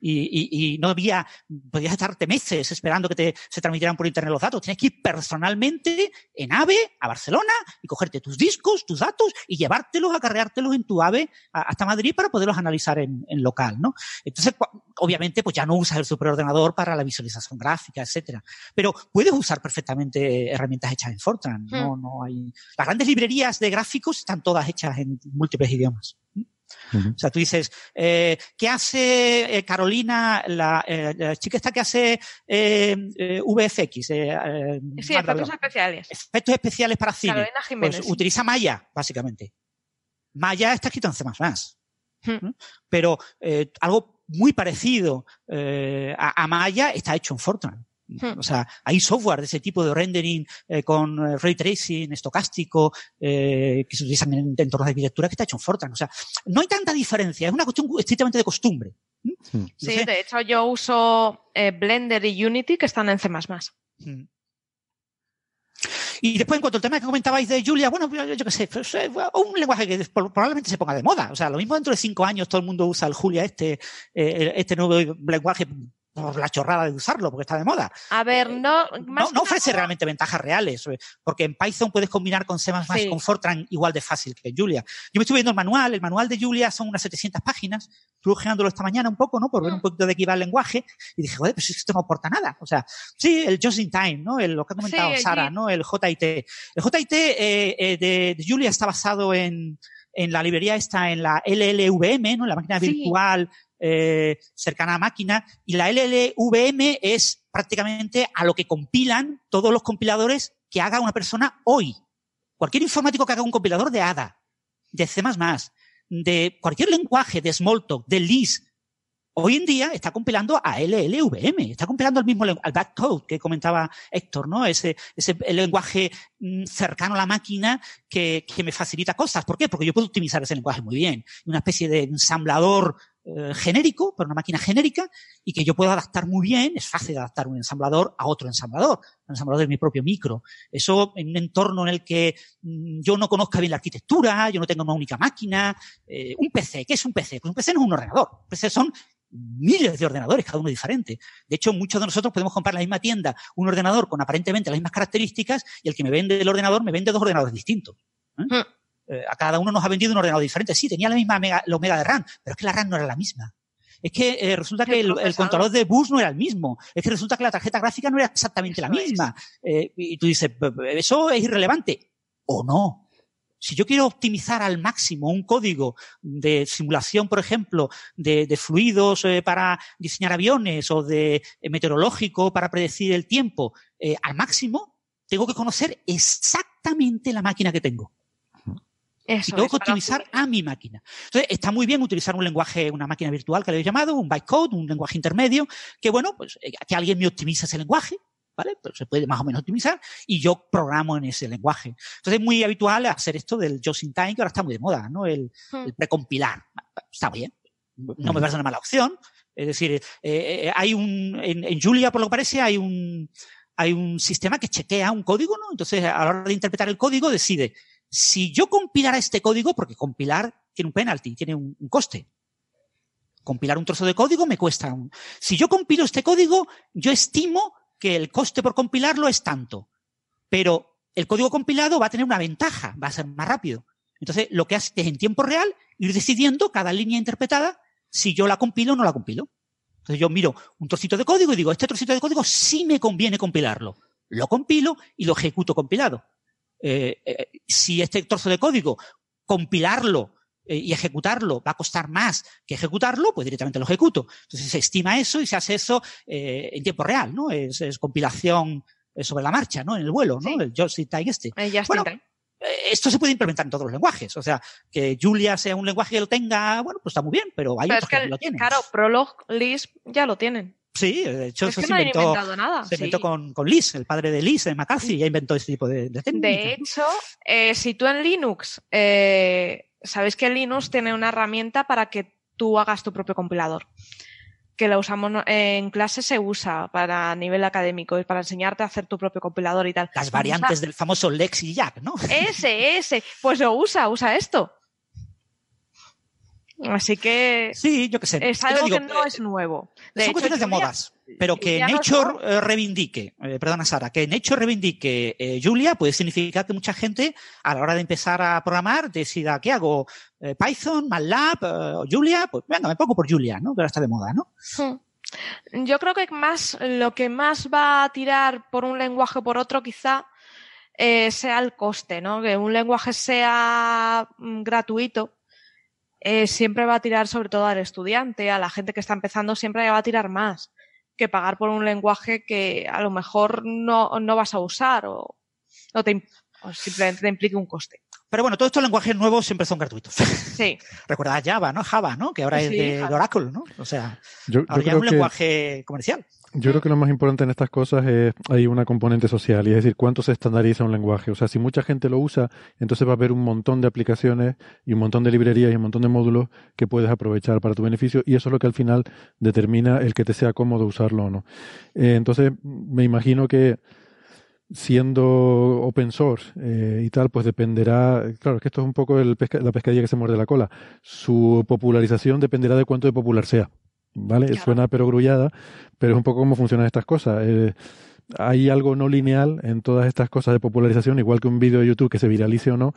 Y, y, y no había, podías estarte meses esperando que te, se transmitieran por internet los datos. Tienes que ir personalmente en AVE a Barcelona y cogerte tus discos, tus datos y llevártelos, acarreártelos en tu AVE a- hasta Madrid para poderlos analizar en, en local, ¿no? Entonces, obviamente, pues ya no usas el superordenador para la visualización gráfica, etcétera. Pero puedes usar perfectamente herramientas hechas en Fortran. No, no hay. Las grandes librerías de gráficos están todas hechas en múltiples idiomas. O sea, tú dices, eh, ¿qué hace eh, Carolina, la, eh, la chica esta que hace eh, eh, VFX? Sí, Marta, efectos especiales. Efectos especiales para cine. Carolina Jiménez. Pues sí. utiliza Maya, básicamente. Maya está escrito en C++. Hmm. ¿no? Pero eh, algo muy parecido eh, a, a, Maya está hecho en Fortran. Hmm. O sea, hay software de ese tipo de rendering eh, con eh, ray tracing estocástico eh, que se utilizan en entornos de arquitectura que está hecho en Fortran. O sea, no hay tanta diferencia, es una cuestión estrictamente de costumbre. ¿Mm? Sí, de hecho yo uso eh, Blender y Unity que están en C++. Hmm. Y después, en cuanto al tema que comentabais de Julia, bueno, yo, yo qué sé, pues, un lenguaje que probablemente se ponga de moda. O sea, lo mismo dentro de cinco años todo el mundo usa el Julia este, eh, este nuevo lenguaje por la chorrada de usarlo, porque está de moda. A ver, Eh, no. No, no ofrece realmente ventajas reales, eh, porque en Python puedes combinar con C++ Sí. con Fortran igual de fácil que en Julia. Yo me estuve viendo el manual, el manual de Julia son unas 700 páginas, estuve ojeándolo esta mañana un poco, ¿no? Por ver un poquito de qué iba el lenguaje, y dije, joder, pues esto no aporta nada. O sea, sí, el just in time, ¿no? El, lo que ha comentado Sí, Sara. ¿no? El JIT. El JIT eh, eh, de, de Julia está basado en, en la librería esta, en la LLVM, ¿no? La máquina Sí. virtual eh, cercana a máquina. Y la LLVM es prácticamente a lo que compilan todos los compiladores que haga una persona hoy. Cualquier informático que haga un compilador de ADA, de C++, de cualquier lenguaje, de Smalltalk, de Lisp, hoy en día está compilando a LLVM, está compilando al mismo al backcode que comentaba Héctor, ¿no? Ese, ese lenguaje mm, cercano a la máquina que, que me facilita cosas. ¿Por qué? Porque yo puedo optimizar ese lenguaje muy bien. Una especie de ensamblador eh, genérico, para una máquina genérica, y que yo puedo adaptar muy bien, es fácil adaptar un ensamblador a otro ensamblador, un ensamblador de mi propio micro. Eso en un entorno en el que mm, yo no conozca bien la arquitectura, yo no tengo una única máquina, eh, un PC, ¿qué es un PC? Pues un PC no es un ordenador, un PC son miles de ordenadores, cada uno diferente. De hecho, muchos de nosotros podemos comprar en la misma tienda un ordenador con aparentemente las mismas características y el que me vende el ordenador me vende dos ordenadores distintos. ¿eh? Eh, a cada uno nos ha vendido un ordenador diferente. Sí, tenía la misma mega, la omega de RAM, pero es que la RAM no era la misma. Es que eh, resulta que el, el controlador de bus no era el mismo. Es que resulta que la tarjeta gráfica no era exactamente la Eso misma. Eh, y tú dices, "B- b- eso es irrelevante. O no. Si yo quiero optimizar al máximo un código de simulación, por ejemplo, de, de fluidos eh, para diseñar aviones o de meteorológico para predecir el tiempo al máximo, tengo que conocer exactamente la máquina que tengo Eso y tengo es, que optimizar a mi máquina. Entonces, está muy bien utilizar un lenguaje, una máquina virtual que le he llamado, un bytecode, un lenguaje intermedio, que bueno, pues eh, que alguien me optimice ese lenguaje, ¿vale? Pues se puede más o menos optimizar y yo programo en ese lenguaje. Entonces, es muy habitual hacer esto del just in time, que ahora está muy de moda, ¿no? El, Hmm. el precompilar. Está bien. No me parece una mala opción. Es decir, eh, eh, hay un, en, en Julia, por lo que parece, hay un, hay un sistema que chequea un código, ¿no? Entonces, a la hora de interpretar el código, decide, si yo compilara este código, porque compilar tiene un penalty, tiene un, un coste. Compilar un trozo de código me cuesta un. Si yo compilo este código, yo estimo que el coste por compilarlo es tanto. Pero el código compilado va a tener una ventaja, va a ser más rápido. Entonces, lo que hace es en tiempo real ir decidiendo cada línea interpretada si yo la compilo o no la compilo. Entonces yo miro un trocito de código y digo, este trocito de código sí me conviene compilarlo. Lo compilo y lo ejecuto compilado. Eh, eh, si este trozo de código, compilarlo eh, y ejecutarlo va a costar más que ejecutarlo, pues directamente lo ejecuto. Entonces se estima eso y se hace eso eh, en tiempo real, ¿no? Es, es compilación sobre la marcha, ¿no? En el vuelo, ¿no? Sí. El just in time este. Bueno, Esto se puede implementar en todos los lenguajes. O sea, que Julia sea un lenguaje que lo tenga, bueno, pues está muy bien, pero hay Pero otros es que, que, lo tienen. claro, Prolog, Lisp ya lo tienen. Sí, de hecho es eso que se no inventó, inventado nada. se inventó con, con Liz, el padre de Liz, de McCarthy, ya inventó ese tipo de, de técnicas. De hecho, eh, si tú en Linux, eh, sabéis que Linux tiene una herramienta para que tú hagas tu propio compilador. Que la usamos en clase, se usa para nivel académico y para enseñarte a hacer tu propio compilador y tal. Las variantes del famoso Lex y Jack, ¿no? Ese, ese. Pues lo usa, usa esto. Así que Sí, yo qué sé. es algo digo, que no eh, es nuevo. De son hecho, cuestiones de Julia- modas. Pero que no Nature eh, reivindique, eh, perdona Sara, que Nature reivindique eh, Julia puede significar que mucha gente a la hora de empezar a programar decida, ¿qué hago? Python, MATLAB, Julia, pues venga, me pongo por Julia, ¿no? Que ahora está de moda, ¿no? Hmm. Yo creo que más lo que más va a tirar por un lenguaje o por otro quizá sea el coste, ¿no? Que un lenguaje sea mm, gratuito eh, siempre va a tirar sobre todo al estudiante, a la gente que está empezando siempre va a tirar más que pagar por un lenguaje que a lo mejor no, no vas a usar o, o te, o simplemente te implique un coste. Pero bueno, todos estos lenguajes nuevos siempre son gratuitos. Sí. Recordad Java, ¿no? Java, ¿no? Que ahora Sí, es de. Oracle, ¿no? O sea, Yo, yo ahora ya es un que, lenguaje comercial. Yo creo que lo más importante en estas cosas es hay una componente social, y es decir, cuánto se estandariza un lenguaje. O sea, si mucha gente lo usa, entonces va a haber un montón de aplicaciones y un montón de librerías y un montón de módulos que puedes aprovechar para tu beneficio, y eso es lo que al final determina el que te sea cómodo usarlo o no. Eh, entonces, me imagino que siendo open source eh, y tal, pues dependerá, claro, es que esto es un poco el pesca- la pescadilla que se muerde la cola. Su popularización dependerá de cuánto de popular sea. ¿Vale? Claro. Suena perogrullada, pero es un poco cómo funcionan estas cosas. Eh, hay algo no lineal en todas estas cosas de popularización, igual que un vídeo de YouTube que se viralice o no,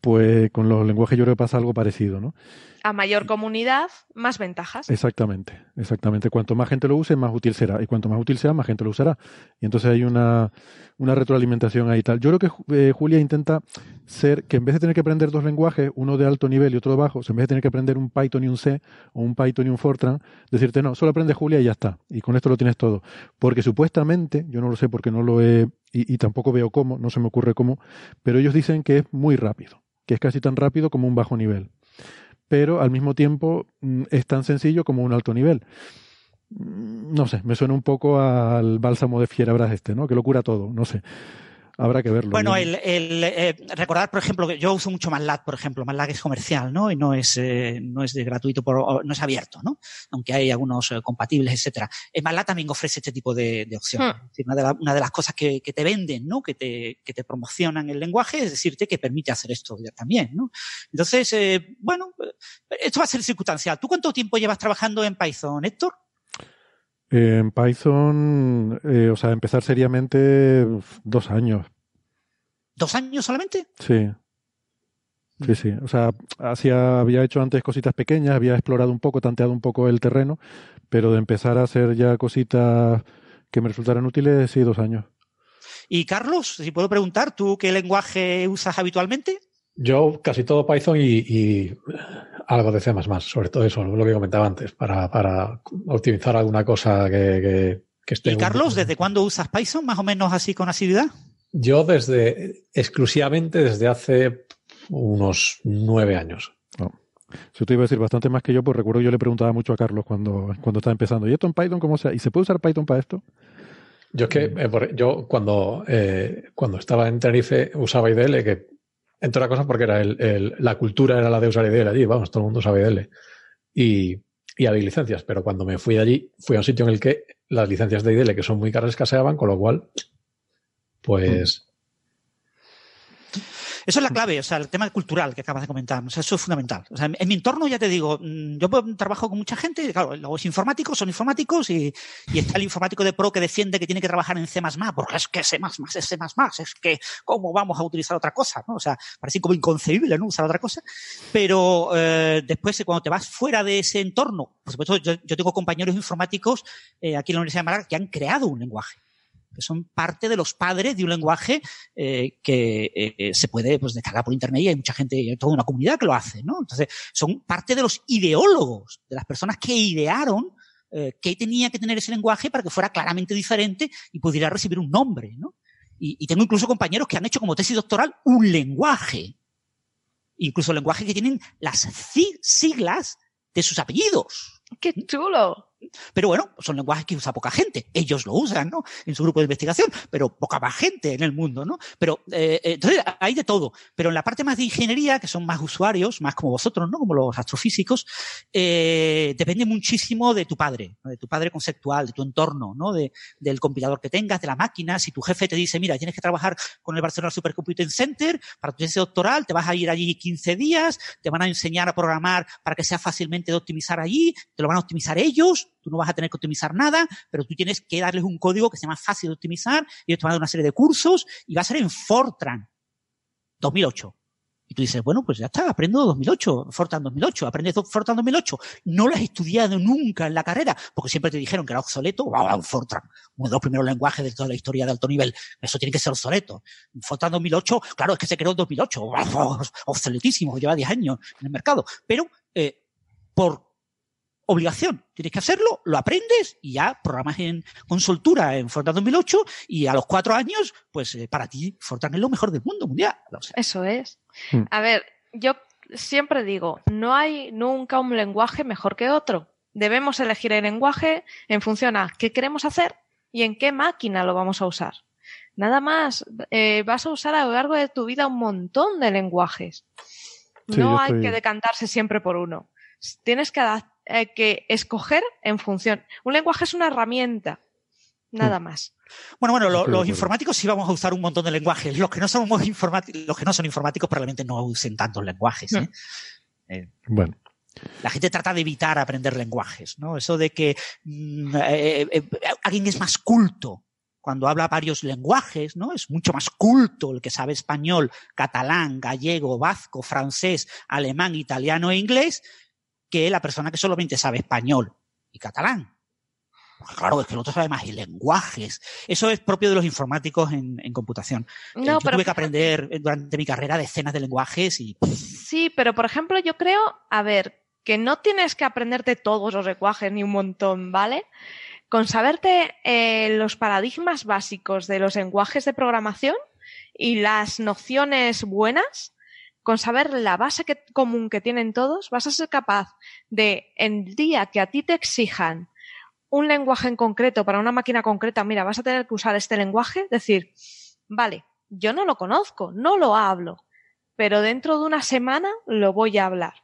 pues con los lenguajes yo creo que pasa algo parecido, ¿no? A mayor comunidad, más ventajas. Exactamente, exactamente. Cuanto más gente lo use, más útil será. Y cuanto más útil sea, más gente lo usará. Y entonces hay una, una retroalimentación ahí tal. Yo creo que eh, Julia intenta ser que en vez de tener que aprender dos lenguajes, uno de alto nivel y otro de bajo, en vez de tener que aprender un Python y un C, o un Python y un Fortran, decirte, no, solo aprende Julia y ya está. Y con esto lo tienes todo. Porque supuestamente, yo no lo sé porque no lo he, y, y tampoco veo cómo, no se me ocurre cómo, pero ellos dicen que es muy rápido, que es casi tan rápido como un bajo nivel pero al mismo tiempo mm, es tan sencillo como un alto nivel. Mm, No sé, me suena un poco al bálsamo de Fierabras este, ¿no? Que lo cura todo, no sé. Habrá que verlo. Bueno, el, el, eh, recordar, por ejemplo, que yo uso mucho MATLAB, por ejemplo. MATLAB es comercial, ¿no? Y no es, eh, no es de gratuito, por, no es abierto, ¿no? Aunque hay algunos eh, compatibles, etcétera. Eh, MATLAB también ofrece este tipo de, de opciones. Hmm. Es decir, una, de la- una de las cosas que, que te venden, ¿no? Que te, que te promocionan el lenguaje es decirte que permite hacer esto ya también, ¿no? Entonces, eh, bueno, esto va a ser circunstancial. ¿Tú cuánto tiempo llevas trabajando en Python, Héctor? Eh, en Python, eh, o sea, empezar seriamente dos años, ¿Dos años solamente? sí. Sí, sí. O sea, había hecho antes cositas pequeñas, había explorado un poco, tanteado un poco el terreno, pero de empezar a hacer ya cositas que me resultaran útiles, sí, dos años. Y Carlos, si puedo preguntar, ¿tú qué lenguaje usas habitualmente? Yo casi todo Python y, y algo de C++, sobre todo eso, lo que comentaba antes, para, para optimizar alguna cosa que, que, que esté... ¿Y un- Carlos, desde cuándo usas Python, más o menos así con asiduidad? Yo desde, exclusivamente desde hace unos nueve años. Si te iba a decir bastante más que yo, pues recuerdo que yo le preguntaba mucho a Carlos cuando, cuando estaba empezando, ¿y esto en Python cómo sea? ¿Y se puede usar Python para esto? Yo es que, eh, por- yo cuando, eh, cuando estaba en Tenerife usaba IDL, que entre otras cosas porque era el, la cultura era la de usar IDL allí, vamos, todo el mundo usaba IDL. Y, y había licencias, pero cuando me fui de allí, fui a un sitio en el que las licencias de IDL, que son muy caras, escaseaban, con lo cual, pues, Eso es la clave, o sea, el tema cultural que acabas de comentar, o sea, eso es fundamental. O sea, en mi entorno, ya te digo, mm, yo trabajo con mucha gente, claro, los informáticos son informáticos y, y está el informático de pro que defiende que tiene que trabajar en C++, porque es que C++ es C++, es que cómo vamos a utilizar otra cosa, ¿no? O sea, parece como inconcebible, ¿no? Usar otra cosa. Pero eh, después, eh, cuando te vas fuera de ese entorno, por supuesto, yo, yo tengo compañeros informáticos eh, aquí en la Universidad de Málaga que han creado un lenguaje que son parte de los padres de un lenguaje eh, que eh, se puede pues, descargar por internet y hay mucha gente, hay toda una comunidad que lo hace, ¿no? Entonces, son parte de los ideólogos, de las personas que idearon eh, qué tenía que tener ese lenguaje para que fuera claramente diferente y pudiera recibir un nombre, ¿no? Y, y tengo incluso compañeros que han hecho como tesis doctoral un lenguaje, incluso lenguaje que tienen las siglas de sus apellidos. ¡Qué chulo! Pero bueno, son lenguajes que usa poca gente. Ellos lo usan, ¿no? En su grupo de investigación, pero poca más gente en el mundo, ¿no? Pero eh, eh, entonces hay de todo. Pero en la parte más de ingeniería, que son más usuarios, más como vosotros, ¿no? Como los astrofísicos, eh, depende muchísimo de tu padre, de tu padre conceptual, de tu entorno, ¿no? De, del compilador que tengas, de la máquina. Si tu jefe te dice, mira, tienes que trabajar con el Barcelona Supercomputing Center para tu tesis doctoral, te vas a ir allí 15 días, te van a enseñar a programar para que sea fácilmente de optimizar allí, te lo van a optimizar ellos, tú no vas a tener que optimizar nada, pero tú tienes que darles un código que sea más fácil de optimizar, y ellos te van a dar una serie de cursos, y va a ser en Fortran 2008. Y tú dices, bueno, pues ya está, aprendo 2008, Fortran 2008, aprendes Fortran 2008. No lo has estudiado nunca en la carrera, porque siempre te dijeron que era obsoleto. ¡Wow! Fortran, uno de los primeros lenguajes de toda la historia de alto nivel. Eso tiene que ser obsoleto. Fortran 2008, claro, es que se creó en 2008. ¡Wow! Obsoletísimo, lleva 10 años en el mercado. Pero, eh, por obligación. Tienes que hacerlo, lo aprendes y ya programas en, con soltura en Fortran 2008 y a los cuatro años, pues eh, para ti Fortran es lo mejor del mundo mundial. Eso es. Hmm. A ver, yo siempre digo, no hay nunca un lenguaje mejor que otro. Debemos elegir el lenguaje en función a qué queremos hacer y en qué máquina lo vamos a usar. Nada más, eh, vas a usar a lo largo de tu vida un montón de lenguajes. no hay que decantarse siempre por uno. Tienes que adaptar eh, que escoger en función. Un lenguaje es una herramienta, nada hmm. más. Bueno, bueno, los informáticos sí vamos a usar un montón de lenguajes. Los que no somos informáticos, los que no son informáticos probablemente no usen tantos lenguajes. ¿eh? Eh, bueno. La gente trata de evitar aprender lenguajes, ¿no? Eso de que mm, alguien es más culto cuando habla varios lenguajes, ¿no? Es mucho más culto el que sabe español, catalán, gallego, vasco, francés, alemán, italiano e inglés que la persona que solamente sabe español y catalán. claro, es que el otro sabe más y lenguajes. Eso es propio de los informáticos en, computación. No, yo tuve que aprender durante mi carrera decenas de lenguajes y... Sí, pero por ejemplo yo creo, a ver, que no tienes que aprenderte todos los lenguajes ni un montón, ¿vale? Con saberte eh, los paradigmas básicos de los lenguajes de programación y las nociones buenas, con saber la base común que tienen todos, vas a ser capaz de, en el día que a ti te exijan un lenguaje en concreto para una máquina concreta, mira, vas a tener que usar este lenguaje, decir, vale, yo no lo conozco, no lo hablo, pero dentro de una semana lo voy a hablar.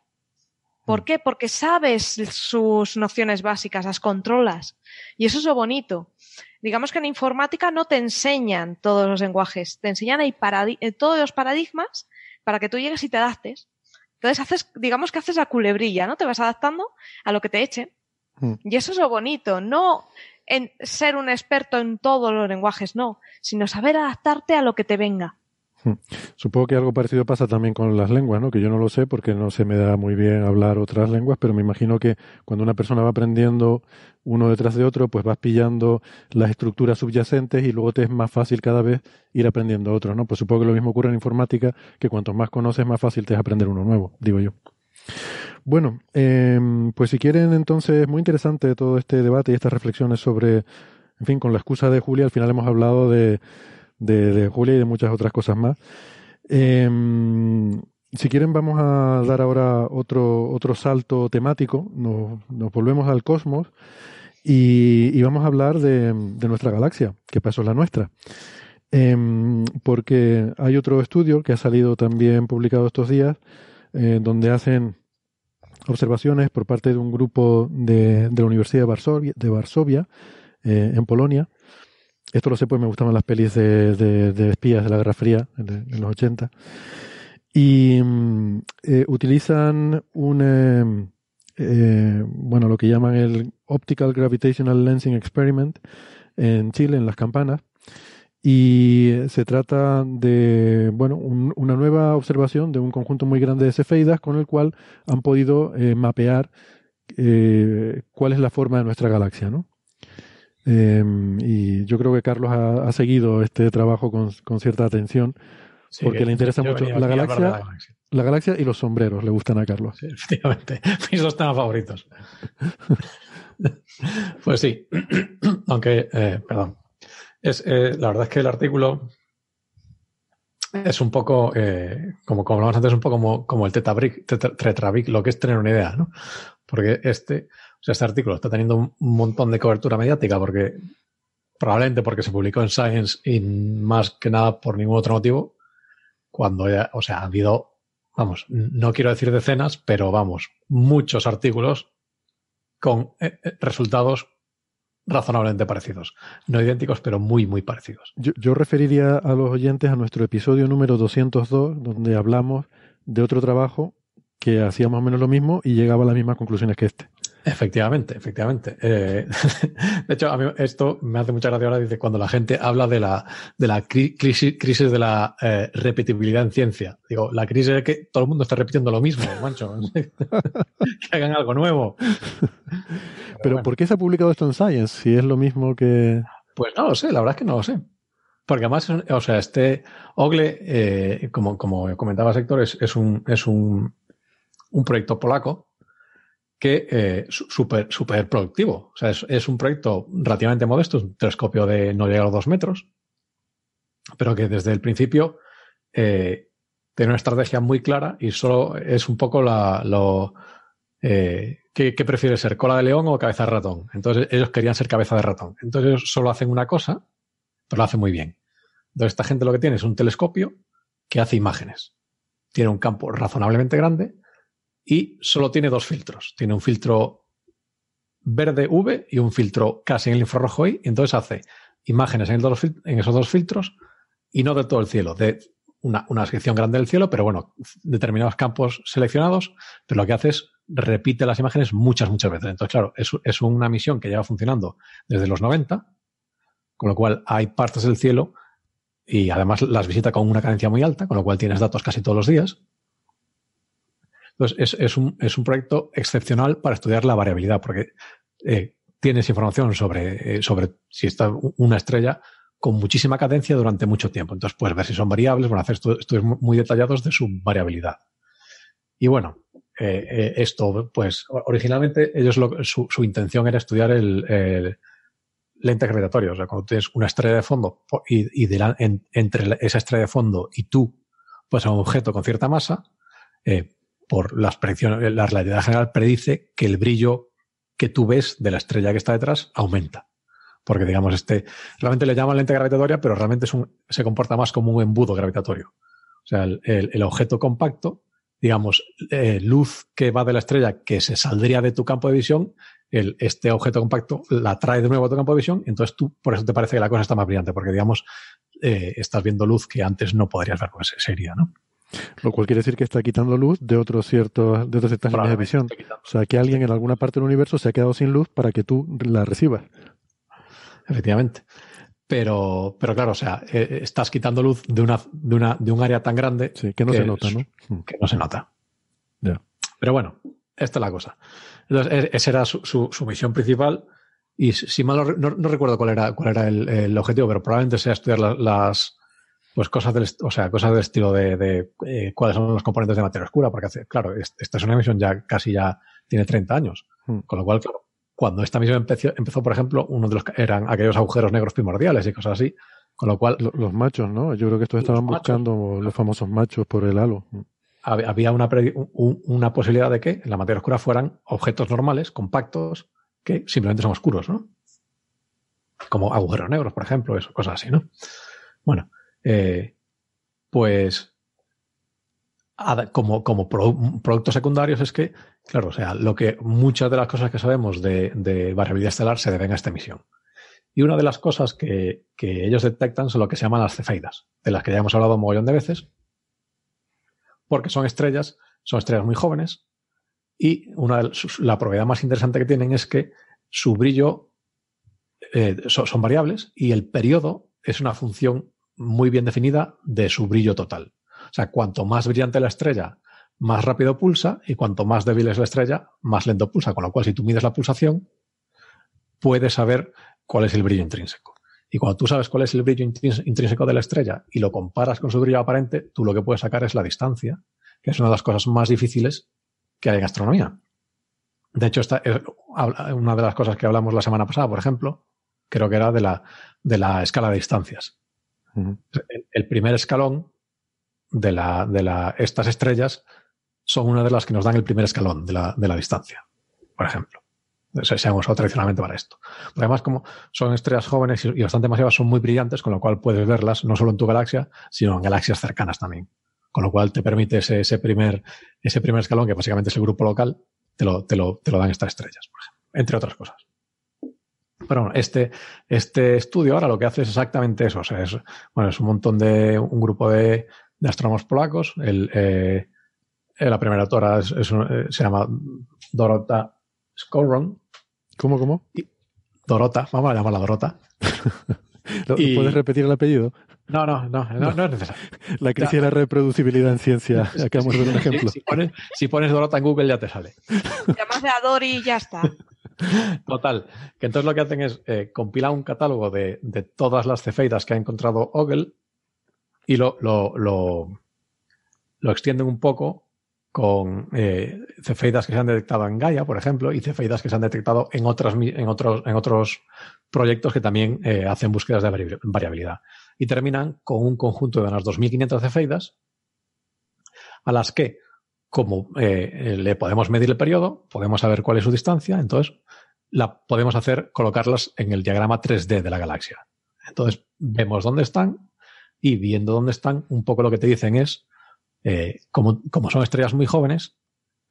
¿Por mm. qué? Porque sabes sus nociones básicas, las controlas. Y eso es lo bonito. Digamos que en informática no te enseñan todos los lenguajes, te enseñan eh, todos los paradigmas para que tú llegues y te adaptes. Entonces haces, digamos que haces la culebrilla, ¿no? Te vas adaptando a lo que te echen. Hmm. Y eso es lo bonito, no en ser un experto en todos los lenguajes, no, sino saber adaptarte a lo que te venga. Hmm. Supongo que algo parecido pasa también con las lenguas, ¿no? Que yo no lo sé porque no se me da muy bien hablar otras lenguas, pero me imagino que cuando una persona va aprendiendo uno detrás de otro, pues vas pillando las estructuras subyacentes y luego te es más fácil cada vez ir aprendiendo otros, ¿no? Pues supongo que lo mismo ocurre en informática, que cuanto más conoces, más fácil te es aprender uno nuevo, digo yo. Bueno, em, pues si quieren, entonces, muy interesante todo este debate y estas reflexiones sobre, en fin, con la excusa de Julia, al final hemos hablado de de, Julia y de muchas otras cosas más. Em, si quieren, vamos a dar ahora otro, otro salto temático. Nos, volvemos al cosmos y, vamos a hablar de, nuestra galaxia, que pasó la nuestra. Em, porque hay otro estudio que ha salido también publicado estos días, eh, donde hacen observaciones por parte de un grupo de, la Universidad de Varsovia, de Varsovia eh, en Polonia, esto lo sé pues me gustaban las pelis de, espías de la Guerra Fría en, los 80. Y mm, eh, utilizan un, eh, eh, bueno, lo que llaman el Optical Gravitational Lensing Experiment en Chile, en las campanas. Y se trata de, bueno, una nueva observación de un conjunto muy grande de cefeidas con el cual han podido mapear cuál es la forma de nuestra galaxia, ¿no? Em, y yo creo que Carlos ha, seguido este trabajo con, cierta atención porque le interesa mucho la galaxia, la galaxia, y los sombreros le gustan a Carlos. efectivamente, mis dos temas favoritos. pues sí, aunque, eh, perdón, es, eh, la verdad es que el artículo es un poco, eh, como, como hablamos antes, un poco como, como el Tetrabric, Tetrabric, lo que es tener una idea, ¿no? Porque este, o sea, este artículo está teniendo un montón de cobertura mediática porque probablemente porque se publicó en Science y más que nada por ningún otro motivo, cuando ya, o sea, ha habido, vamos, no quiero decir decenas, pero vamos, muchos artículos con eh, eh, resultados razonablemente parecidos. No idénticos, pero muy, muy parecidos. Yo, yo, referiría a los oyentes a nuestro episodio número 202, donde hablamos de otro trabajo que hacía más o menos lo mismo y llegaba a las mismas conclusiones que este. Efectivamente, efectivamente. Eh, de hecho, a mí esto me hace mucha gracia ahora, dice, cuando la gente habla de la, de la crisis, crisis de la eh, repetibilidad en ciencia. Digo, la crisis es que todo el mundo está repitiendo lo mismo, mancho. que hagan algo nuevo. Pero, ¿por qué se ha publicado esto en Science si es lo mismo que...? Pues no lo sé, la verdad es que no lo sé. Porque además, o sea, este Ogle, eh, como, como comentaba Sector, es, es, un, es un, un proyecto polaco que eh, súper super productivo. O sea, es, un proyecto relativamente modesto, es un telescopio de no llegar a los dos metros, pero que desde el principio eh, tiene una estrategia muy clara y solo es un poco la, lo, eh, ¿qué, prefiere ser? ¿Cola de león o cabeza de ratón? Entonces ellos querían ser cabeza de ratón. Entonces ellos solo hacen una cosa, pero lo hacen muy bien. Entonces esta gente lo que tiene es un telescopio que hace imágenes. Tiene un campo razonablemente grande y solo tiene dos filtros. Tiene un filtro verde V y un filtro casi en el infrarrojo I. Entonces hace imágenes en, esos dos filtros y no de todo el cielo, de una, una sección grande del cielo, pero bueno, determinados campos seleccionados, pero lo que hace es repite las imágenes muchas, muchas veces. Entonces, claro, es, es una misión que lleva funcionando desde los 90, con lo cual hay partes del cielo y además las visita con una cadencia muy alta, con lo cual tienes datos casi todos los días. Entonces, es, un, es un, proyecto excepcional para estudiar la variabilidad, porque eh, tienes información sobre, eh, sobre si está una estrella con muchísima cadencia durante mucho tiempo. Entonces, puedes ver si son variables, van hacer estudios muy detallados de su variabilidad. Y bueno, eh, esto, pues originalmente su, su, intención era estudiar el, lente gravitatorio. O sea, cuando tienes una estrella de fondo y, entre esa estrella de fondo y tú, pues a un objeto con cierta masa, eh, por las predicciones, la relatividad general predice que el brillo que tú ves de la estrella que está detrás aumenta. Porque, digamos, este, realmente le llaman lente gravitatoria, pero realmente se comporta más como un embudo gravitatorio. O sea, el, objeto compacto, digamos, eh, luz que va de la estrella que se saldría de tu campo de visión, el, este objeto compacto la trae de nuevo a tu campo de visión, entonces tú, por eso te parece que la cosa está más brillante, porque, digamos, eh, estás viendo luz que antes no podrías ver, pues sería, ¿no? Lo cual quiere decir que está quitando luz de otros ciertos, de otras ciertas líneas de visión. O sea, que alguien en alguna parte del universo se ha quedado sin luz para que tú la recibas. Efectivamente. Pero, pero claro, o sea, eh, estás quitando luz de una, de una, de un área tan grande que no se nota, ¿no? Hmm. Que no se nota. Pero bueno, esta es la cosa. Entonces, e, esa era su, su, misión principal. Y si mal no, no, recuerdo cuál era, cuál era el, el, objetivo, pero probablemente sea estudiar las, pues cosas del, o sea, cosas del estilo de, de eh, cuáles son los componentes de materia oscura, porque hace, claro, esta es una misión ya casi ya tiene 30 años. Hmm. Con lo cual, claro, cuando esta misión empezó, empezó, por ejemplo, uno de los eran aquellos agujeros negros primordiales y cosas así. Con lo cual. Los, machos, ¿no? Yo creo que estos estaban buscando los famosos machos por el halo. Hmm. Había una, una posibilidad de que en la materia oscura fueran objetos normales, compactos, que simplemente son oscuros, ¿no? Como agujeros negros, por ejemplo, eso, cosas así, ¿no? Bueno, eh, pues como, productos secundarios es que, claro, o sea, lo que muchas de las cosas que sabemos de, de variabilidad estelar se deben a esta emisión. Y una de las cosas que, ellos detectan son lo que se llaman las cefeidas, de las que ya hemos hablado un montón de veces, porque son estrellas, son estrellas muy jóvenes, y una la propiedad más interesante que tienen es que su brillo eh, son, son variables y el periodo es una función muy bien definida de su brillo total. O sea, cuanto más brillante la estrella, más rápido pulsa y cuanto más débil es la estrella, más lento pulsa. Con lo cual, si tú mides la pulsación, puedes saber cuál es el brillo intrínseco. Y cuando tú sabes cuál es el brillo intrínseco de la estrella y lo comparas con su brillo aparente, tú lo que puedes sacar es la distancia, que es una de las cosas más difíciles que hay en astronomía. De hecho, esta es una de las cosas que hablamos la semana pasada, por ejemplo, creo que era de la, de la escala de distancias. El primer escalón de, la, de la, estas estrellas son una de las que nos dan el primer escalón de la, de la distancia, por ejemplo. Se, han usado tradicionalmente para esto. además, como son estrellas jóvenes y, bastante masivas, son muy brillantes, con lo cual puedes verlas no solo en tu galaxia, sino en galaxias cercanas también. Con lo cual te permite ese, ese primer, ese primer escalón, que básicamente es el grupo local, te lo, te lo, te lo dan estas estrellas, por ejemplo, entre otras cosas. Pero bueno, este, este estudio ahora lo que hace es exactamente eso. O sea, es, bueno, es un montón de, un grupo de, de astrónomos polacos. El, eh, la primera autora es, es eh, se llama Dorota Skoron. ¿Cómo, cómo? Y Dorota, vamos a llamarla Dorota. y, ¿Puedes repetir el apellido? No, no, no, no, no es necesario. La crisis de la reproducibilidad en ciencia. Acabamos de ver un ejemplo. Si pones, si pones Dorota en Google ya te sale. Llamas a Dori y ya está. Total. Que entonces lo que hacen es eh, compilar un catálogo de, de, todas las cefeidas que ha encontrado Ogle y lo, lo, lo, lo, extienden un poco con eh, cefeidas que se han detectado en Gaia, por ejemplo, y cefeidas que se han detectado en, otras, en, otros, en otros proyectos que también eh, hacen búsquedas de variabilidad. Y terminan con un conjunto de unas 2.500 cefeidas a las que, como eh, le podemos medir el periodo, podemos saber cuál es su distancia, entonces la podemos hacer colocarlas en el diagrama 3D de la galaxia. Entonces vemos dónde están y viendo dónde están, un poco lo que te dicen es eh, como, son estrellas muy jóvenes,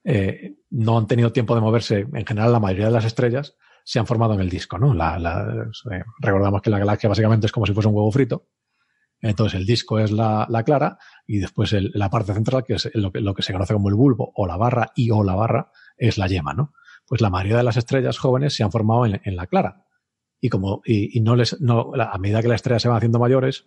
eh, no han tenido tiempo de moverse. En general, la mayoría de las estrellas se han formado en el disco, ¿no? Eh, recordamos que la galaxia básicamente es como si fuese un huevo frito. Entonces, el disco es la, clara y después la parte central, que es lo que, se conoce como el bulbo o la barra y o la barra, es la yema, ¿no? Pues la mayoría de las estrellas jóvenes se han formado en, la clara. Y como, y, no les, no, a medida que las estrellas se van haciendo mayores,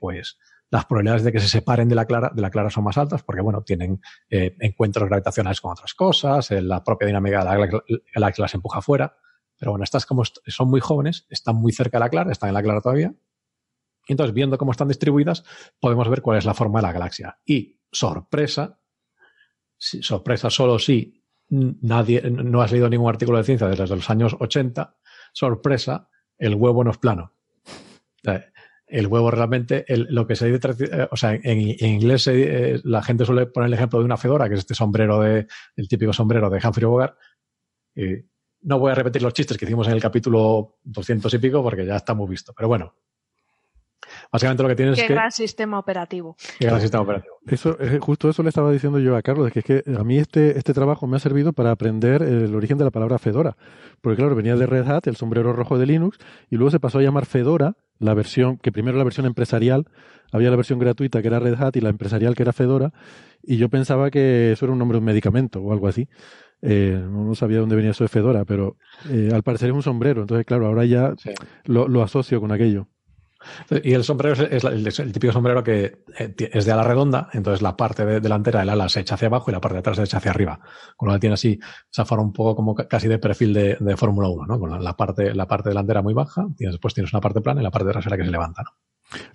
pues las probabilidades de que se separen de la clara, de la clara son más altas porque, bueno, tienen eh, encuentros gravitacionales con otras cosas, eh, la propia dinámica de la galaxia las empuja afuera. Pero bueno, estas como son muy jóvenes, están muy cerca de la clara, están en la clara todavía. Y entonces, viendo cómo están distribuidas, podemos ver cuál es la forma de la galaxia. Y, sorpresa, sorpresa solo si nadie, no has leído ningún artículo de ciencia desde los años 80, sorpresa, el huevo no es plano el huevo realmente, lo que se dice, eh, o sea, en, inglés eh, la gente suele poner el ejemplo de una fedora, que es este sombrero de, el típico sombrero de Humphrey Bogart. no voy a repetir los chistes que hicimos en el capítulo 200 y pico porque ya está muy visto, pero bueno. Básicamente lo que tienes es que... gran sistema operativo. Qué gran sistema operativo. Eso, justo eso le estaba diciendo yo a Carlos, que es que a mí este, este trabajo me ha servido para aprender el origen de la palabra Fedora. Porque claro, venía de Red Hat, el sombrero rojo de Linux, y luego se pasó a llamar Fedora la versión, que primero la versión empresarial, había la versión gratuita que era Red Hat y la empresarial que era Fedora, y yo pensaba que eso era un nombre de un medicamento o algo así. Eh, no sabía dónde venía eso de Fedora, pero eh, al parecer es un sombrero, entonces claro, ahora ya lo, asocio con aquello. Y el sombrero es, el, típico sombrero que eh, es de ala redonda, entonces la parte delantera del ala se echa hacia abajo y la parte de atrás se echa hacia arriba. Con lo cual tiene así esa forma un poco como casi de perfil de, Fórmula 1, ¿no? Con la, parte, la parte delantera muy baja, y después tienes una parte plana y la parte trasera que se levanta, ¿no?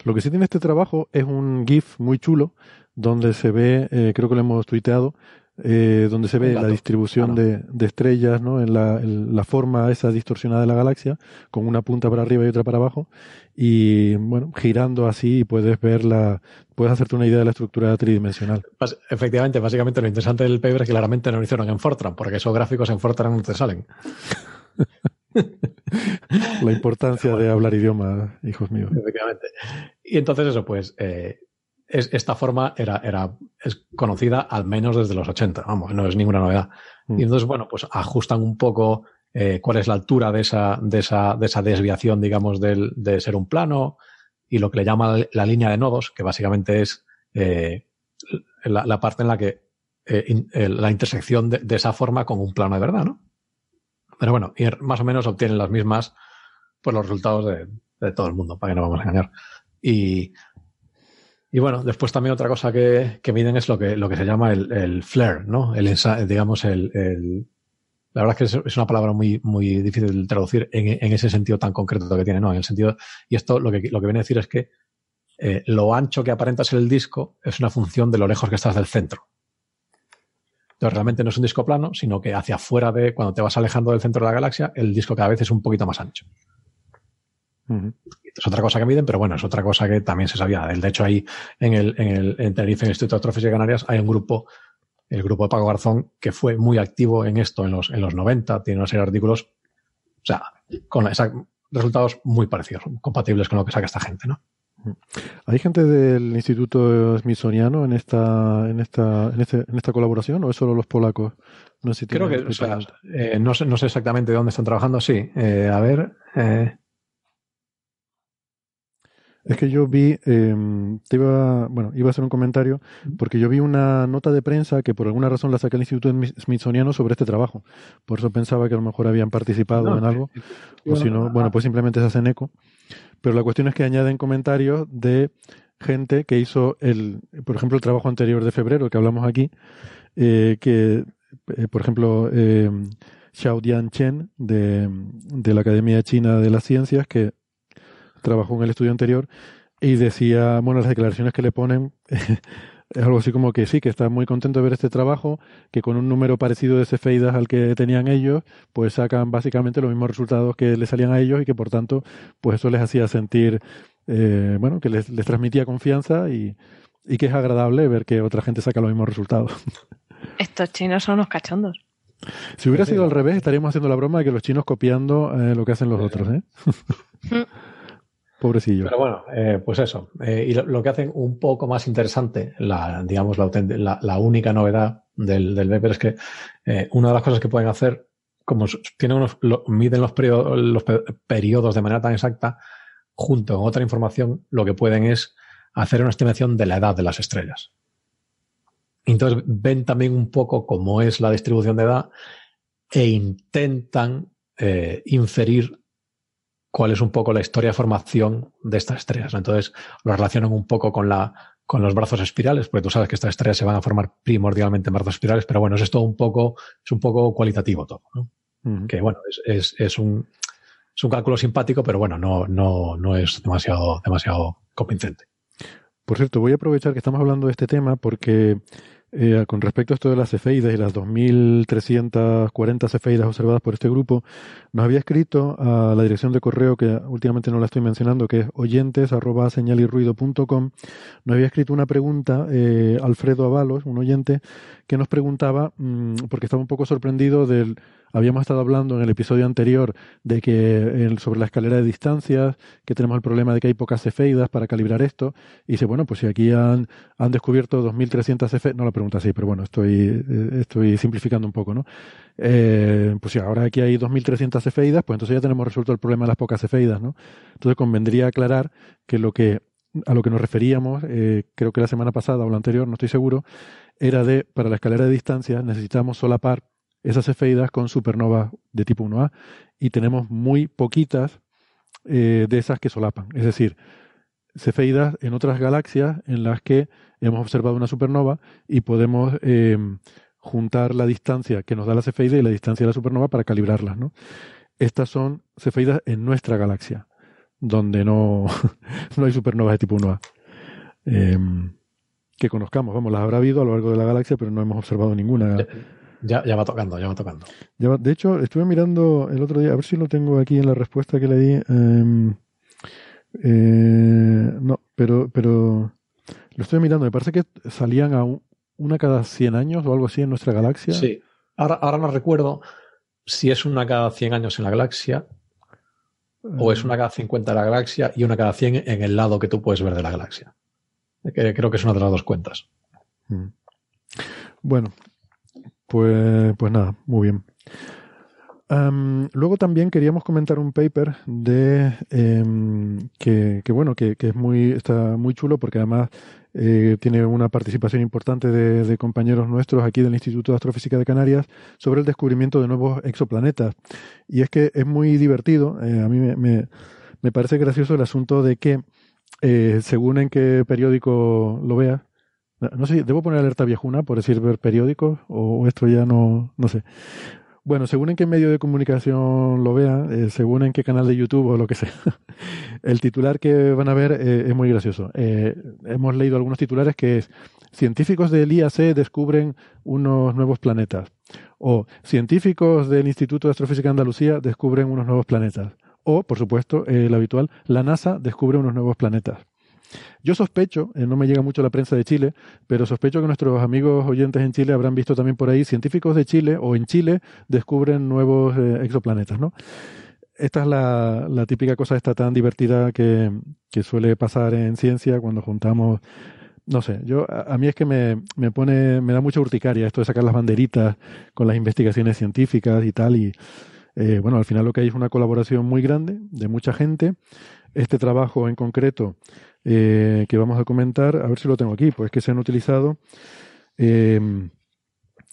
Lo que sí tiene este trabajo es un GIF muy chulo donde se ve, eh, creo que lo hemos tuiteado, eh, donde se ve la distribución de, estrellas, ¿no? En la, forma esa distorsionada de la galaxia, con una punta para arriba y otra para abajo, y bueno, girando así puedes ver la, puedes hacerte una idea de la estructura tridimensional. Efectivamente, básicamente lo interesante del paper es que claramente no lo hicieron en Fortran, porque esos gráficos en Fortran no te salen. la importancia de hablar idioma, hijos míos. Efectivamente. Y entonces eso, pues, eh, esta forma era, era es conocida al menos desde los 80, vamos, no es ninguna novedad. Mm. Y entonces, bueno, pues ajustan un poco eh, cuál es la altura de esa, de esa, de esa desviación, digamos, del, de ser un plano y lo que le llama la línea de nodos, que básicamente es eh, la, parte en la que eh, la intersección de, esa forma con un plano de verdad, ¿no? Pero bueno, y más o menos obtienen las mismas, pues los resultados de, de todo el mundo, para que no vamos a engañar. Y y bueno, después también otra cosa que, que miden es lo que, lo que se llama el, el flare, ¿no? El, digamos, el, el, la verdad es que es una palabra muy, muy difícil de traducir en, en, ese sentido tan concreto que tiene, ¿no? En el sentido, y esto lo que, lo que viene a decir es que eh, lo ancho que aparenta ser el disco es una función de lo lejos que estás del centro. Entonces realmente no es un disco plano, sino que hacia afuera de, cuando te vas alejando del centro de la galaxia, el disco cada vez es un poquito más ancho. Es otra cosa que miden, pero bueno, es otra cosa que también se sabía. De hecho, ahí en el, en el en Tenerife, en el Instituto de Astrofísica de Canarias, hay un grupo, el grupo de Paco Garzón, que fue muy activo en esto en los, en los 90, tiene una serie de artículos, o sea, con resultados muy parecidos, compatibles con lo que saca esta gente, ¿no? ¿Hay gente del Instituto Smithsoniano en esta, en esta, en, este, en esta colaboración o es solo los polacos? No sé Creo que, eh, no, sé, no sé exactamente de dónde están trabajando, sí. Eh, a ver, eh, es que yo vi, em, te iba, bueno, iba a hacer un comentario, porque yo vi una nota de prensa que por alguna razón la saca el Instituto Smithsoniano sobre este trabajo. Por eso pensaba que a lo mejor habían participado en algo, o si no, bueno, pues simplemente se hacen eco. Pero la cuestión es que añaden comentarios de gente que hizo el, por ejemplo, el trabajo anterior de febrero que hablamos aquí, eh, que, eh, por ejemplo, eh, Xiao Dian Chen de, de la Academia China de las Ciencias, que trabajó en el estudio anterior y decía, bueno, las declaraciones que le ponen es algo así como que sí, que está muy contento de ver este trabajo, que con un número parecido de cefeidas al que tenían ellos, pues sacan básicamente los mismos resultados que les salían a ellos y que por tanto, pues eso les hacía sentir, eh, bueno, que les, les transmitía confianza y, y que es agradable ver que otra gente saca los mismos resultados. Estos chinos son unos cachondos. Si hubiera sido al revés, estaríamos haciendo la broma de que los chinos copiando eh, lo que hacen los otros, ¿eh? Pobrecillo. Pero bueno, eh, pues eso. Eh, y lo, que hacen un poco más interesante, la, digamos, la, única novedad del, del es que eh, una de las cosas que pueden hacer, como miden los, periodos, los periodos de manera tan exacta, junto con otra información, lo que pueden es hacer una estimación de la edad de las estrellas. Entonces ven también un poco cómo es la distribución de edad e intentan inferir cuál es un poco la historia de formación de estas estrellas. Entonces lo relacionan un poco con, la, con los brazos espirales, porque tú sabes que estas estrellas se van a formar primordialmente en brazos espirales, pero bueno, eso es todo un poco, es un poco cualitativo todo. Que bueno, es, es, es, un, es un cálculo simpático, pero bueno, no, no, no es demasiado, demasiado convincente. Por cierto, voy a aprovechar que estamos hablando de este tema porque eh, con respecto a esto de las cefeidas y las 2.340 cefeidas observadas por este grupo, nos había escrito a la dirección de correo que últimamente no la estoy mencionando, que es oyentes arroba nos había escrito una pregunta eh, Alfredo Avalos, un oyente, que nos preguntaba, mmm, porque estaba un poco sorprendido del Habíamos estado hablando en el episodio anterior de que sobre la escalera de distancias, que tenemos el problema de que hay pocas cefeidas para calibrar esto. Y dice, bueno, pues si aquí han, han descubierto 2.300 cefeidas, no la pregunta así, pero bueno, estoy, eh, estoy simplificando un poco, ¿no? Eh, pues si ahora aquí hay 2.300 cefeidas, pues entonces ya tenemos resuelto el problema de las pocas cefeidas, ¿no? Entonces convendría aclarar que lo que a lo que nos referíamos, eh, creo que la semana pasada o la anterior, no estoy seguro, era de, para la escalera de distancias necesitamos solapar esas cefeidas con supernovas de tipo 1A y tenemos muy poquitas eh, de esas que solapan. Es decir, cefeidas en otras galaxias en las que hemos observado una supernova y podemos em, juntar la distancia que nos da la cefeida y la distancia de la supernova para calibrarlas. ¿no? Estas son cefeidas en nuestra galaxia, donde no, no hay supernovas de tipo 1A. Em, que conozcamos, vamos, las habrá habido a lo largo de la galaxia, pero no hemos observado ninguna. Ya, ya va tocando, ya va tocando. de hecho, estuve mirando el otro día, a ver si lo tengo aquí en la respuesta que le di. Em, eh, no, pero, pero lo estoy mirando. Me parece que salían a una cada 100 años o algo así en nuestra galaxia. Sí. Ahora, ahora no recuerdo si es una cada 100 años en la galaxia o es una cada 50 en la galaxia y una cada 100 en el lado que tú puedes ver de la galaxia. Creo que es una de las dos cuentas. Mm. Bueno, pues, pues nada, muy bien. luego también queríamos comentar un paper de em, que, bueno que, es muy está muy chulo porque además eh, tiene una participación importante de, compañeros nuestros aquí del Instituto de Astrofísica de Canarias sobre el descubrimiento de nuevos exoplanetas y es que es muy divertido eh, a mí me, me, parece gracioso el asunto de que eh, según en qué periódico lo veas no sé, ¿debo poner alerta viejuna por decir ver periódicos? O esto ya no, no sé. Bueno, según en qué medio de comunicación lo vean, eh, según en qué canal de YouTube o lo que sea, el titular que van a ver eh, es muy gracioso. Eh, hemos leído algunos titulares que es científicos del IAC descubren unos nuevos planetas o científicos del Instituto de Astrofísica de Andalucía descubren unos nuevos planetas o, por supuesto, el habitual, la NASA descubre unos nuevos planetas. Yo sospecho, eh, no me llega mucho la prensa de Chile, pero sospecho que nuestros amigos oyentes en Chile habrán visto también por ahí científicos de Chile o en Chile descubren nuevos eh, exoplanetas, ¿no? Esta es la, típica cosa esta tan divertida que, suele pasar en ciencia cuando juntamos no sé, yo a, mí es que me, me, pone, me da mucha urticaria esto de sacar las banderitas con las investigaciones científicas y tal. Y eh, bueno, al final lo que hay es una colaboración muy grande de mucha gente. Este trabajo en concreto eh, que vamos a comentar, a ver si lo tengo aquí, pues que se han utilizado, em,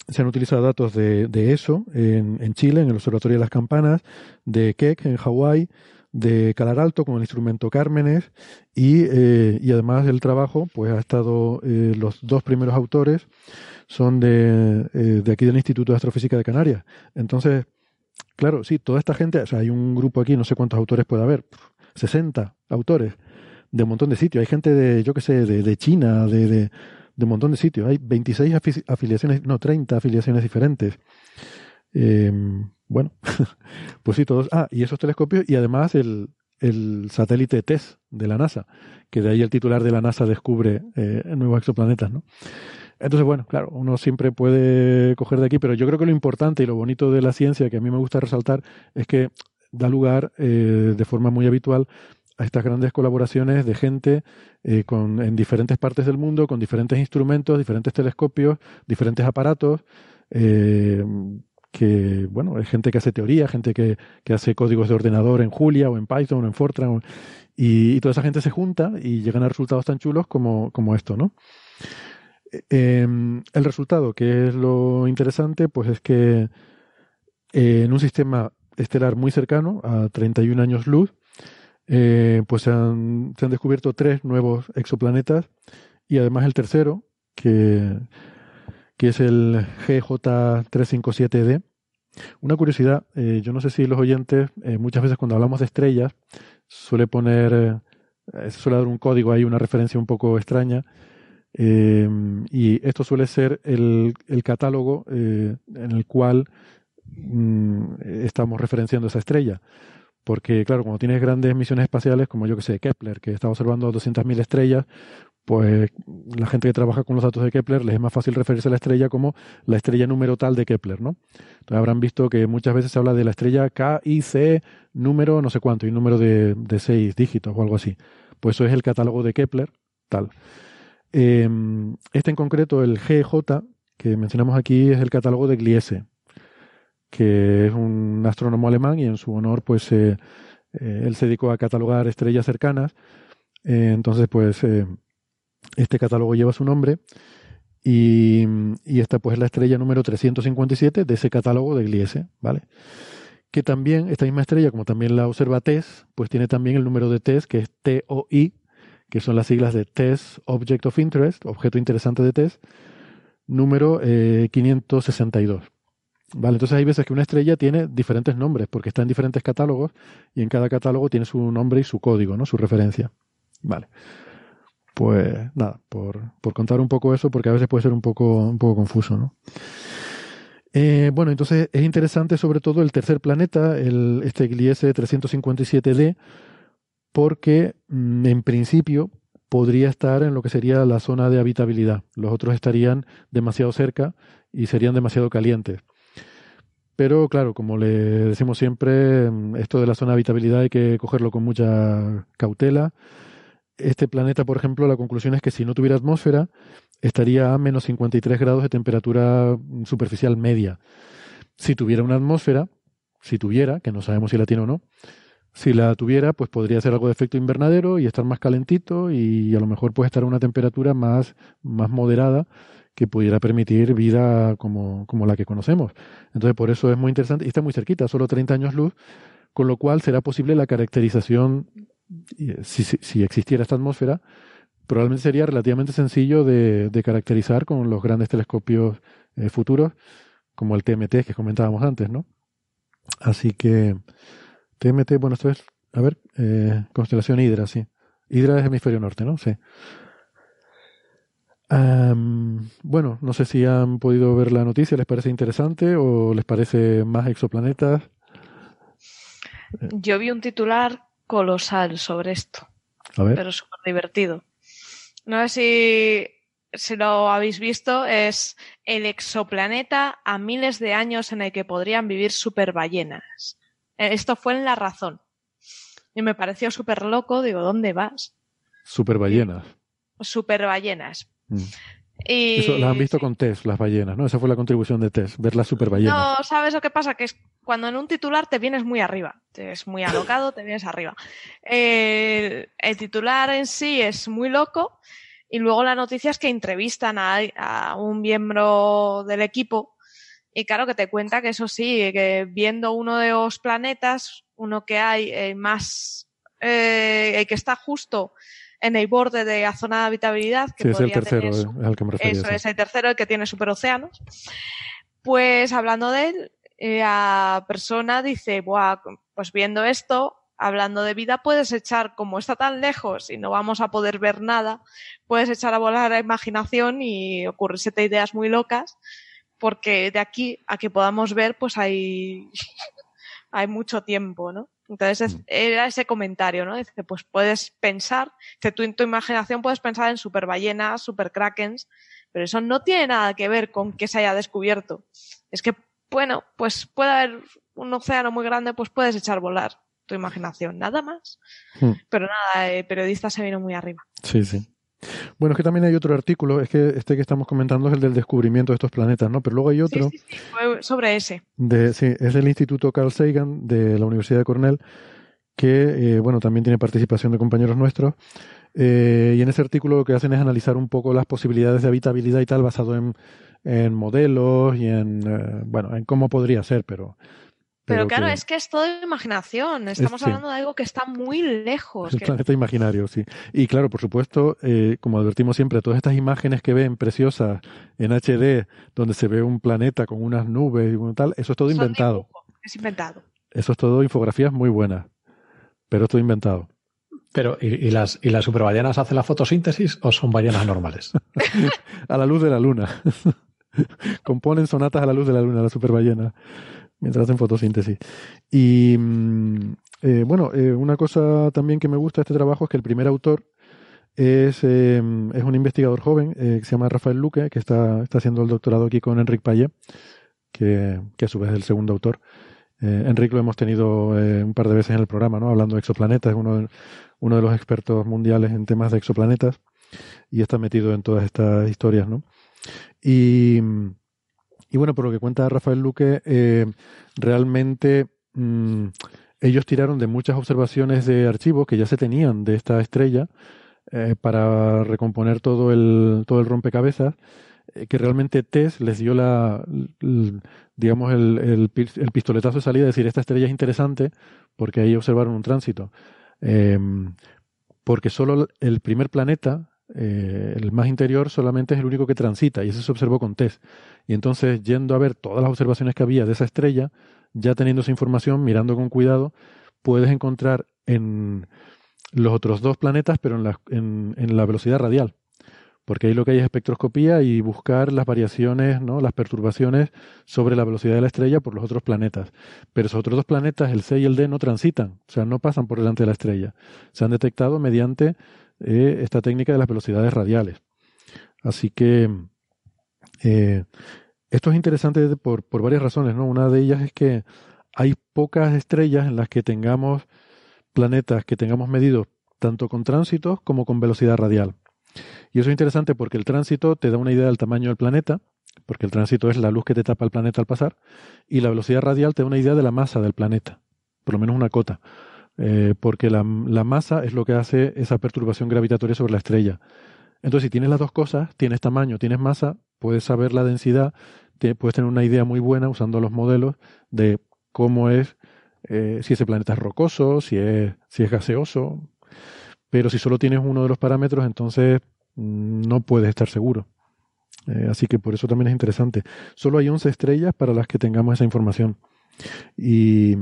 se han utilizado datos de, ESO en, Chile, en el Observatorio de las Campanas, de Keck en Hawái, de Calar Alto con el instrumento Cármenes y, eh, y además el trabajo, pues ha estado, eh, los dos primeros autores son de, de aquí del Instituto de Astrofísica de Canarias. Entonces, claro, sí, toda esta gente, o sea, hay un grupo aquí, no sé cuántos autores puede haber, 60 autores de un montón de sitios. Hay gente de, yo qué sé, de, China, de, de un montón de sitios. Hay 26 afiliaciones, no, 30 afiliaciones diferentes. Eh, bueno, pues sí, todos. Ah, y esos telescopios y además el, el satélite TESS de la NASA, que de ahí el titular de la NASA descubre eh, nuevos exoplanetas, ¿no? Entonces, bueno, claro, uno siempre puede coger de aquí, pero yo creo que lo importante y lo bonito de la ciencia que a mí me gusta resaltar es que da lugar eh, de forma muy habitual a estas grandes colaboraciones de gente eh, con, en diferentes partes del mundo, con diferentes instrumentos, diferentes telescopios, diferentes aparatos, eh, que, bueno, hay gente que hace teoría, gente que, hace códigos de ordenador en Julia o en Python o en Fortran, y, toda esa gente se junta y llegan a resultados tan chulos como, esto, ¿no? Em, el resultado, que es lo interesante, pues es que eh, en un sistema estelar muy cercano, a 31 años luz, eh, pues se han, se han, descubierto tres nuevos exoplanetas y además el tercero, que, que es el GJ357d. Una curiosidad, eh, yo no sé si los oyentes, muchas veces cuando hablamos de estrellas, suele poner, suele dar un código ahí, una referencia un poco extraña, eh, y esto suele ser el, el catálogo eh, en el cual mm, estamos referenciando esa estrella. Porque, claro, cuando tienes grandes misiones espaciales, como yo que sé, Kepler, que está observando 200.000 estrellas, pues la gente que trabaja con los datos de Kepler les es más fácil referirse a la estrella como la estrella número tal de Kepler, ¿no? Entonces habrán visto que muchas veces se habla de la estrella K, I, C, número no sé cuánto, y número de, seis dígitos o algo así. Pues eso es el catálogo de Kepler, tal. Em, este en concreto, el GJ, que mencionamos aquí, es el catálogo de Gliese, que es un astrónomo alemán y en su honor, pues, eh, eh, él se dedicó a catalogar estrellas cercanas. Eh, entonces, pues, este catálogo lleva su nombre y, esta, pues, es la estrella número 357 de ese catálogo de Gliese, ¿vale? Que también, esta misma estrella, como también la observa TESS, pues tiene también el número de TESS, que es TOI, que son las siglas de Test Object of Interest, objeto interesante de test, número 562. Vale, entonces hay veces que una estrella tiene diferentes nombres porque está en diferentes catálogos y en cada catálogo tiene su nombre y su código, ¿no? Su referencia. Vale. Pues nada, por, por contar un poco eso, porque a veces puede ser un poco, un poco confuso, ¿no? Eh, bueno, entonces es interesante sobre todo el tercer planeta, el, este Gliese 357d, porque mm, en principio podría estar en lo que sería la zona de habitabilidad. Los otros estarían demasiado cerca y serían demasiado calientes. Pero claro, como le decimos siempre, esto de la zona de habitabilidad hay que cogerlo con mucha cautela. Este planeta, por ejemplo, la conclusión es que si no tuviera atmósfera, estaría a menos 53 grados de temperatura superficial media. Si tuviera una atmósfera, si tuviera, que no sabemos si la tiene o no, si la tuviera, pues podría ser algo de efecto invernadero y estar más calentito y a lo mejor puede estar a una temperatura más, más moderada que pudiera permitir vida como, como la que conocemos. Entonces, por eso es muy interesante y está muy cerquita, solo 30 años luz, con lo cual será posible la caracterización, si, si, existiera esta atmósfera, probablemente sería relativamente sencillo de, de caracterizar con los grandes telescopios eh, futuros, como el TMT que comentábamos antes, ¿no? Así que TMT, bueno, esto es, a ver, eh, constelación Hidra, sí. Hidra es hemisferio norte, ¿no? Sí. Bueno, no sé si han podido ver la noticia, ¿les parece interesante o les parece más exoplanetas? Yo vi un titular colosal sobre esto, a ver. pero súper divertido. No sé si, si lo habéis visto, es el exoplaneta a miles de años en el que podrían vivir superballenas. Eh, esto fue en La Razón. Y me pareció súper loco, digo, ¿dónde vas? Super ballenas. Super ballenas. Mm. Y... Eso las han visto con Tess, las ballenas, ¿no? Esa fue la contribución de Tess, ver las super ballenas. No, ¿sabes lo que pasa? Que es cuando en un titular te vienes muy arriba, te es muy alocado, te vienes arriba. el titular en sí es muy loco y luego la noticia es que entrevistan a un miembro del equipo y claro que te cuenta que eso sí, que viendo uno de los planetas, uno que hay eh, más, eh, que está justo en el borde de la zona de habitabilidad. Que sí, es el tercero, es al que me refería. Eso es el tercero, el que tiene superocéanos. Pues hablando de él, eh, la persona dice, Buah, pues viendo esto, hablando de vida, puedes echar, como está tan lejos y no vamos a poder ver nada, puedes echar a volar la imaginación y ocurrirse ideas muy locas, porque de aquí a que podamos ver, pues hay, hay mucho tiempo, ¿no? Entonces mm. era ese comentario, ¿no? Dice, pues puedes pensar, que tú en tu imaginación puedes pensar en super ballenas, super krakens, pero eso no tiene nada que ver con que se haya descubierto. Es que, bueno, pues puede haber un océano muy grande, pues puedes echar volar tu imaginación, nada más. Hmm. Pero nada, el periodista se vino muy arriba. Sí, sí. Bueno, es que también hay otro artículo, es que este que estamos comentando es el del descubrimiento de estos planetas, ¿no? Pero luego hay otro. Sí, sí, sobre ese. De, sí, es del Instituto Carl Sagan de la Universidad de Cornell, que, eh, bueno, también tiene participación de compañeros nuestros. Eh, y en ese artículo lo que hacen es analizar un poco las posibilidades de habitabilidad y tal, basado en, en modelos y en, eh, bueno, en cómo podría ser, pero pero, claro, es que es todo imaginación. Estamos hablando de algo que está muy lejos. Es planeta imaginario, sí. Y claro, por supuesto, eh, como advertimos siempre, todas estas imágenes que ven preciosas en HD, donde se ve un planeta con unas nubes y tal, eso es todo inventado. Es inventado. Eso es todo infografías muy buenas, pero es todo inventado. Pero, ¿y, las, ¿y las superballenas hacen la fotosíntesis o son ballenas normales? a la luz de la luna. Componen sonatas a la luz de la luna, la superballena mientras hacen fotosíntesis. Y mm, eh, bueno, eh, una cosa también que me gusta de este trabajo es que el primer autor es, eh, es un investigador joven que se llama Rafael Luque, que está, está haciendo el doctorado aquí con Enrique Payet, que, que a su vez es el segundo autor. Enrique lo hemos tenido un par de veces en el programa, ¿no? Hablando de exoplanetas, es uno de, uno de los expertos mundiales en temas de exoplanetas y está metido en todas estas historias, ¿no? Y, y bueno, por lo que cuenta Rafael Luque, eh, realmente mm, ellos tiraron de muchas observaciones de archivos que ya se tenían de esta estrella eh, para recomponer todo el, todo el rompecabezas, eh, que realmente TESS les dio la, digamos, el, el, pistoletazo de salida, de decir, esta estrella es interesante porque ahí observaron un tránsito. Em, porque solo el primer planeta, el más interior solamente es el único que transita y eso se observó con TESS. Y entonces, yendo a ver todas las observaciones que había de esa estrella, ya teniendo esa información, mirando con cuidado, puedes encontrar en los otros dos planetas, pero en la, en, la velocidad radial. Porque ahí lo que hay es espectroscopía y buscar las variaciones, ¿no? las perturbaciones sobre la velocidad de la estrella por los otros planetas. Pero esos otros dos planetas, el C y el D, no transitan, o sea, no pasan por delante de la estrella. Se han detectado mediante eh, esta técnica de las velocidades radiales. Así que eh, esto es interesante por, por varias razones, ¿no? Una de ellas es que hay pocas estrellas en las que tengamos planetas que tengamos medidos tanto con tránsitos como con velocidad radial. Y eso es interesante porque el tránsito te da una idea del tamaño del planeta, porque el tránsito es la luz que te tapa el planeta al pasar, y la velocidad radial te da una idea de la masa del planeta, por lo menos una cota. Eh, porque la, masa es lo que hace esa perturbación gravitatoria sobre la estrella. Entonces, si tienes las dos cosas, tienes tamaño, tienes masa, puedes saber la densidad, puedes tener una idea muy buena usando los modelos de cómo es, eh, si ese planeta es rocoso, si es, si es gaseoso. Pero si solo tienes uno de los parámetros, entonces mm, no puedes estar seguro. Eh, así que por eso también es interesante. Solo hay 11 estrellas para las que tengamos esa información. Y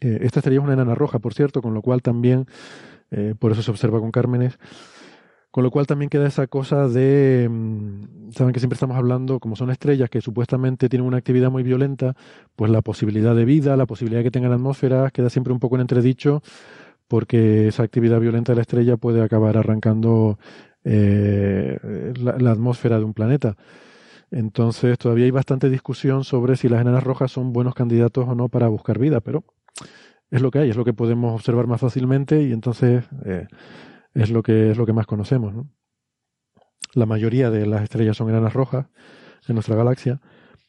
eh, esta estrella es una enana roja, por cierto, con lo cual también, eh, por eso se observa con Cármenes, con lo cual también queda esa cosa de, mm, saben que siempre estamos hablando, como son estrellas que supuestamente tienen una actividad muy violenta, pues la posibilidad de vida, la posibilidad de que tengan atmósfera, queda siempre un poco en entredicho, porque esa actividad violenta de la estrella puede acabar arrancando eh, la atmósfera de un planeta. Entonces todavía hay bastante discusión sobre si las enanas rojas son buenos candidatos o no para buscar vida, pero es lo que hay, es lo que podemos observar más fácilmente y entonces eh, es lo que es lo que más conocemos. ¿no? La mayoría de las estrellas son enanas rojas en nuestra galaxia,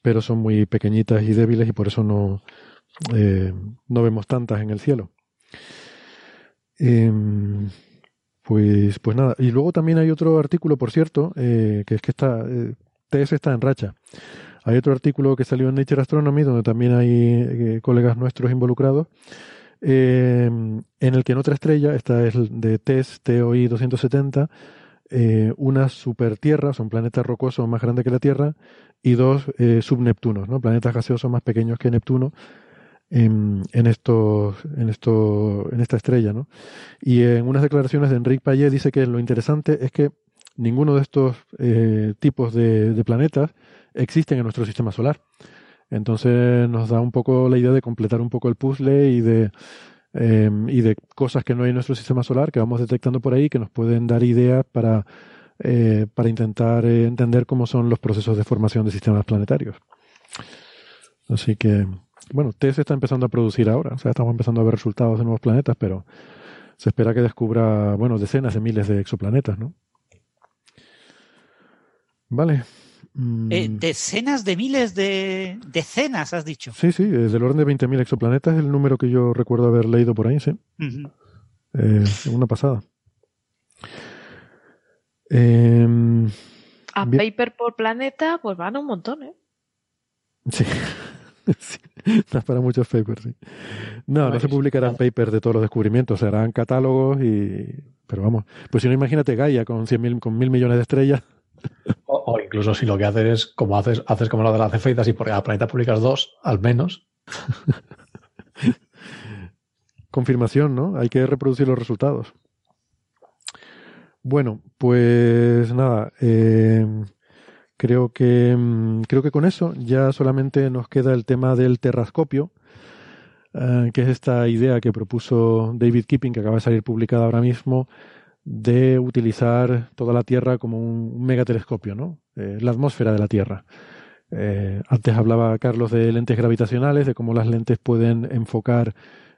pero son muy pequeñitas y débiles y por eso no, eh, no vemos tantas en el cielo. Em, pues, pues nada, y luego también hay otro artículo, por cierto, eh, que es que está, TS está en racha. Hay otro artículo que salió en Nature Astronomy, donde también hay eh, colegas nuestros involucrados, eh, en el que en otra estrella, esta es de TESS, TOI 270, eh, una supertierra, son planetas rocosos más grandes que la Tierra, y dos subneptunos, ¿no? planetas gaseosos más pequeños que Neptuno, en, en, estos, en, esto, en esta estrella. ¿no? Y en unas declaraciones de Enrique Payet dice que lo interesante es que ninguno de estos eh, tipos de, de, planetas existen en nuestro sistema solar. Entonces nos da un poco la idea de completar un poco el puzzle y de, eh, y de cosas que no hay en nuestro sistema solar que vamos detectando por ahí que nos pueden dar ideas para, eh, para intentar eh, entender cómo son los procesos de formación de sistemas planetarios. Así que bueno, TESS está empezando a producir ahora, o sea, estamos empezando a ver resultados de nuevos planetas, pero se espera que descubra, bueno, decenas de miles de exoplanetas, ¿no? Vale. Mm. Eh, decenas de miles de... Decenas, has dicho. Sí, sí, es del orden de 20.000 exoplanetas, es el número que yo recuerdo haber leído por ahí, sí. eh, una pasada. Eh, a paper por planeta, pues van un montón, ¿eh? Sí. sí, no para muchos papers, sí. No, no se publicarán papers de todos los descubrimientos, se harán catálogos y... Pero vamos, pues si no imagínate Gaia con cien mil, con mil millones de estrellas. O, incluso si lo que haces es como haces, haces como lo de las cefeitas y por cada planeta publicas dos, al menos. Confirmación, ¿no? Hay que reproducir los resultados. Bueno, pues nada. Eh, Creo que, mm, creo que con eso ya solamente nos queda el tema del terrascopio, eh, que es esta idea que propuso David Kipping, que acaba de salir publicada ahora mismo, de utilizar toda la Tierra como un megatelescopio, ¿no? Eh, la atmósfera de la Tierra. Eh, antes hablaba Carlos de lentes gravitacionales, de cómo las lentes pueden enfocar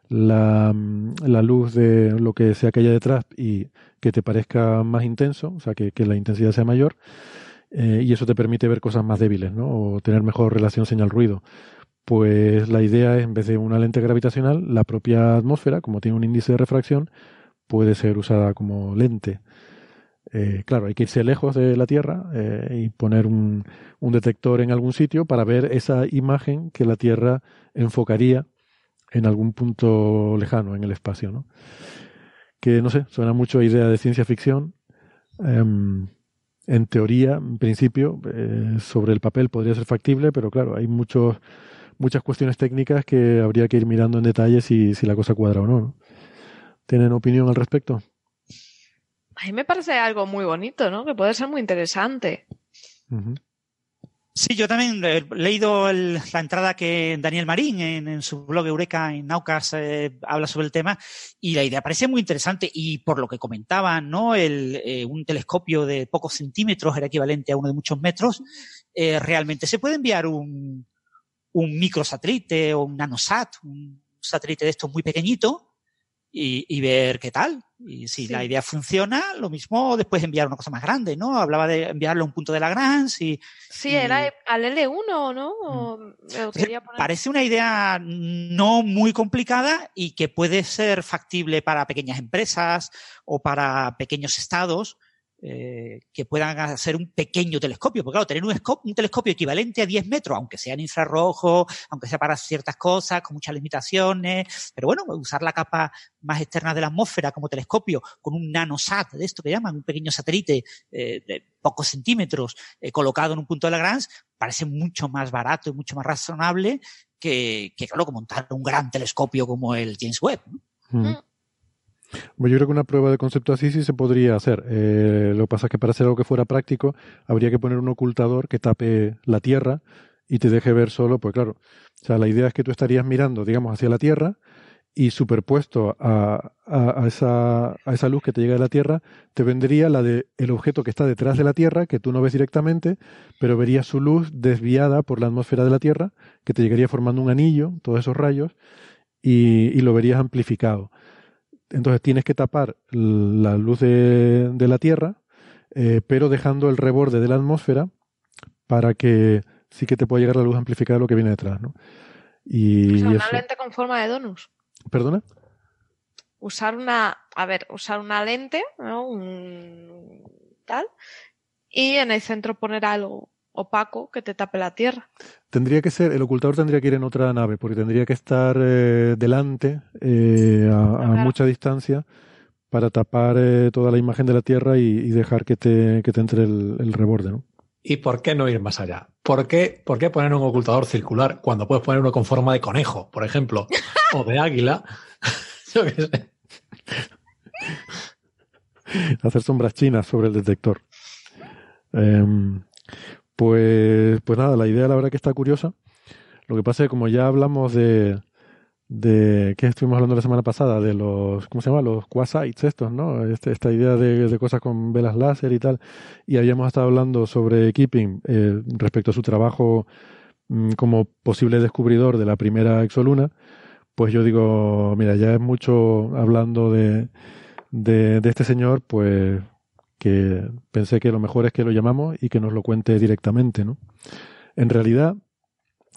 la, mm, la, luz de lo que sea que haya detrás y que te parezca más intenso, o sea, que, que la intensidad sea mayor. Eh, y eso te permite ver cosas más débiles, ¿no? O tener mejor relación señal-ruido. Pues la idea es, en vez de una lente gravitacional, la propia atmósfera, como tiene un índice de refracción, puede ser usada como lente. Eh, claro, hay que irse lejos de la Tierra eh, y poner un, un, detector en algún sitio para ver esa imagen que la Tierra enfocaría en algún punto lejano en el espacio, ¿no? Que no sé, suena mucho a idea de ciencia ficción. Em, en teoría, en principio, eh, sobre el papel podría ser factible, pero claro, hay muchos, muchas cuestiones técnicas que habría que ir mirando en detalle si, si la cosa cuadra o no, ¿Tienen opinión al respecto? A mí me parece algo muy bonito, ¿no? Que puede ser muy interesante. Sí, yo también he leído la entrada que Daniel Marín en, su blog Eureka en Naucas eh, habla sobre el tema y la idea parece muy interesante y por lo que comentaban, ¿no? El, eh, un telescopio de pocos centímetros era equivalente a uno de muchos metros. Eh, realmente se puede enviar un, un microsatélite o un nanosat, un satélite de estos muy pequeñito y, y ver qué tal. Y si sí. la idea funciona, lo mismo después enviar una cosa más grande, ¿no? Hablaba de enviarlo a un punto de Lagrange y... Sí, y... era al L1, ¿no? Mm. Poner... Parece una idea no muy complicada y que puede ser factible para pequeñas empresas o para pequeños estados eh, que puedan hacer un pequeño telescopio. Porque claro, tener un, un, telescopio equivalente a 10 metros, aunque sea en infrarrojo, aunque sea para ciertas cosas, con muchas limitaciones, pero bueno, usar la capa más externa de la atmósfera como telescopio con un nanosat, de esto que llaman, un pequeño satélite eh, de pocos centímetros eh, colocado en un punto de Lagrange, parece mucho más barato y mucho más razonable que, que claro, que montar un gran telescopio como el James Webb. ¿no? Mm. Bueno, yo creo que una prueba de concepto así sí se podría hacer. Eh, lo que pasa es que para hacer algo que fuera práctico, habría que poner un ocultador que tape la Tierra y te deje ver solo, pues claro. O sea, la idea es que tú estarías mirando, digamos, hacia la Tierra y superpuesto a, esa, a esa luz que te llega de la Tierra, te vendría la de el objeto que está detrás de la Tierra, que tú no ves directamente, pero verías su luz desviada por la atmósfera de la Tierra, que te llegaría formando un anillo, todos esos rayos, y lo verías amplificado entonces tienes que tapar la luz de, de la Tierra, eh, pero dejando el reborde de la atmósfera para que sí que te pueda llegar la luz amplificada de lo que viene detrás, ¿no? Y o sea, una eso... lente con forma de donus. ¿Perdona? Usar una, a ver, usar una lente, ¿no? Un tal, y en el centro poner algo opaco que te tape la Tierra. Tendría que ser, el ocultador tendría que ir en otra nave, porque tendría que estar eh, delante, eh, a, a claro. mucha distancia, para tapar eh, toda la imagen de la Tierra y, y dejar que te, que te entre el, el, reborde, ¿no? ¿Y por qué no ir más allá? ¿por qué, ¿por qué poner un ocultador circular cuando puedes poner uno con forma de conejo, por ejemplo, o de águila? Yo qué sé. Hacer sombras chinas sobre el detector. Em, pues, pues nada, la idea la verdad que está curiosa. Lo que pasa es que como ya hablamos de, de ¿qué estuvimos hablando la semana pasada? De los, ¿cómo se llama? Los quasites estos, ¿no? Este, esta idea de, cosas con velas láser y tal. Y habíamos estado hablando sobre Keeping eh, respecto a su trabajo mm, como posible descubridor de la primera exoluna. Pues yo digo, mira, ya es mucho hablando de, de, de este señor, pues que pensé que lo mejor es que lo llamamos y que nos lo cuente directamente, ¿no? En realidad,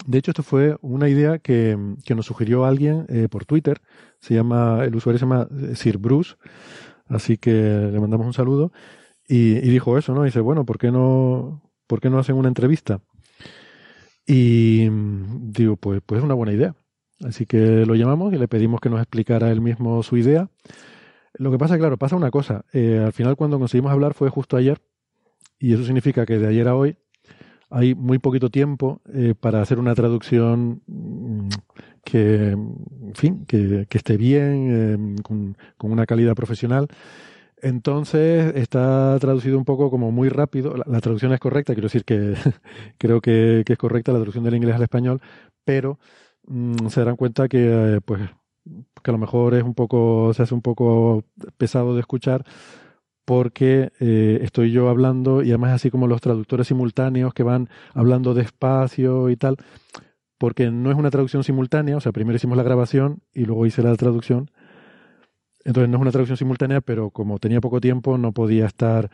de hecho, esto fue una idea que, nos sugirió alguien eh, por Twitter. Se llama, el usuario se llama eh, Sir Bruce, así que le mandamos un saludo. Y, dijo eso, ¿no? dice, bueno, ¿por qué no, ¿por qué no hacen una entrevista? Y digo, pues, pues es una buena idea. Así que lo llamamos y le pedimos que nos explicara él mismo su idea. Lo que pasa, claro, pasa una cosa. Eh, al final, cuando conseguimos hablar fue justo ayer. Y eso significa que de ayer a hoy hay muy poquito tiempo eh, para hacer una traducción mm, que, en fin, que, esté bien, eh, con, una calidad profesional. Entonces está traducido un poco como muy rápido. La, traducción es correcta, quiero decir que creo que, es correcta la traducción del inglés al español, pero mm, se darán cuenta que, pues, que a lo mejor es un poco, se hace un poco pesado de escuchar porque eh, estoy yo hablando y además así como los traductores simultáneos que van hablando despacio y tal, porque no es una traducción simultánea, o sea, primero hicimos la grabación y luego hice la traducción. Entonces no es una traducción simultánea, pero como tenía poco tiempo no podía estar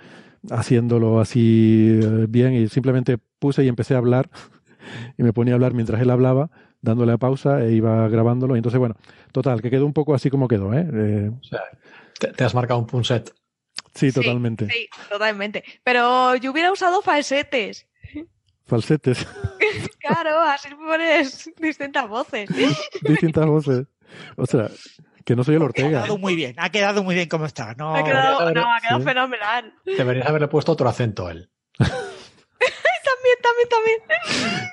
haciéndolo así eh, bien y simplemente puse y empecé a hablar y me ponía a hablar mientras él hablaba, dándole a pausa e iba grabándolo. Y entonces, bueno, total, que quedó un poco así como quedó. ¿eh? eh o sea, te, has marcado un punset. Sí, totalmente. Sí, totalmente. Pero yo hubiera usado falsetes. Falsetes. claro, así pones distintas voces. distintas voces. O sea, que no soy el Ortega. Ha quedado muy bien, ha quedado muy bien como está. No, ha quedado, no, ha quedado fenomenal. Deberías haberle puesto otro acento él. también, también, también.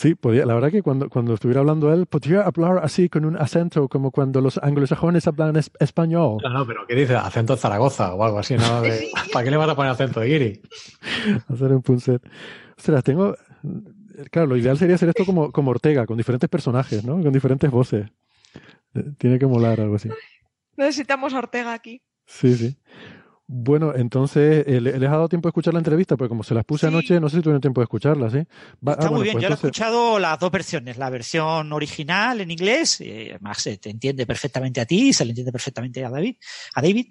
Sí, podía. La verdad que cuando, cuando estuviera hablando él, podría hablar así con un acento como cuando los anglosajones hablan español. No, no, pero ¿qué dice? Acento de Zaragoza o algo así, ¿no? ¿Para qué le vas a poner acento de Giri? Hacer un punset. Ostras, tengo... Claro, lo ideal sería hacer esto como, como Ortega, con diferentes personajes, ¿no? Con diferentes voces. Eh, tiene que molar algo así. Necesitamos Ortega aquí. Sí, sí. Bueno, entonces, eh, ¿les ha dado tiempo de escuchar la entrevista? Porque como se las puse anoche, no sé si tuvieron tiempo de escucharla, ¿sí? Está ah, muy bien, pues yo he escuchado las dos versiones, la versión original en inglés, eh, se te entiende perfectamente a ti, se le entiende perfectamente a David, a David,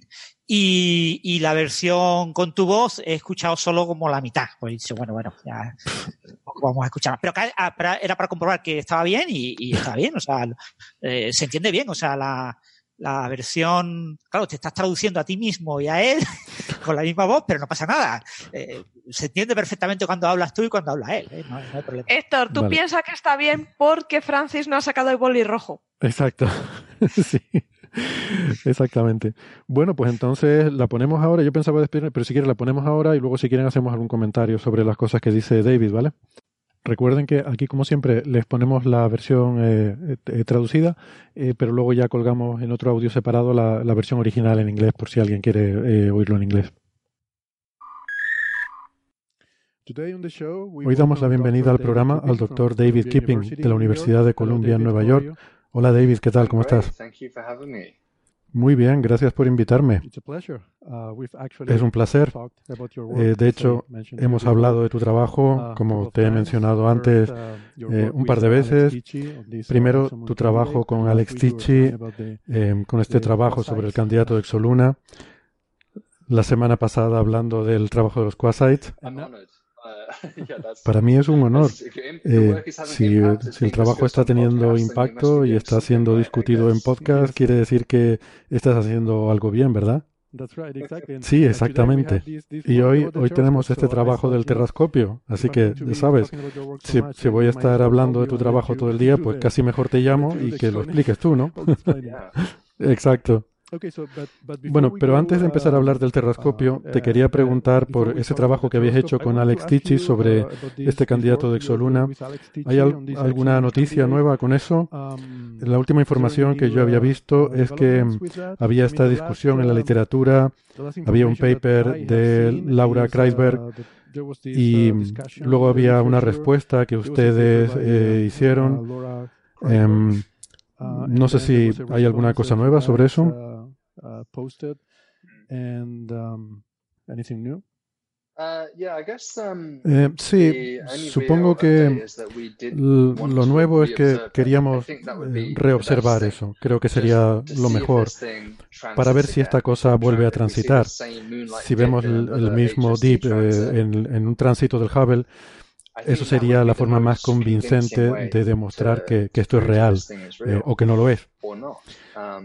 y, la versión con tu voz he escuchado solo como la mitad. Pues he dicho, bueno, bueno, ya vamos a escuchar. Pero ah, era para comprobar que estaba bien y, estaba bien, o sea, eh, se entiende bien, o sea, la, la versión, claro, te estás traduciendo a ti mismo y a él con la misma voz, pero no pasa nada. Eh, se entiende perfectamente cuando hablas tú y cuando habla él. ¿eh? No, hay problema. Héctor, tú piensas que está bien porque Francis no ha sacado el boli rojo. Exacto. sí. Exactamente. Bueno, pues entonces la ponemos ahora. Yo pensaba despedirme, pero si quieres la ponemos ahora y luego si quieren hacemos algún comentario sobre las cosas que dice David, ¿vale? Recuerden que aquí, como siempre, les ponemos la versión eh, eh, traducida, eh, pero luego ya colgamos en otro audio separado la, versión original en inglés, por si alguien quiere oírlo en inglés. Hoy damos la bienvenida al programa al doctor David Kipping de la Universidad de Columbia en Nueva York. Hola David, ¿qué tal? ¿Cómo estás? Muy bien, gracias por invitarme. Uh, es un placer. Eh, de hecho, hemos hablado de tu trabajo, uh, como te he mencionado antes, uh, eh, un par de veces. Primero, tu trabajo con Alex Ticci, eh, con este trabajo sobre el candidato de Exoluna. La semana pasada hablando del trabajo de los Quasites. Para mí es un honor. Eh, si, el trabajo está teniendo impacto y está siendo discutido en podcast, quiere decir que estás haciendo algo bien, ¿verdad? Sí, exactamente. Y hoy, hoy tenemos este trabajo del terrascopio, así que, sabes, si, si, voy a estar hablando de tu trabajo todo el día, pues casi mejor te llamo y que lo expliques tú, ¿no? Exacto. Bueno, pero antes de empezar a hablar del terrascopio, te quería preguntar por ese trabajo que habías hecho con Alex Tichy sobre este candidato de Exoluna. ¿Hay alguna noticia nueva con eso? La última información que yo había visto es que había esta discusión en la literatura, había un paper de Laura Kreisberg y luego había una respuesta que ustedes eh, hicieron. Em, no sé si hay alguna cosa nueva sobre eso. Uh, posted. And um, anything new? Uh, um, eh, sí, supongo que lo nuevo es que queríamos eh, reobservar eso. Creo que sería lo mejor para ver si esta cosa vuelve a transitar. Si vemos el, mismo deep eh, en, un tránsito del Hubble, eso sería la forma más convincente de demostrar que, esto es real o que no lo es.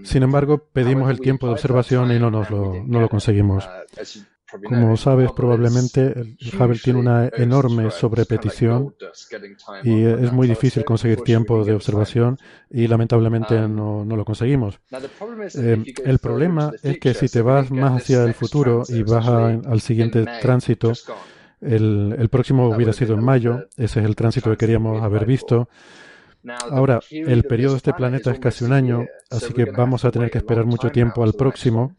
Sin embargo, pedimos el tiempo de observación y no, nos lo, no lo conseguimos. Uh, Como sabes, probablemente el Hubble tiene una enorme sobrepetición y es muy difícil conseguir tiempo de observación y lamentablemente no, no lo conseguimos. Eh, el problema es que si te vas más hacia el futuro y vas al siguiente tránsito, el, el próximo hubiera sido en mayo, ese es el tránsito que queríamos haber visto. Ahora, el periodo de este planeta es casi un año, así que vamos a tener que esperar mucho tiempo al próximo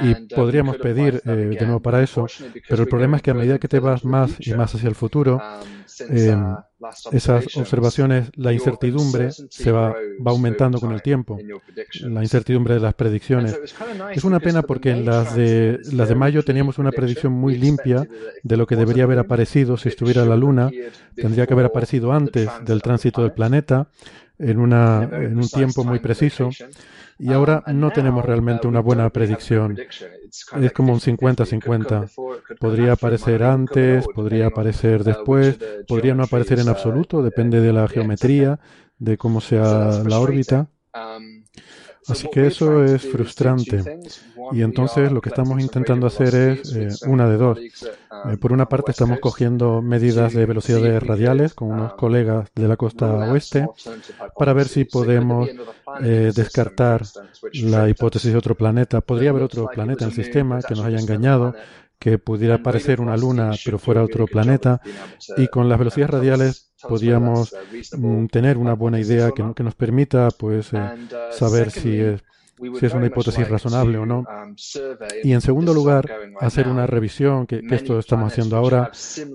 y uh, podríamos pedir eh, de nuevo para eso, pero el problema es que a medida que te vas más y más hacia el futuro, um, eh, uh, esas observaciones, la incertidumbre se va, va aumentando con el tiempo, la incertidumbre de las predicciones. Es una pena porque en las de, las de mayo teníamos una predicción muy limpia de lo que debería haber aparecido si estuviera la Luna. Tendría que haber aparecido antes del tránsito del planeta, en, una, en un tiempo muy preciso y ahora no tenemos realmente una buena predicción. Es como un 50-50. Podría aparecer antes, podría aparecer después, podría no aparecer en absoluto, depende de la geometría, de cómo sea la órbita. Así que eso es frustrante. Y entonces lo que estamos intentando hacer es eh, una de dos. Eh, por una parte estamos cogiendo medidas de velocidades radiales con unos colegas de la costa oeste para ver si podemos eh, descartar la hipótesis de otro planeta. Podría haber otro planeta en el sistema que nos haya engañado que pudiera aparecer una luna pero fuera otro planeta y con las velocidades radiales podíamos mm, tener una buena idea que, que nos permita pues eh, saber si es si es una hipótesis razonable o no. Y en segundo lugar, hacer una revisión, que, esto estamos haciendo ahora,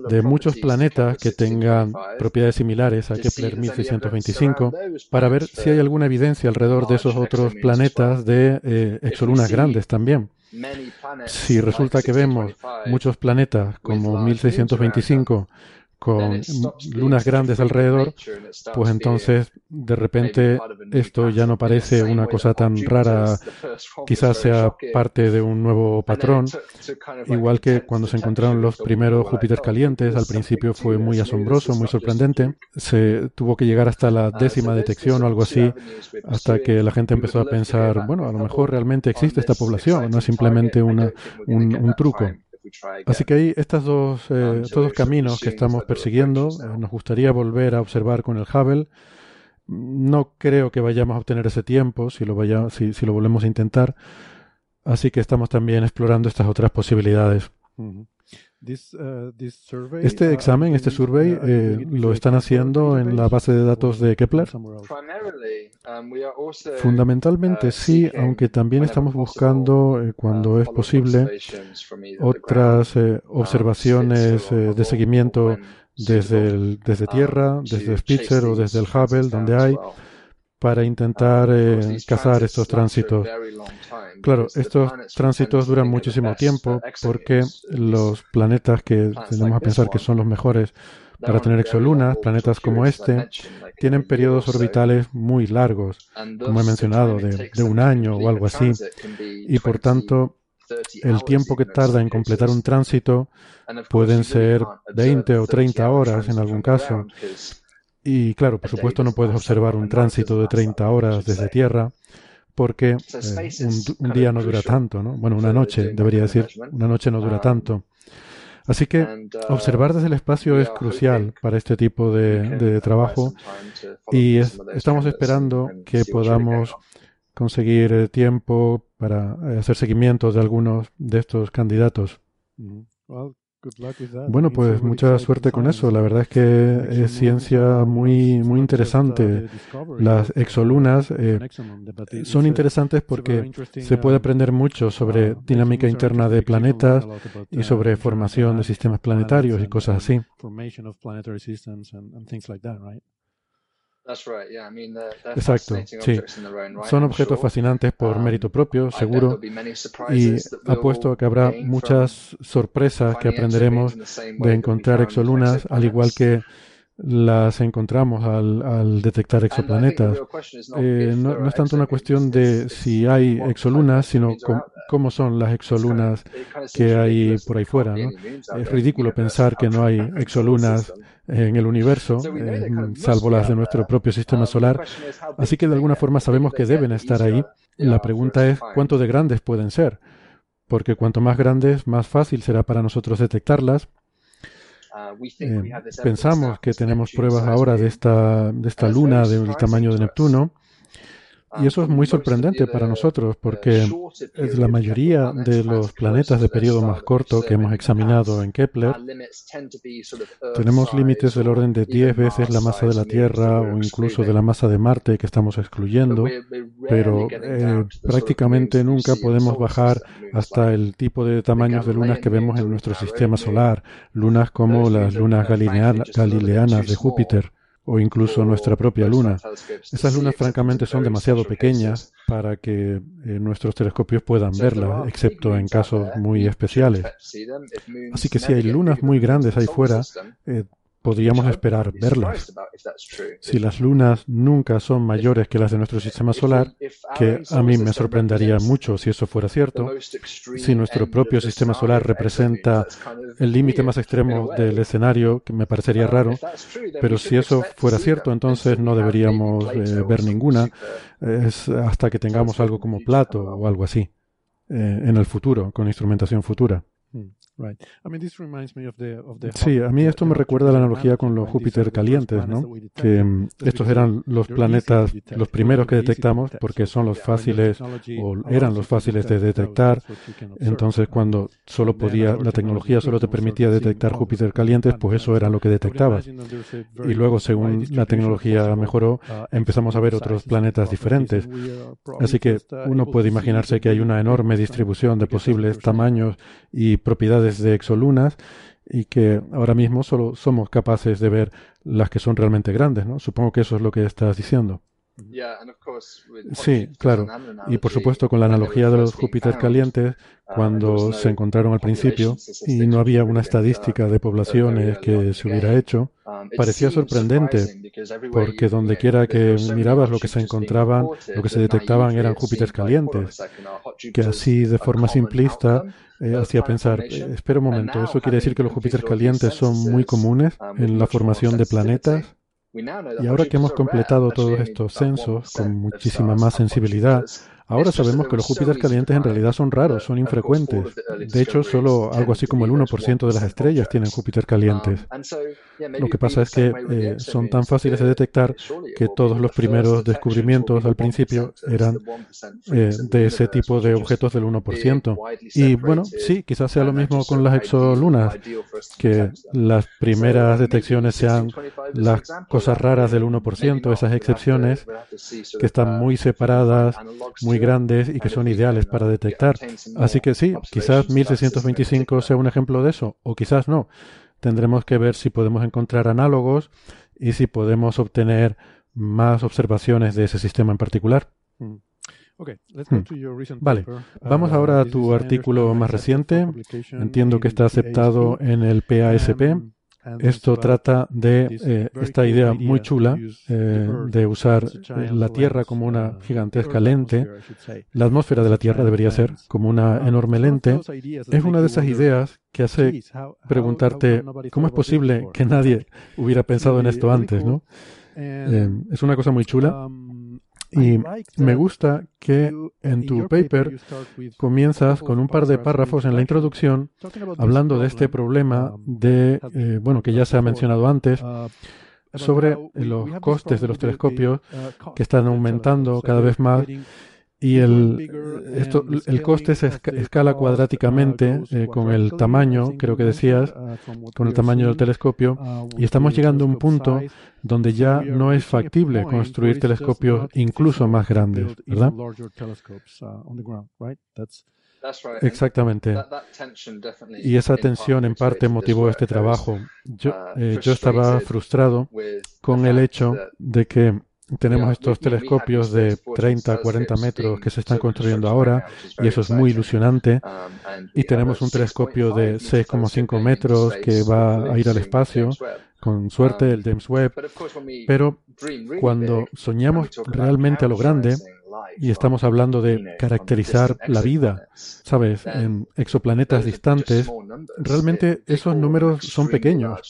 de muchos planetas que tengan propiedades similares a Kepler 1625, para ver si hay alguna evidencia alrededor de esos otros planetas de eh, exolunas grandes también. Si resulta que vemos muchos planetas como 1625 con lunas grandes alrededor, pues entonces de repente esto ya no parece una cosa tan rara, quizás sea parte de un nuevo patrón, igual que cuando se encontraron los primeros Júpiter calientes, al principio fue muy asombroso, muy sorprendente, se tuvo que llegar hasta la décima detección o algo así, hasta que la gente empezó a pensar, bueno, a lo mejor realmente existe esta población, no es simplemente una, un truco. Así que hay estos dos, eh, estos dos caminos que estamos persiguiendo. Eh, nos gustaría volver a observar con el Hubble. No creo que vayamos a obtener ese tiempo si lo, vaya, si, si lo volvemos a intentar. Así que estamos también explorando estas otras posibilidades. Uh, este uh, examen, este survey, eh, lo están haciendo en la base de datos de Kepler. Um, Fundamentalmente uh, sí, aunque también estamos buscando, eh, cuando es posible, otras eh, observaciones de seguimiento desde, desde Tierra, um, desde Spitzer o desde el Hubble, donde hay para intentar eh, cazar estos tránsitos. Claro, estos tránsitos duran muchísimo tiempo porque los planetas que tenemos a pensar que son los mejores para tener exolunas, planetas como este, tienen periodos orbitales muy largos, como he mencionado, de, de un año o algo así. Y por tanto, el tiempo que tarda en completar un tránsito pueden ser 20 o 30 horas en algún caso. Y claro, por supuesto no puedes observar un tránsito de 30 horas desde tierra porque eh, un, día no dura tanto, ¿no? Bueno, una noche, debería decir, una noche no dura tanto. Así que observar desde el espacio es crucial para este tipo de, trabajo y estamos esperando que podamos conseguir eh, tiempo para eh, hacer seguimiento de algunos de estos candidatos. Mm-hmm. Bueno, pues mucha suerte con eso. La verdad es que es ciencia muy, muy interesante. Las exolunas eh, son interesantes porque se puede aprender mucho sobre dinámica interna de planetas y sobre formación de sistemas planetarios y cosas así. Exacto, sí. Son objetos fascinantes por um, mérito propio, seguro, y apuesto a que habrá muchas sorpresas que aprenderemos de encontrar exolunas, al igual que las encontramos al, detectar exoplanetas. Eh, no, es tanto una cuestión de si hay exolunas, sino cómo son las exolunas que hay por ahí fuera. Es ridículo pensar que no hay exolunas en el universo, eh, salvo las de nuestro propio sistema solar. Así que de alguna forma sabemos que deben estar ahí. La pregunta es cuánto de grandes pueden ser, porque cuanto más grandes, más fácil será para nosotros detectarlas. Eh, pensamos que tenemos pruebas ahora de esta, de esta luna del tamaño de Neptuno y eso es muy sorprendente para nosotros porque la mayoría de los planetas de periodo más corto que hemos examinado en Kepler. Tenemos límites del orden de 10 veces la masa de la Tierra o incluso de la masa de Marte que estamos excluyendo, pero eh, prácticamente nunca podemos bajar hasta el tipo de tamaños de lunas que vemos en nuestro sistema solar, lunas como las lunas galileanas de Júpiter o incluso nuestra propia luna. Esas lunas francamente son demasiado pequeñas para que eh, nuestros telescopios puedan verlas, excepto en casos muy especiales. Así que si hay lunas muy grandes ahí fuera, eh, podríamos esperar verlas. Si las lunas nunca son mayores que las de nuestro sistema solar, que a mí me sorprendería mucho si eso fuera cierto, si nuestro propio sistema solar representa el límite más extremo del escenario, que me parecería raro, pero si eso fuera cierto, entonces no deberíamos eh, ver ninguna es hasta que tengamos algo como Plato o algo así eh, en el futuro, con instrumentación futura. Sí, a mí esto me recuerda a la analogía con los Júpiter calientes, ¿no? Que mm, estos eran los planetas, los primeros que detectamos, porque son los fáciles o eran los fáciles de detectar. Entonces, cuando solo podía, la tecnología solo te permitía detectar Júpiter calientes, pues eso era lo que detectabas. Y luego, según la tecnología mejoró, uh, empezamos a ver otros planetas diferentes. Así que uno puede imaginarse que hay una enorme distribución de posibles tamaños y propiedades de exolunas y que ahora mismo solo somos capaces de ver las que son realmente grandes, ¿no? Supongo que eso es lo que estás diciendo. Sí, claro. Y por supuesto con la analogía de los Júpiter calientes, uh, cuando se encontraron al principio y no había una estadística de poblaciones que se hubiera hecho, um, parecía sorprendente porque donde quiera que mirabas lo que se encontraban, lo que se detectaban eran Júpiter calientes, que así de forma simplista eh, hacía pensar, eh, espera un momento, ¿eso quiere decir que los Júpiter calientes son muy comunes um, en la formación de planetas? Y ahora que hemos completado todos estos censos con muchísima más sensibilidad, Ahora sabemos que los Júpiter calientes en realidad son raros, son infrecuentes. De hecho, solo algo así como el 1% de las estrellas tienen Júpiter calientes. Lo que pasa es que eh, son tan fáciles de detectar que todos los primeros descubrimientos al principio eran eh, de ese tipo de objetos del 1%. Y bueno, sí, quizás sea lo mismo con las exolunas, que las primeras detecciones sean las cosas raras del 1%, esas excepciones que están muy separadas, muy grandes y que son ideales para detectar. Así que sí, quizás 1625 sea un ejemplo de eso, o quizás no. Tendremos que ver si podemos encontrar análogos y si podemos obtener más observaciones de ese sistema en particular. Hmm. Vale, vamos uh, ahora a tu artículo más reciente. Entiendo que está aceptado en el PASP. Esto trata de eh, esta idea muy chula eh, de usar la Tierra como una uh, gigantesca lente. La atmósfera de la Tierra debería ser como una um, enorme lente. Es una de esas ideas que hace preguntarte cómo es posible que nadie hubiera pensado en esto antes, ¿no? Eh, es una cosa muy chula. Y me gusta que en tu paper comienzas con un par de párrafos en la introducción hablando de este problema um, de, eh, bueno, que ya se ha mencionado antes, uh, sobre los costes de los telescopios uh, que están aumentando cada vez más y el, esto, el coste se escala cuadráticamente eh, con el tamaño, creo que decías, con el tamaño del telescopio, y estamos llegando a un punto donde ya no es factible construir telescopios incluso más grandes, ¿verdad? Exactamente. Y esa tensión en parte motivó este trabajo. Yo, eh, yo estaba frustrado con el hecho de que tenemos estos telescopios de 30 a 40 metros que se están construyendo ahora y eso es muy ilusionante. Y tenemos un telescopio de 6,5 metros que va a ir al espacio, con suerte el James Webb. Pero cuando soñamos realmente a lo grande, y estamos hablando de caracterizar la vida, ¿sabes? En exoplanetas distantes, realmente esos números son pequeños.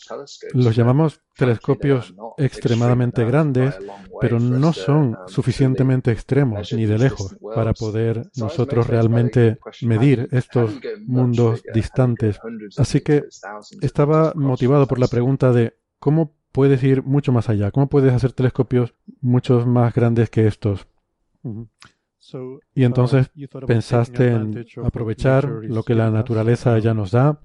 Los llamamos telescopios extremadamente grandes, pero no son suficientemente extremos ni de lejos para poder nosotros realmente medir estos mundos distantes. Así que estaba motivado por la pregunta de cómo puedes ir mucho más allá, cómo puedes hacer telescopios mucho más grandes que estos. Y entonces uh, pensaste en aprovechar lo que la naturaleza ya nos da.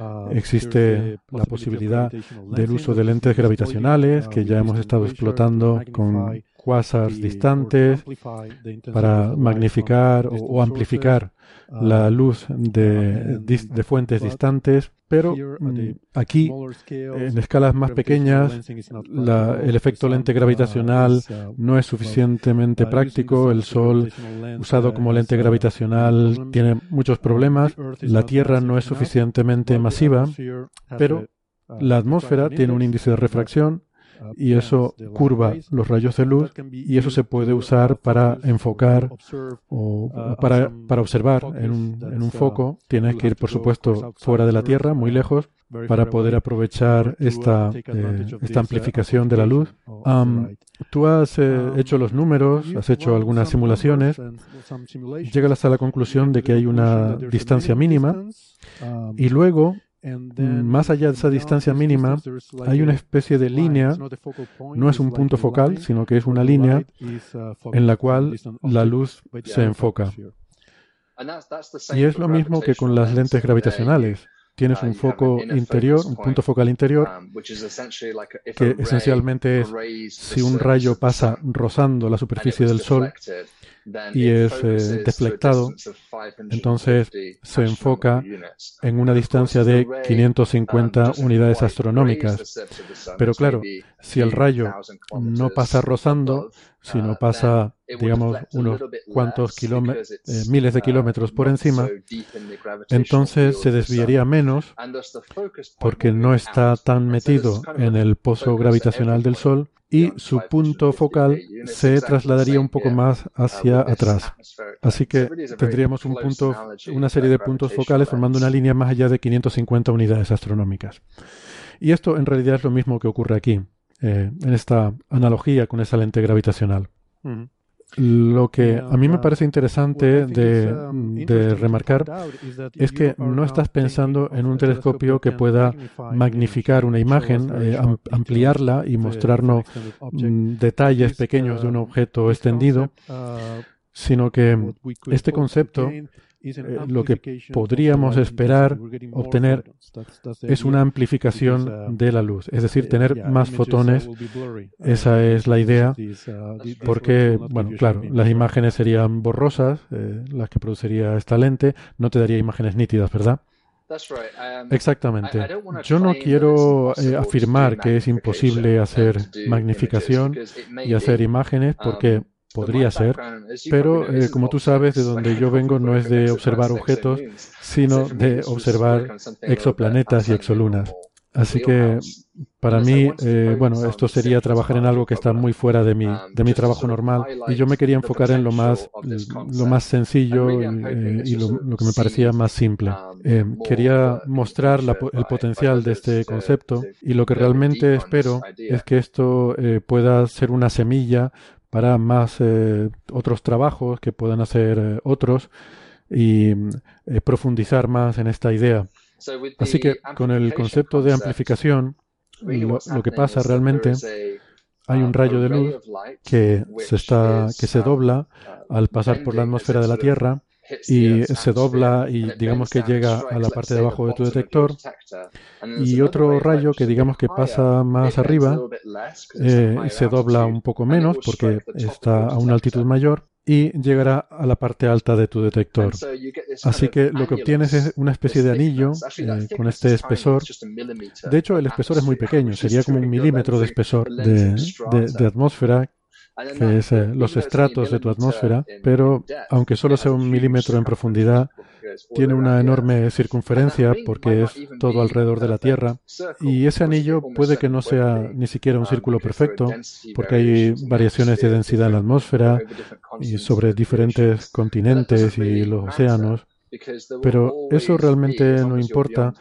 Uh, Existe la posibilidad del uso de lentes gravitacionales uh, que ya hemos estado explotando con quasars distantes para magnificar o, amplificar la luz de, de fuentes distantes pero mm, aquí, en escalas más pequeñas, el efecto lente gravitacional no es suficientemente práctico. El Sol, usado como lente gravitacional, tiene muchos problemas. La Tierra no es suficientemente masiva, pero la atmósfera tiene un índice de refracción y eso curva los rayos de luz y eso se puede usar para enfocar o para, para observar en un, en un foco. Tienes que ir, por supuesto, fuera de la Tierra, muy lejos, para poder aprovechar esta, eh, esta amplificación de la luz. tú has eh, hecho los números, has hecho algunas simulaciones, llegas a la conclusión de que hay una distancia mínima y luego más allá de esa distancia mínima, hay una especie de línea, no es un punto focal, sino que es una línea en la cual la luz se enfoca. Y es lo mismo que con las lentes gravitacionales. Tienes un foco interior, un punto focal interior, que esencialmente es si un rayo pasa rozando la superficie del Sol y es eh, deflectado, entonces se enfoca en una distancia de 550 um, unidades astronómicas. Pero claro, si el rayo no pasa rozando, sino uh, pasa, digamos, unos cuantos kilómetros, eh, miles de uh, kilómetros por encima, entonces se desviaría menos porque no está tan metido en el pozo gravitacional del Sol y su punto focal se trasladaría un poco más hacia atrás. Así que tendríamos un punto, una serie de puntos focales formando una línea más allá de 550 unidades astronómicas. Y esto en realidad es lo mismo que ocurre aquí, eh, en esta analogía con esa lente gravitacional. Lo que a mí me parece interesante de, um, remarcar es que no estás pensando en un telescopio que pueda magnificar una imagen, eh, ampliarla y mostrarnos mm, detalles pequeños de un uh, objeto extendido, uh, sino que este concepto eh, lo que podríamos esperar obtener es una amplificación de la luz, es decir, tener más fotones. Esa es la idea, porque, bueno, claro, las imágenes serían borrosas, eh, las que produciría esta lente, no te daría imágenes nítidas, ¿verdad? Exactamente. Yo no quiero eh, afirmar que es imposible hacer magnificación y hacer imágenes porque Podría ser, pero eh, como tú sabes, de donde yo vengo no es de observar objetos, sino de observar exoplanetas y exolunas. Así que para mí, eh, bueno, esto sería trabajar en algo que está muy fuera de mi, de mi trabajo normal y yo me quería enfocar en lo más, lo más sencillo y, eh, lo, que me parecía más simple. quería mostrar el potencial de este concepto y lo que realmente espero es que esto pueda ser una semilla para más eh, otros trabajos que puedan hacer eh, otros y eh, profundizar más en esta idea. Así que con el concepto de amplificación, lo, que pasa realmente hay un rayo de luz que se, está, que se dobla al pasar por la atmósfera de la Tierra y se dobla y digamos que llega a la parte de abajo de tu detector. y otro rayo que digamos que pasa más arriba eh, se dobla un poco menos porque está a una altitud mayor y llegará a la parte alta de tu detector. Así que lo que obtienes es una especie de anillo eh, con este espesor. De hecho, el espesor es muy pequeño, sería como un milímetro de espesor de, de atmósfera es eh, los estratos de tu atmósfera, pero aunque solo sea un milímetro en profundidad, tiene una enorme circunferencia porque es todo alrededor de la Tierra y ese anillo puede que no sea ni siquiera un círculo perfecto porque hay variaciones de densidad en la atmósfera y sobre diferentes continentes y los océanos, pero eso realmente no importa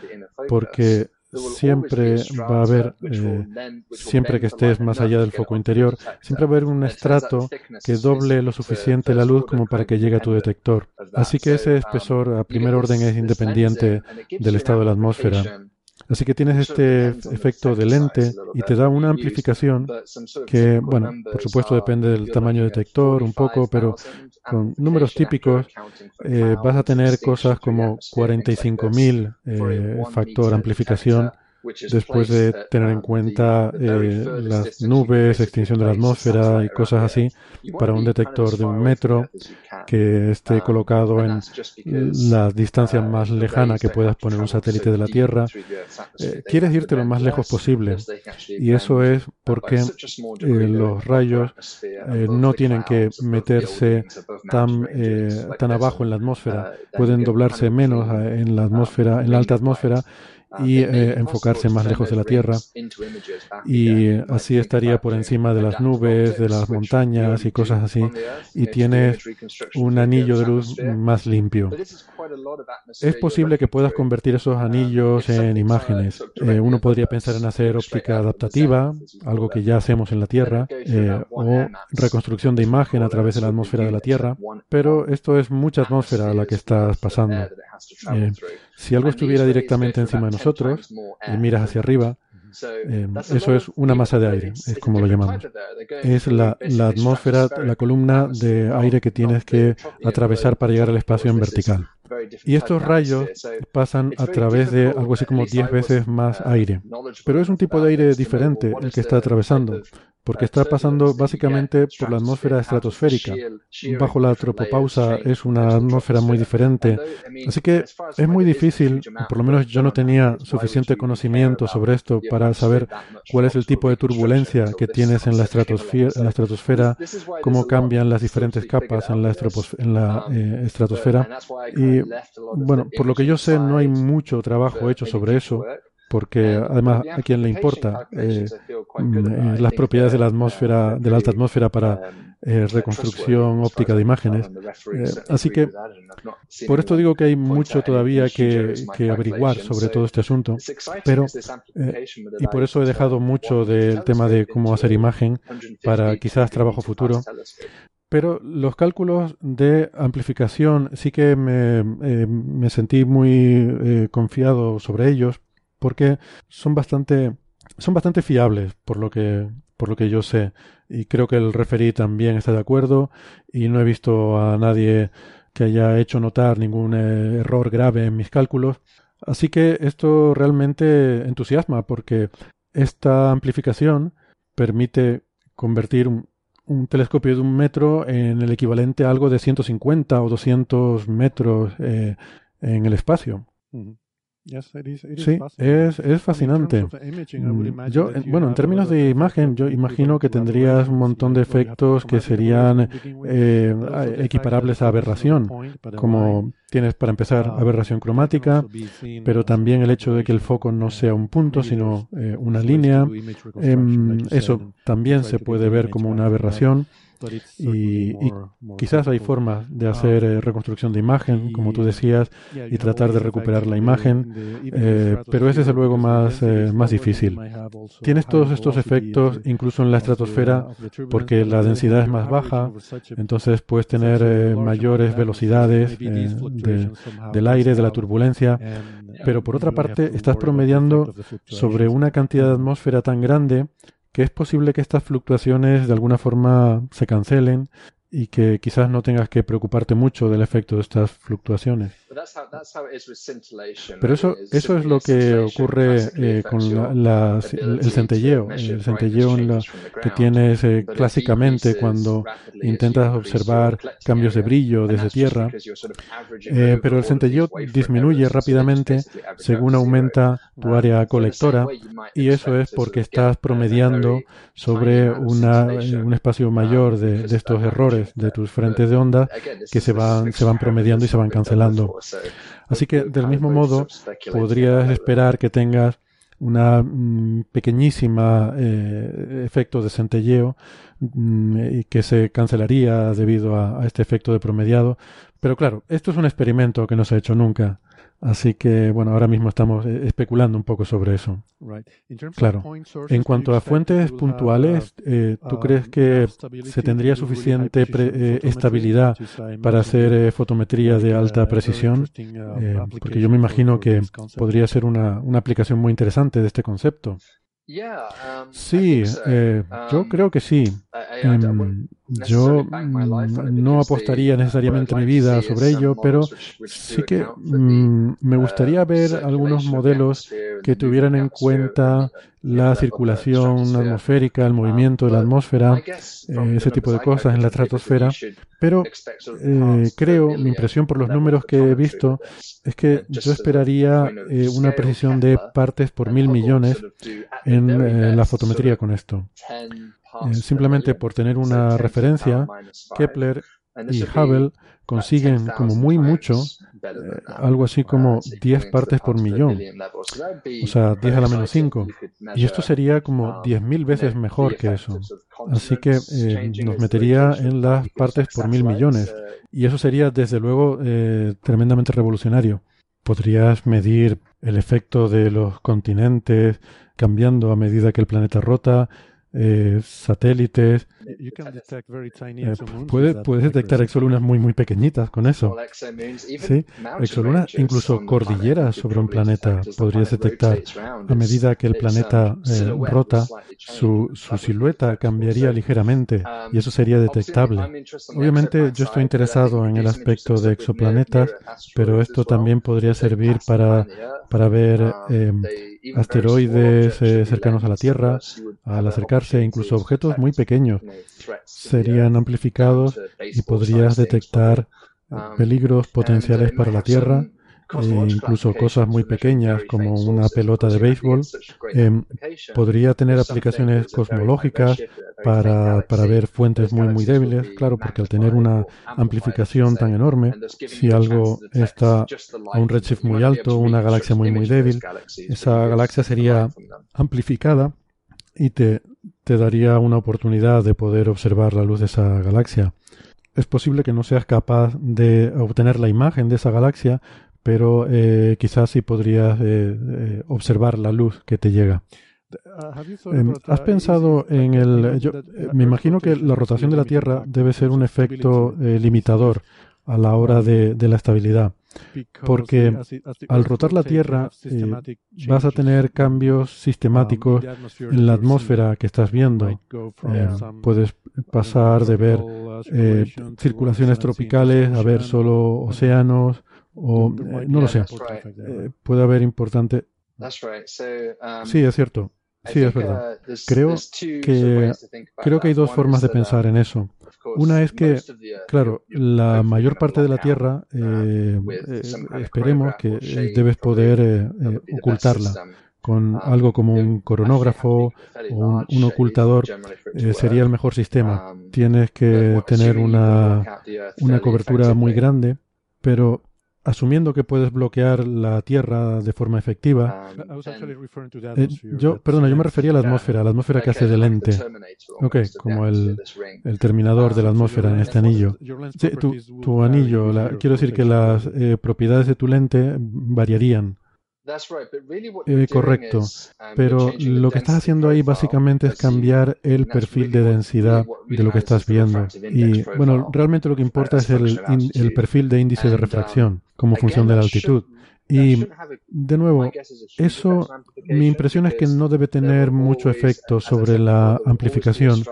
porque siempre va a haber, eh, siempre que estés más allá del foco interior, siempre va a haber un estrato que doble lo suficiente la luz como para que llegue a tu detector. Así que ese espesor a primer orden es independiente del estado de la atmósfera. Así que tienes este efecto de lente y te da una amplificación que, bueno, por supuesto depende del tamaño detector un poco, pero con números típicos eh, vas a tener cosas como 45.000 eh, factor amplificación después de tener en cuenta eh, las nubes, extinción de la atmósfera y cosas así, para un detector de un metro que esté um, colocado en la distancia uh, más lejana que puedas poner un satélite de la Tierra. Eh, quieres irte lo más lejos posible. y eso es porque eh, los rayos no tienen que meterse tan, tan abajo en la atmósfera, uh, pueden doblarse menos en la atmósfera, en la alta atmósfera y eh, enfocarse más lejos de la Tierra. Y así estaría por encima de las nubes, de las montañas y cosas así. Y tiene un anillo de luz más limpio. Es posible que puedas convertir esos anillos en imágenes. Eh, uno podría pensar en hacer óptica adaptativa, algo que ya hacemos en la Tierra, eh, o reconstrucción de imagen a través de la atmósfera de la Tierra. Pero esto es mucha atmósfera a la que estás pasando. Si algo estuviera directamente encima de nosotros y miras hacia arriba, eh, eso es una masa de aire, es como lo llamamos. Es la, la, atmósfera, la columna de aire que tienes que atravesar para llegar al espacio en vertical. Y estos rayos pasan a través de algo así como 10 veces más aire. Pero es un tipo de aire diferente el que está atravesando porque está pasando básicamente por la atmósfera estratosférica. Bajo la tropopausa es una atmósfera muy diferente. Así que es muy difícil, por lo menos yo no tenía suficiente conocimiento sobre esto para saber cuál es el tipo de turbulencia que tienes en la estratosfera, cómo cambian las diferentes capas en la, en la eh, estratosfera. Y bueno, por lo que yo sé, no hay mucho trabajo hecho sobre eso porque además a quién le importa eh, mm, las propiedades de la atmósfera, de la alta atmósfera para eh, reconstrucción óptica de imágenes. Eh, así que por esto digo que hay mucho todavía que, averiguar sobre todo este asunto, pero y por eso he dejado mucho del tema de cómo hacer imagen para quizás trabajo futuro. Pero los cálculos de amplificación sí que me, me sentí muy confiado sobre ellos porque son bastante, son bastante fiables por lo que por lo que yo sé y creo que el referí también está de acuerdo y no he visto a nadie que haya hecho notar ningún eh, error grave en mis cálculos. Así que esto realmente entusiasma porque esta amplificación permite convertir telescopio de un metro en el equivalente a algo de 150 o 200 metros eh, en el espacio. Sí, es, es fascinante. Mm, yo, bueno, en términos de imagen, yo imagino que tendrías un montón de efectos que serían eh, equiparables a aberración, como tienes para empezar uh, aberración cromática, pero también el hecho de que el foco no sea un punto, sino eh, una línea. Em, eso también se puede ver como una aberración. Y, quizás hay formas de hacer eh, reconstrucción de imagen, como tú decías, y tratar de recuperar la imagen, eh, pero ese es luego más, eh, más difícil. Tienes todos estos efectos incluso en la estratosfera porque la densidad es más baja, entonces puedes tener mayores velocidades del aire, de la turbulencia, pero por otra parte estás promediando sobre una cantidad de atmósfera tan grande que es posible que estas fluctuaciones de alguna forma se cancelen y que quizás no tengas que preocuparte mucho del efecto de estas fluctuaciones. Pero eso, eso es lo que ocurre eh, con el centelleo. El centelleo que tienes eh, clásicamente cuando intentas observar cambios de brillo desde tierra. Eh, pero el centelleo disminuye rápidamente según aumenta tu área colectora y eso es porque estás promediando sobre una, un espacio mayor de, de estos errores de tus frentes de onda que se van, se van promediando y se van cancelando. Así que del mismo modo podrías esperar que tengas una mm, pequeñísima eh, efecto de centelleo mm, y que se cancelaría debido a, este efecto de promediado. Pero claro, esto es un experimento que no se ha hecho nunca. Así que, bueno, ahora mismo estamos eh, especulando un poco sobre eso. Claro. En cuanto a fuentes puntuales, eh, ¿tú crees que se tendría suficiente eh, estabilidad para hacer fotometría de alta precisión? porque yo me imagino que podría ser una, una aplicación muy interesante de este concepto. Um, sí, eh, yo um, creo que sí. Em, yo no apostaría necesariamente mi vida sobre ello, pero sí que mm, me uh, gustaría ver algunos modelos que tuvieran en cuenta la circulación atmosférica, el um, movimiento de la atmósfera, eh, ese tipo de cosas en la estratosfera. Pero eh, creo, mi impresión por los números que he visto, es que yo esperaría eh, una precisión de partes por mil millones en la fotometría con esto. Simplemente por tener una referencia, Kepler y Hubble consiguen como muy mucho eh, algo así como 10 partes por millón, o sea, 10 a la menos 5. Y esto sería como 10.000 veces mejor que eso. Así que eh, nos metería en las partes por mil millones. Y eso sería, desde luego, eh, tremendamente revolucionario. Podrías medir el efecto de los continentes cambiando a medida que el planeta rota, eh, satélites. Eh, puedes, puedes detectar exolunas muy, muy pequeñitas con eso. Sí, exolunas, incluso cordilleras sobre un planeta podrías detectar. A medida que el planeta eh, rota, su, su silueta cambiaría ligeramente y eso sería detectable. Obviamente yo estoy interesado en el aspecto de exoplanetas, pero esto también podría servir para, para ver asteroides cercanos a la Tierra, al acercarse incluso objetos muy pequeños serían amplificados y podrías detectar peligros potenciales para la Tierra e incluso cosas muy pequeñas como una pelota de béisbol. Em, podría tener aplicaciones cosmológicas para, para, ver fuentes muy muy débiles, claro, porque al tener una amplificación tan enorme, si algo está a un redshift muy alto, una galaxia muy muy débil, esa galaxia sería amplificada y te, te daría una oportunidad de poder observar la luz de esa galaxia. Es posible que no seas capaz de obtener la imagen de esa galaxia, pero eh, quizás sí podrías eh, eh, observar la luz que te llega. Em, ¿Has pensado en el... Yo, me imagino que la rotación de la Tierra debe ser un efecto limitador a la hora de, de la estabilidad porque al rotar la Tierra eh, vas a tener cambios sistemáticos en la atmósfera que estás viendo. Eh, puedes pasar de ver eh, circulaciones tropicales a ver solo océanos o no lo sé. puede haber importante. Sí, es cierto. Sí, es verdad. Creo que, creo que hay dos formas de pensar en eso. Una es que, claro, la mayor parte de la Tierra, eh, eh, esperemos que eh, debes poder ocultarla con algo como un coronógrafo o un, ocultador sería el mejor sistema. Tienes que tener una, una cobertura muy grande, pero asumiendo que puedes bloquear la Tierra de forma efectiva. Eh, yo, perdona, yo me refería a la atmósfera, a la atmósfera que hace de lente. Ok, como el, el terminador de la atmósfera en este anillo. Sí, tu, tu anillo, quiero decir que las eh, propiedades de tu lente variarían. Eh, correcto, um, pero lo que estás haciendo ahí básicamente es cambiar el perfil de densidad de lo que estás viendo. Y bueno, realmente lo que importa es el, el perfil de índice de refracción como función de la altitud. Y de nuevo, eso, mi impresión es que no debe tener mucho efecto sobre la amplificación,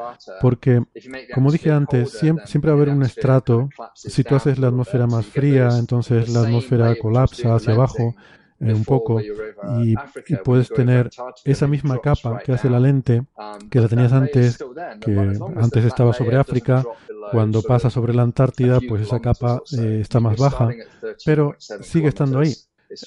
porque, como dije antes, siempre, siempre va a haber un estrato. Si tú haces la atmósfera más fría, entonces la atmósfera colapsa hacia abajo eh, un poco y, puedes tener esa misma capa que hace la lente que la tenías antes, que antes estaba sobre África, cuando pasa sobre la Antártida, pues esa capa eh, está más baja, pero sigue estando ahí.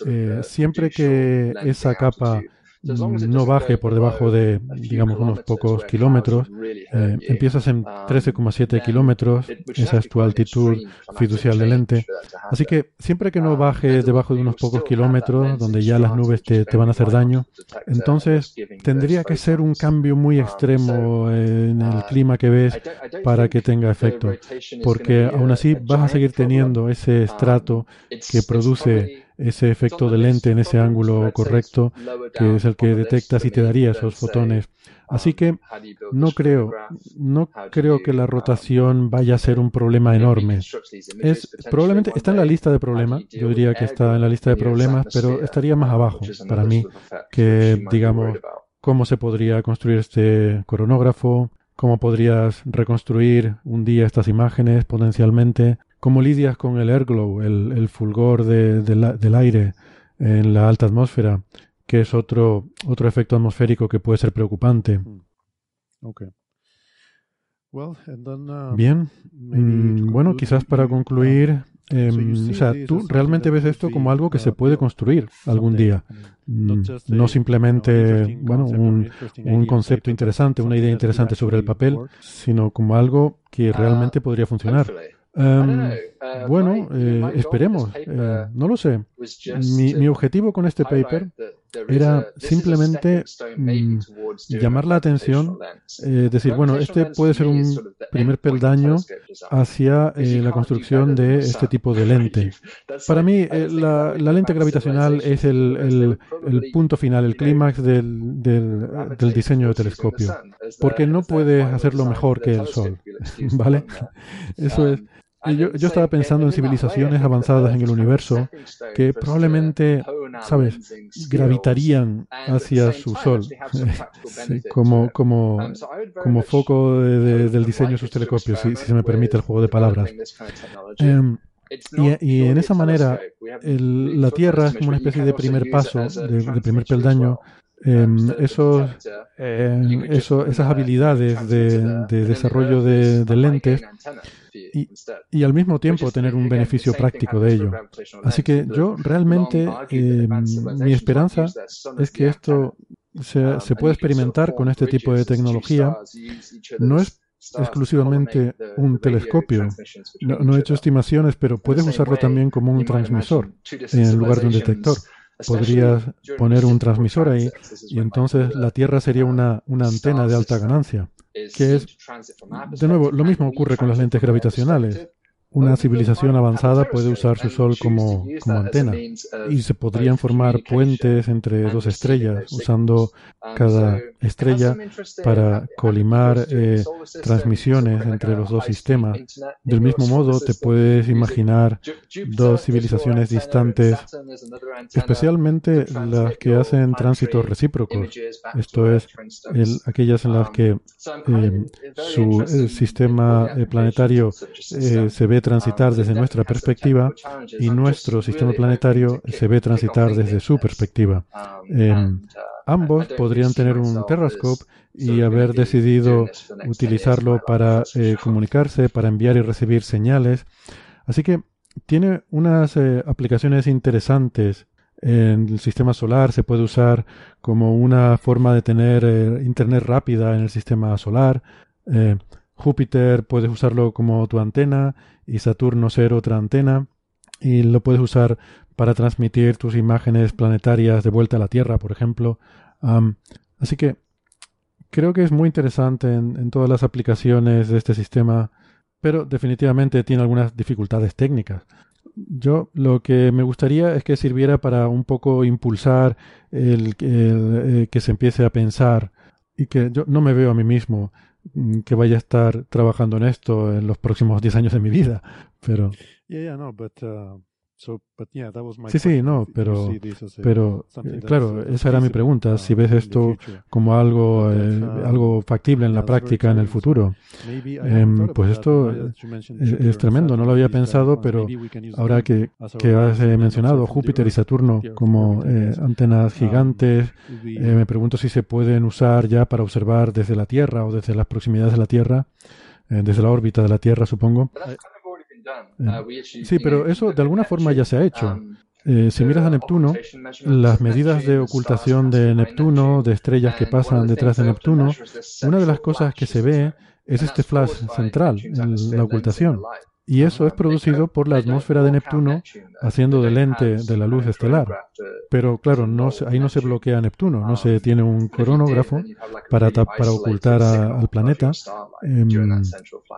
Eh, siempre que esa capa no baje por debajo de, digamos, unos pocos kilómetros. Eh, empiezas en 13,7 kilómetros, esa es tu altitud fiducial de lente. Así que siempre que no baje debajo de unos pocos kilómetros, donde ya las nubes te, te van a hacer daño, entonces tendría que ser un cambio muy extremo en el clima que ves para que tenga efecto. Porque aún así vas a seguir teniendo ese estrato que produce ese efecto de lente en ese ángulo correcto, que es el que detectas y te daría esos fotones. Así que no creo, no creo que la rotación vaya a ser un problema enorme. Es probablemente está en la lista de problemas. Yo diría que está en la lista de problemas, pero estaría más abajo para mí que digamos cómo se podría construir este coronógrafo, cómo podrías reconstruir un día estas imágenes potencialmente, ¿Cómo lidias con el airglow, el, el fulgor del aire en la alta atmósfera, que es otro, otro efecto atmosférico que puede ser preocupante? Mm. Um, Bien, mm, bueno, quizás para concluir, em, o sea, tú realmente ves esto como algo que se puede construir algún día, mm, no simplemente, bueno, un, un concepto interesante, una idea interesante sobre el papel, sino como algo que ah, realmente podría funcionar. Em, uh, bueno, eh, esperemos. Eh, no lo sé. Mi, mi, objetivo con este paper era simplemente mm, llamar la atención, eh, decir, bueno, este puede ser un primer peldaño hacia la construcción de este tipo de lente. Para mí, la, la, lente gravitacional es el, el, el punto final, el clímax del, del, del diseño de telescopio, porque no puede hacerlo mejor que el Sol. ¿Vale? Eso es. Yo, yo, estaba pensando en civilizaciones avanzadas en el universo que probablemente, ¿sabes?, gravitarían hacia su sol como, como, como foco del diseño de sus telescopios, si, se me permite el juego de palabras. Em, y, y, en esa manera, la Tierra es como una especie de primer paso, de, primer peldaño. Esos, em, eso, esas habilidades de, de desarrollo de, de lentes y, al mismo tiempo tener un beneficio práctico de ello. Así que yo realmente, eh, mi esperanza es que esto se, se puede experimentar con este tipo de tecnología. No es exclusivamente un telescopio. No, no, he hecho estimaciones, pero puedes usarlo también como un transmisor en lugar de un detector. Podrías poner un transmisor ahí y entonces la Tierra sería una, una antena de alta ganancia que es, de nuevo, lo mismo ocurre con las lentes gravitacionales. Una civilización avanzada puede usar su Sol como, como, antena y se podrían formar puentes entre dos estrellas usando cada estrella para colimar eh, transmisiones entre los dos sistemas. Del mismo modo, te puedes imaginar dos civilizaciones distantes, especialmente las que hacen tránsitos recíprocos. Esto es, aquellas en las que eh, su sistema eh, planetario se ve transitar desde nuestra perspectiva y nuestro sistema planetario se ve transitar desde su perspectiva. Em, ambos podrían tener un Terrascope y haber decidido utilizarlo para eh, comunicarse, para enviar y recibir señales. Así que tiene unas eh, aplicaciones interesantes en el sistema solar se puede usar como una forma de tener eh, internet rápida en el sistema solar. Júpiter puedes usarlo como tu antena y Saturno ser otra antena y lo puedes usar para transmitir tus imágenes planetarias de vuelta a la Tierra, por ejemplo. así que creo que es muy interesante en, todas las aplicaciones de este sistema, pero definitivamente tiene algunas dificultades técnicas. Yo lo que me gustaría es que sirviera para un poco impulsar el, eh, que se empiece a pensar y que yo no me veo a mí mismo que vaya a estar trabajando en esto en los próximos 10 años de mi vida, pero... Yeah, no, but uh, Sí, sí, no, pero, pero eh, claro, esa era mi pregunta, si ves esto como algo, eh, algo factible en la práctica en el futuro. Em, pues esto es, tremendo, no lo había pensado, pero ahora que, que has eh, mencionado Júpiter y Saturno como antenas gigantes, me pregunto si se pueden usar ya para observar desde la Tierra o desde las proximidades de la Tierra, desde la órbita de la Tierra, supongo. Eh, sí, pero eso de alguna forma ya se ha hecho. Eh, si miras a Neptuno, las medidas de ocultación de Neptuno, de estrellas que pasan detrás de Neptuno, una de las cosas que se ve es este flash central, la ocultación. Y eso es producido por la atmósfera de Neptuno haciendo de lente de la luz estelar. Pero claro, no ahí no se bloquea Neptuno, no se tiene un coronógrafo para, para ocultar al planeta. Em,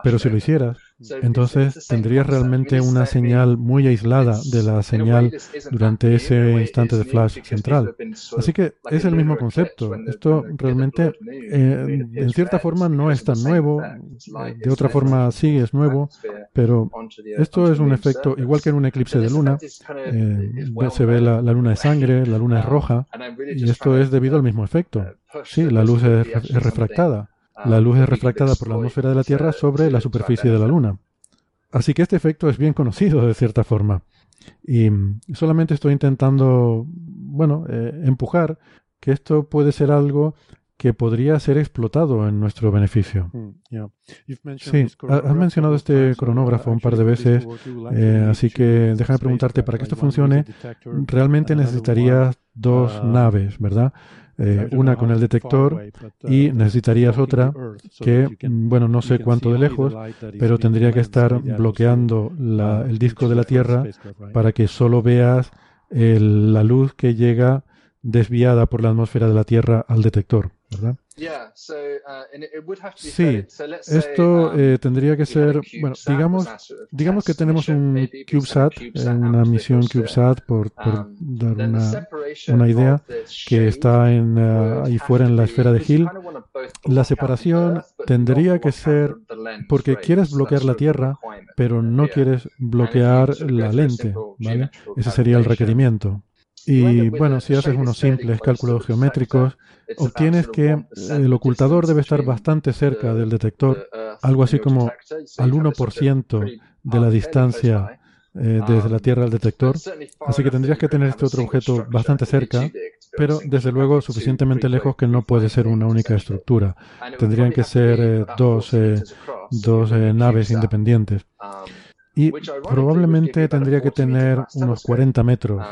pero si lo hicieras, entonces tendrías realmente una señal muy aislada de la señal durante ese instante de flash central. Así que es el mismo concepto. Esto realmente, eh, en cierta forma, no es tan nuevo. De otra forma, sí es nuevo. Pero esto es un efecto, igual que en un eclipse de luna, eh, se ve la, luna de sangre, la luna es roja. Y esto es debido al mismo efecto. Sí, la luz es refractada. La luz es refractada por la atmósfera de la Tierra sobre la superficie de la Luna. Así que este efecto es bien conocido de cierta forma. Y solamente estoy intentando, bueno, eh, empujar que esto puede ser algo que podría ser explotado en nuestro beneficio. Hmm, sí, has mencionado este cronógrafo un par de veces, eh, así que déjame preguntarte, para que esto funcione, realmente necesitarías dos naves, ¿verdad? Eh, una con el detector y necesitarías otra que, bueno, no sé cuánto de lejos, pero tendría que estar bloqueando el disco de la Tierra para que solo veas la luz que llega desviada por la atmósfera de la Tierra al detector, ¿verdad? Sí, esto uh, eh, tendría que ser, bueno, digamos, digamos que tenemos un CubeSat, una misión CubeSat, por, um, dar una, una, idea, que está en, uh, ahí fuera en la esfera de Hill. La separación tendría que ser, porque quieres bloquear la Tierra, pero no quieres bloquear la lente, ¿vale? Ese sería el requerimiento. Y bueno, si haces unos simples cálculos geométricos, obtienes que el ocultador debe estar bastante cerca del detector, algo así como al 1% de la distancia eh, desde la Tierra al detector. Así que tendrías que tener este otro objeto bastante cerca, pero desde luego suficientemente lejos que no puede ser una única estructura. Tendrían que ser eh, dos, eh, dos naves independientes y probablemente tendría que tener unos 40 metros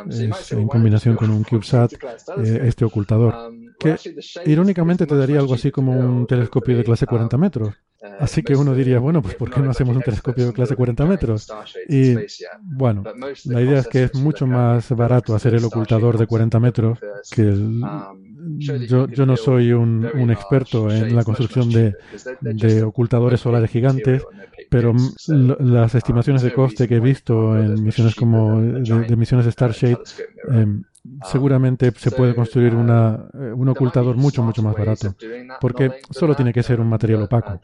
en combinación con un CubeSat, eh, este ocultador, que irónicamente te daría algo así como un telescopio de clase 40 metros. Así que uno diría, bueno, pues ¿por qué no hacemos un telescopio de clase 40 metros? Y bueno, la idea es que es mucho más barato hacer el ocultador de 40 metros que el, yo, yo no soy un, un experto en la construcción de, de ocultadores solares gigantes, pero las estimaciones de coste que he visto en misiones como de, misiones de Starshade, eh, seguramente se puede construir una, eh, un ocultador mucho, mucho más barato, porque solo tiene que ser un material opaco.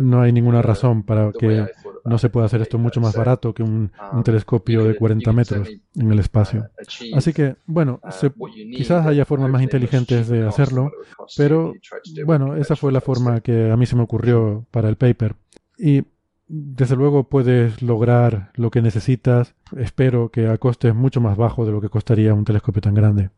No hay ninguna razón para que no se pueda hacer esto mucho más barato que un, telescopio de 40 metros en el espacio. Así que, bueno, quizás haya formas más inteligentes de hacerlo, pero bueno, esa fue la forma que a mí se me ocurrió para el paper. Y desde luego puedes lograr lo que necesitas, espero que a costes mucho más bajo de lo que costaría un telescopio tan grande.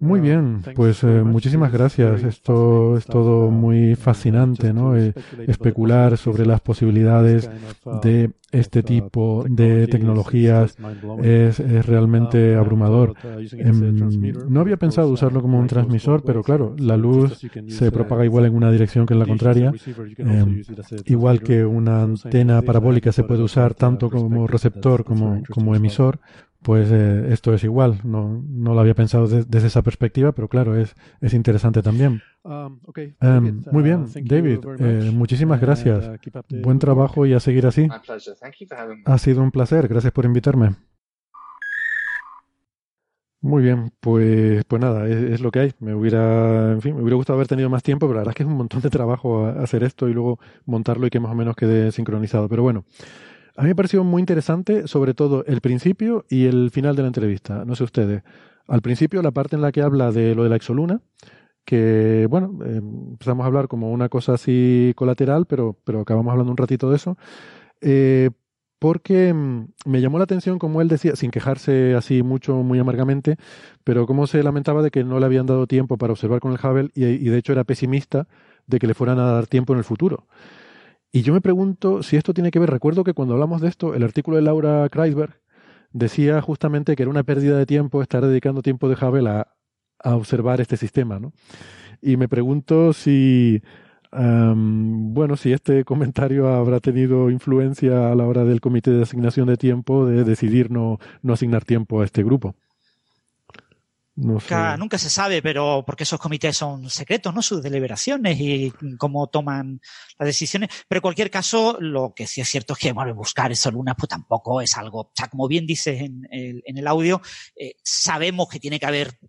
Muy uh, bien, pues eh, muchísimas gracias. Esto es todo muy fascinante, ¿no? Eh, especular sobre las posibilidades uh, de este tipo de tecnologías es, realmente uh, abrumador. Em, no había pensado usarlo como un transmisor, pero claro, la luz se propaga igual en una dirección que en la contraria. Em, igual que una antena parabólica se puede usar tanto como receptor como, como emisor, pues eh, esto es igual. No, no lo había pensado desde esa perspectiva, pero claro, es, es interesante también. Um, em, muy bien, uh, David, eh, muchísimas gracias. Uh, Buen trabajo y a seguir así. Ha sido un placer, gracias por invitarme. Muy bien, pues, pues nada, es, lo que hay. Me hubiera, en fin, me hubiera gustado haber tenido más tiempo, pero la verdad es que es un montón de trabajo hacer esto y luego montarlo y que más o menos quede sincronizado. Pero bueno, A mí me pareció muy interesante, sobre todo el principio y el final de la entrevista. No sé ustedes. Al principio, la parte en la que habla de lo de la exoluna, que, bueno, eh, empezamos a hablar como una cosa así colateral, pero, pero acabamos hablando un ratito de eso. Eh, porque mm, me llamó la atención, como él decía, sin quejarse así mucho, muy amargamente, pero cómo se lamentaba de que no le habían dado tiempo para observar con el Hubble y de hecho era pesimista de que le fueran a dar tiempo en el futuro. Y yo me pregunto si esto tiene que ver, recuerdo que cuando hablamos de esto, el artículo de Laura Kreisberg decía justamente que era una pérdida de tiempo estar dedicando tiempo de Hubble a, observar este sistema, ¿no? Y me pregunto si, bueno, si este comentario habrá tenido influencia a la hora del comité de asignación de tiempo de decidir no, no asignar tiempo a este grupo. Nunca, nunca, se sabe, pero porque esos comités son secretos, ¿no? Sus deliberaciones y cómo toman las decisiones. Pero en cualquier caso, lo que sí es cierto es que, bueno, buscar esas lunas, pues tampoco es algo, o sea, como bien dices en el, en el audio, eh, sabemos que tiene que haber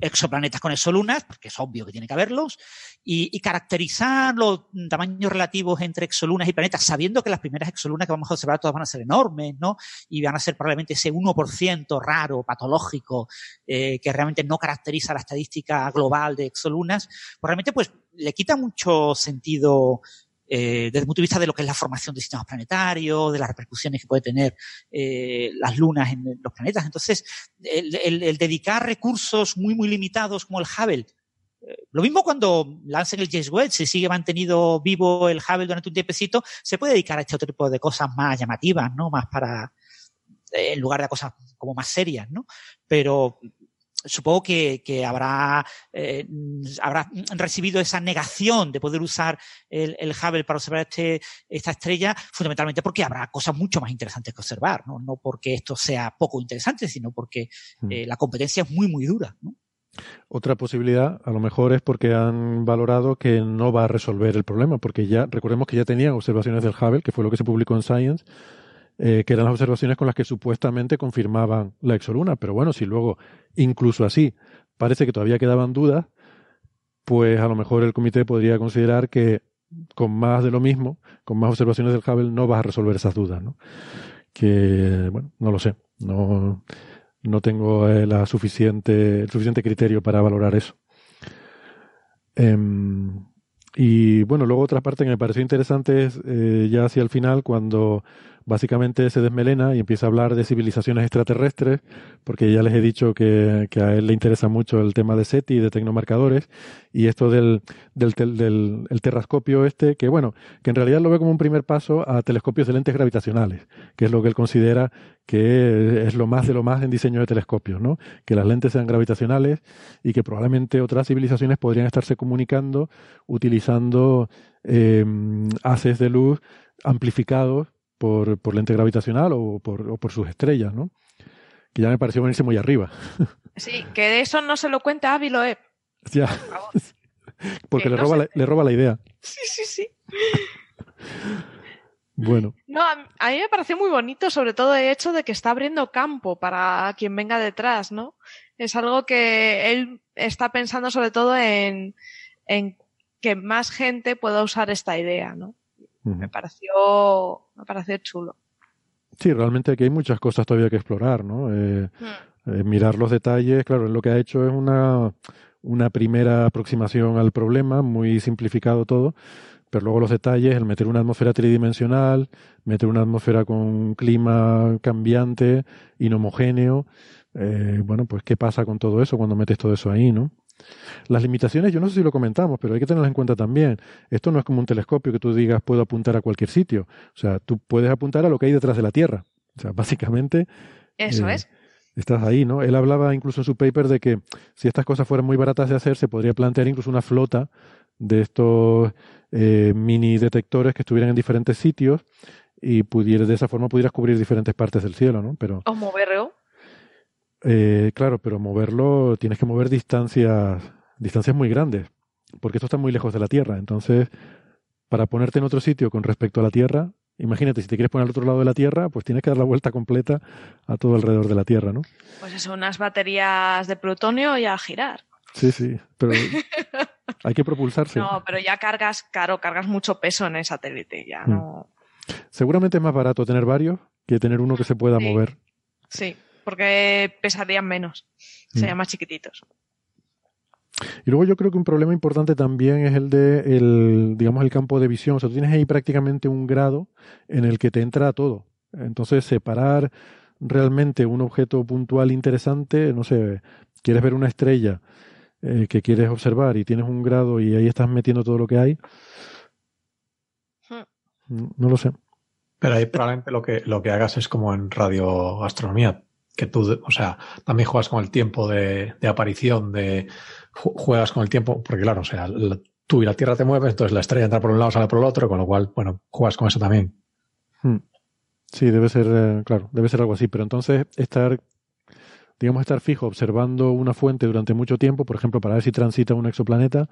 exoplanetas con exolunas, porque es obvio que tiene que haberlos, y, caracterizar los tamaños relativos entre exolunas y planetas, sabiendo que las primeras exolunas que vamos a observar todas van a ser enormes, ¿no? Y van a ser probablemente ese 1% raro, patológico, eh, que realmente no caracteriza la estadística global de exolunas, pues realmente pues le quita mucho sentido eh, desde el punto de vista de lo que es la formación de sistemas planetarios, de las repercusiones que puede tener eh, las lunas en los planetas. Entonces, el, dedicar recursos muy, muy limitados como el Hubble, eh, lo mismo cuando lancen el James Webb, si sigue mantenido vivo el Hubble durante un tiempecito, se puede dedicar a este otro tipo de cosas más llamativas, ¿no? Más para, en lugar de cosas como más serias, ¿no? Pero supongo que, que habrá, eh, habrá recibido esa negación de poder usar el, el Hubble para observar este, esta estrella, fundamentalmente porque habrá cosas mucho más interesantes que observar, no, no porque esto sea poco interesante, sino porque eh, la competencia es muy, muy dura. ¿no? Otra posibilidad, a lo mejor, es porque han valorado que no va a resolver el problema, porque ya, recordemos que ya tenían observaciones del Hubble, que fue lo que se publicó en Science, eh, que eran las observaciones con las que supuestamente confirmaban la exoluna. Pero bueno, si luego, incluso así, parece que todavía quedaban dudas, pues a lo mejor el comité podría considerar que con más de lo mismo, con más observaciones del Hubble, no vas a resolver esas dudas, ¿no? Que, bueno, no lo sé. No, no tengo eh, la suficiente, el suficiente criterio para valorar eso. Eh, y bueno, luego otra parte que me pareció interesante es eh, ya hacia el final, cuando básicamente se desmelena y empieza a hablar de civilizaciones extraterrestres, porque ya les he dicho que, que, a él le interesa mucho el tema de SETI de tecnomarcadores, y esto del, del, del el terrascopio este, que bueno, que en realidad lo ve como un primer paso a telescopios de lentes gravitacionales, que es lo que él considera que es lo más de lo más en diseño de telescopios, ¿no? Que las lentes sean gravitacionales y que probablemente otras civilizaciones podrían estarse comunicando utilizando eh, haces de luz amplificados por, por lente gravitacional o por, o por sus estrellas, ¿no? Que ya me pareció venirse muy arriba. Sí, que de eso no se lo cuenta Avi Loeb. Ya. Porque le, no roba la, le roba la idea. Sí, sí, sí. Bueno. No, a, a, mí me pareció muy bonito, sobre todo el hecho de que está abriendo campo para quien venga detrás, ¿no? Es algo que él está pensando sobre todo en, en que más gente pueda usar esta idea, ¿no? Uh -huh. Me pareció, me pareció chulo. Sí, realmente aquí hay muchas cosas todavía que explorar, ¿no? Eh, uh -huh. eh, mirar los detalles, claro, lo que ha hecho es una, una primera aproximación al problema, muy simplificado todo, pero luego los detalles, el meter una atmósfera tridimensional, meter una atmósfera con un clima cambiante, inhomogéneo, eh, bueno, pues qué pasa con todo eso cuando metes todo eso ahí, ¿no? Las limitaciones, yo no sé si lo comentamos, pero hay que tenerlas en cuenta también. Esto no es como un telescopio que tú digas puedo apuntar a cualquier sitio. O sea, tú puedes apuntar a lo que hay detrás de la Tierra. O sea, básicamente. Eso eh, es. Estás ahí, ¿no? Él hablaba incluso en su paper de que si estas cosas fueran muy baratas de hacer, se podría plantear incluso una flota de estos eh, mini detectores que estuvieran en diferentes sitios y pudiera, de esa forma pudieras cubrir diferentes partes del cielo, ¿no? Pero, o moverlo. Eh, claro, pero moverlo tienes que mover distancias, distancias muy grandes, porque esto está muy lejos de la Tierra. Entonces, para ponerte en otro sitio con respecto a la Tierra, imagínate, si te quieres poner al otro lado de la Tierra, pues tienes que dar la vuelta completa a todo alrededor de la Tierra, ¿no? Pues eso, unas baterías de plutonio y a girar. Sí, sí, pero hay que propulsarse. No, pero ya cargas, claro, cargas mucho peso en el satélite, ya no. Seguramente es más barato tener varios que tener uno que se pueda mover. Sí, porque pesarían menos, serían mm. más chiquititos. Y luego yo creo que un problema importante también es el de el, digamos, el campo de visión. O sea, tú tienes ahí prácticamente un grado en el que te entra todo. Entonces, separar realmente un objeto puntual interesante, no sé, quieres ver una estrella eh, que quieres observar y tienes un grado y ahí estás metiendo todo lo que hay. Hmm. No lo sé. Pero ahí probablemente lo que, lo que hagas es como en radioastronomía, que tú, o sea, también juegas con el tiempo de, de aparición, de juegas con el tiempo, porque claro, o sea, tú y la Tierra te mueves, entonces la estrella entra por un lado, sale por el otro, con lo cual, bueno, juegas con eso también. Hmm. Sí, debe ser, eh, claro, debe ser algo así, pero entonces estar, digamos, estar fijo observando una fuente durante mucho tiempo, por ejemplo, para ver si transita un exoplaneta,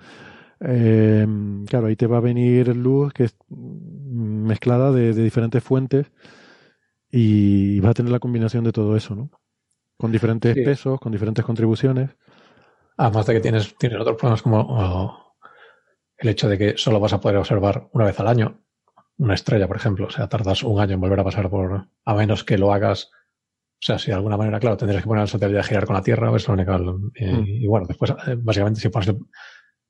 eh, claro, ahí te va a venir luz que es mezclada de, diferentes fuentes y vas a tener la combinación de todo eso, ¿no? Con diferentes pesos, con diferentes contribuciones. Además de que tienes, tienes otros problemas como el hecho de que solo vas a poder observar una vez al año una estrella, por ejemplo. O sea, tardas un año en volver a pasar por, a menos que lo hagas. O sea, si de alguna manera, claro, tendrías que poner el satélite a girar con la Tierra, es lo único. Mm. Y, bueno, después, eh, básicamente, si, pones,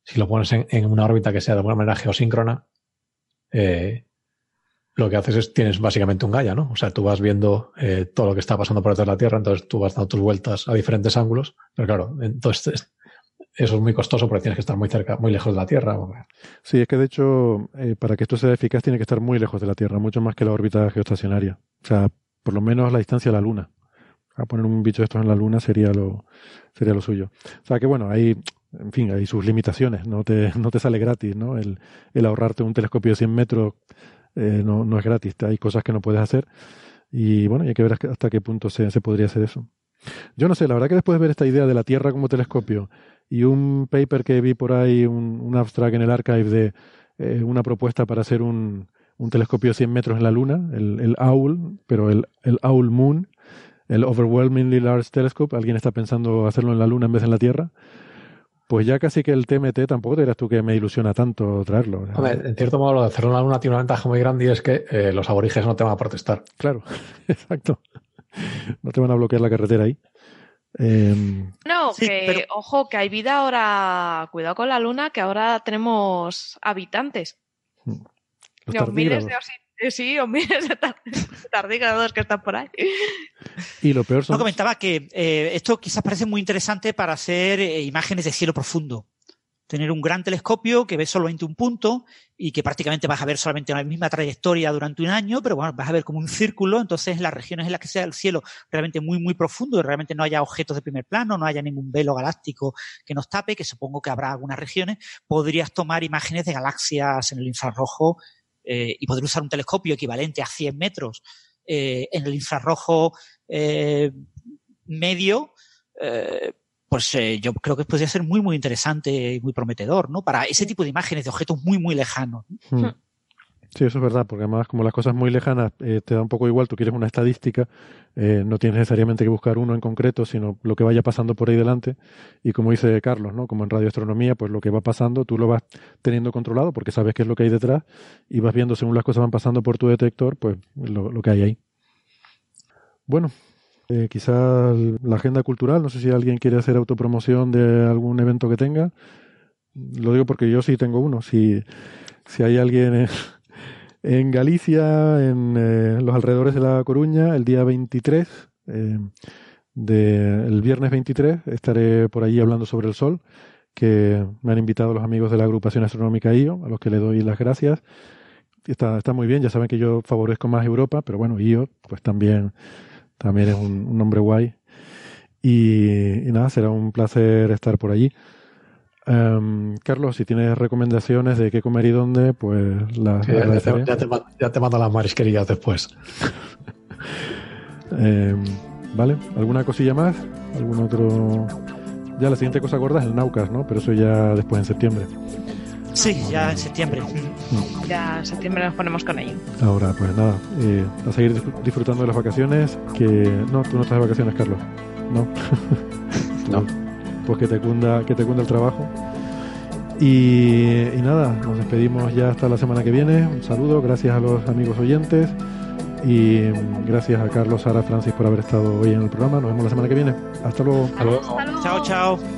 si lo pones en, una órbita que sea de alguna manera geosíncrona, eh, lo que haces es, tienes básicamente un Gaia, ¿no? O sea, tú vas viendo eh, todo lo que está pasando por detrás de la Tierra, entonces tú vas dando tus vueltas a diferentes ángulos, pero claro, entonces eso es muy costoso porque tienes que estar muy cerca, muy lejos de la Tierra. Sí, es que de hecho, eh, para que esto sea eficaz, tiene que estar muy lejos de la Tierra, mucho más que la órbita geoestacionaria. O sea, por lo menos la distancia de la Luna. A poner un bicho de estos en la Luna sería lo, sería lo suyo. O sea que bueno, hay, en fin, hay sus limitaciones. No te, no te sale gratis, ¿no? El, el ahorrarte un telescopio de 100 metros eh, no, no es gratis. Hay cosas que no puedes hacer. Y bueno, hay que ver hasta qué punto se, se podría hacer eso. Yo no sé, la verdad que después de ver esta idea de la Tierra como telescopio y un paper que vi por ahí, un, un abstract en el archive de eh, una propuesta para hacer un, un, telescopio de 100 metros en la Luna, el, el OWL, pero el, el Moon, el Overwhelmingly Large Telescope, alguien está pensando hacerlo en la Luna en vez de en la Tierra, pues ya casi que el TMT tampoco te dirás tú que me ilusiona tanto traerlo. en cierto modo lo de hacerlo en la Luna tiene una ventaja muy grande y es que eh, los aborígenes no te van a protestar. Claro, exacto. No te van a bloquear la carretera ahí. Em, no, que ojo, que hay vida ahora. Cuidado con la luna, que ahora tenemos habitantes. Los miles de eh, sí, o miles de tardígrados que están por ahí. Y lo peor son... No, comentaba que eh, esto quizás parece muy interesante para hacer eh, imágenes de cielo profundo tener un gran telescopio que ve solamente un punto y que prácticamente vas a ver solamente la misma trayectoria durante un año, pero bueno, vas a ver como un círculo, entonces en las regiones en las que sea el cielo realmente muy, muy profundo y realmente no haya objetos de primer plano, no haya ningún velo galáctico que nos tape, que supongo que habrá algunas regiones, podrías tomar imágenes de galaxias en el infrarrojo eh, y poder usar un telescopio equivalente a 100 metros eh, en el infrarrojo eh, medio pues eh, yo creo que podría ser muy, muy interesante y muy prometedor, ¿no? Para ese tipo de imágenes de objetos muy, muy lejanos. Hmm. Sí, eso es verdad, porque además como las cosas muy lejanas eh, te da un poco igual, tú quieres una estadística, eh, no tienes necesariamente que buscar uno en concreto, sino lo que vaya pasando por ahí delante. Y como dice Carlos, ¿no? Como en radioastronomía, pues lo que va pasando tú lo vas teniendo controlado porque sabes qué es lo que hay detrás y vas viendo según las cosas van pasando por tu detector, pues lo, que hay ahí. Bueno, eh, quizás la agenda cultural, no sé si alguien quiere hacer autopromoción de algún evento que tenga. Lo digo porque yo sí tengo uno. Si, si hay alguien en, Galicia, en eh, los alrededores de La Coruña, el día 23, eh, de, el viernes 23, estaré por allí hablando sobre el sol, que me han invitado los amigos de la agrupación astronómica IO, a los que le doy las gracias. Está, está muy bien, ya saben que yo favorezco más Europa, pero bueno, IO, pues también también es un, nombre guay. Y, nada, será un placer estar por allí. Em, Carlos, si tienes recomendaciones de qué comer y dónde, pues las ya, te, mando las marisquerías después. Em, vale, ¿alguna cosilla más? ¿Algún otro...? Ya la siguiente cosa gorda es el Naucas, ¿no? Pero eso ya después en septiembre. Sí, ya en septiembre. Ya en septiembre nos ponemos con ello. Ahora, pues nada, eh, a seguir disfrutando de las vacaciones. Que no, tú no estás de vacaciones, Carlos. No. no. Pues que te cunda, que te cunda el trabajo. Y, y nada, nos despedimos ya hasta la semana que viene. Un saludo, gracias a los amigos oyentes y gracias a Carlos, Sara, Francis por haber estado hoy en el programa. Nos vemos la semana que viene. Hasta luego. Hasta luego. Hasta luego. Chao, chao.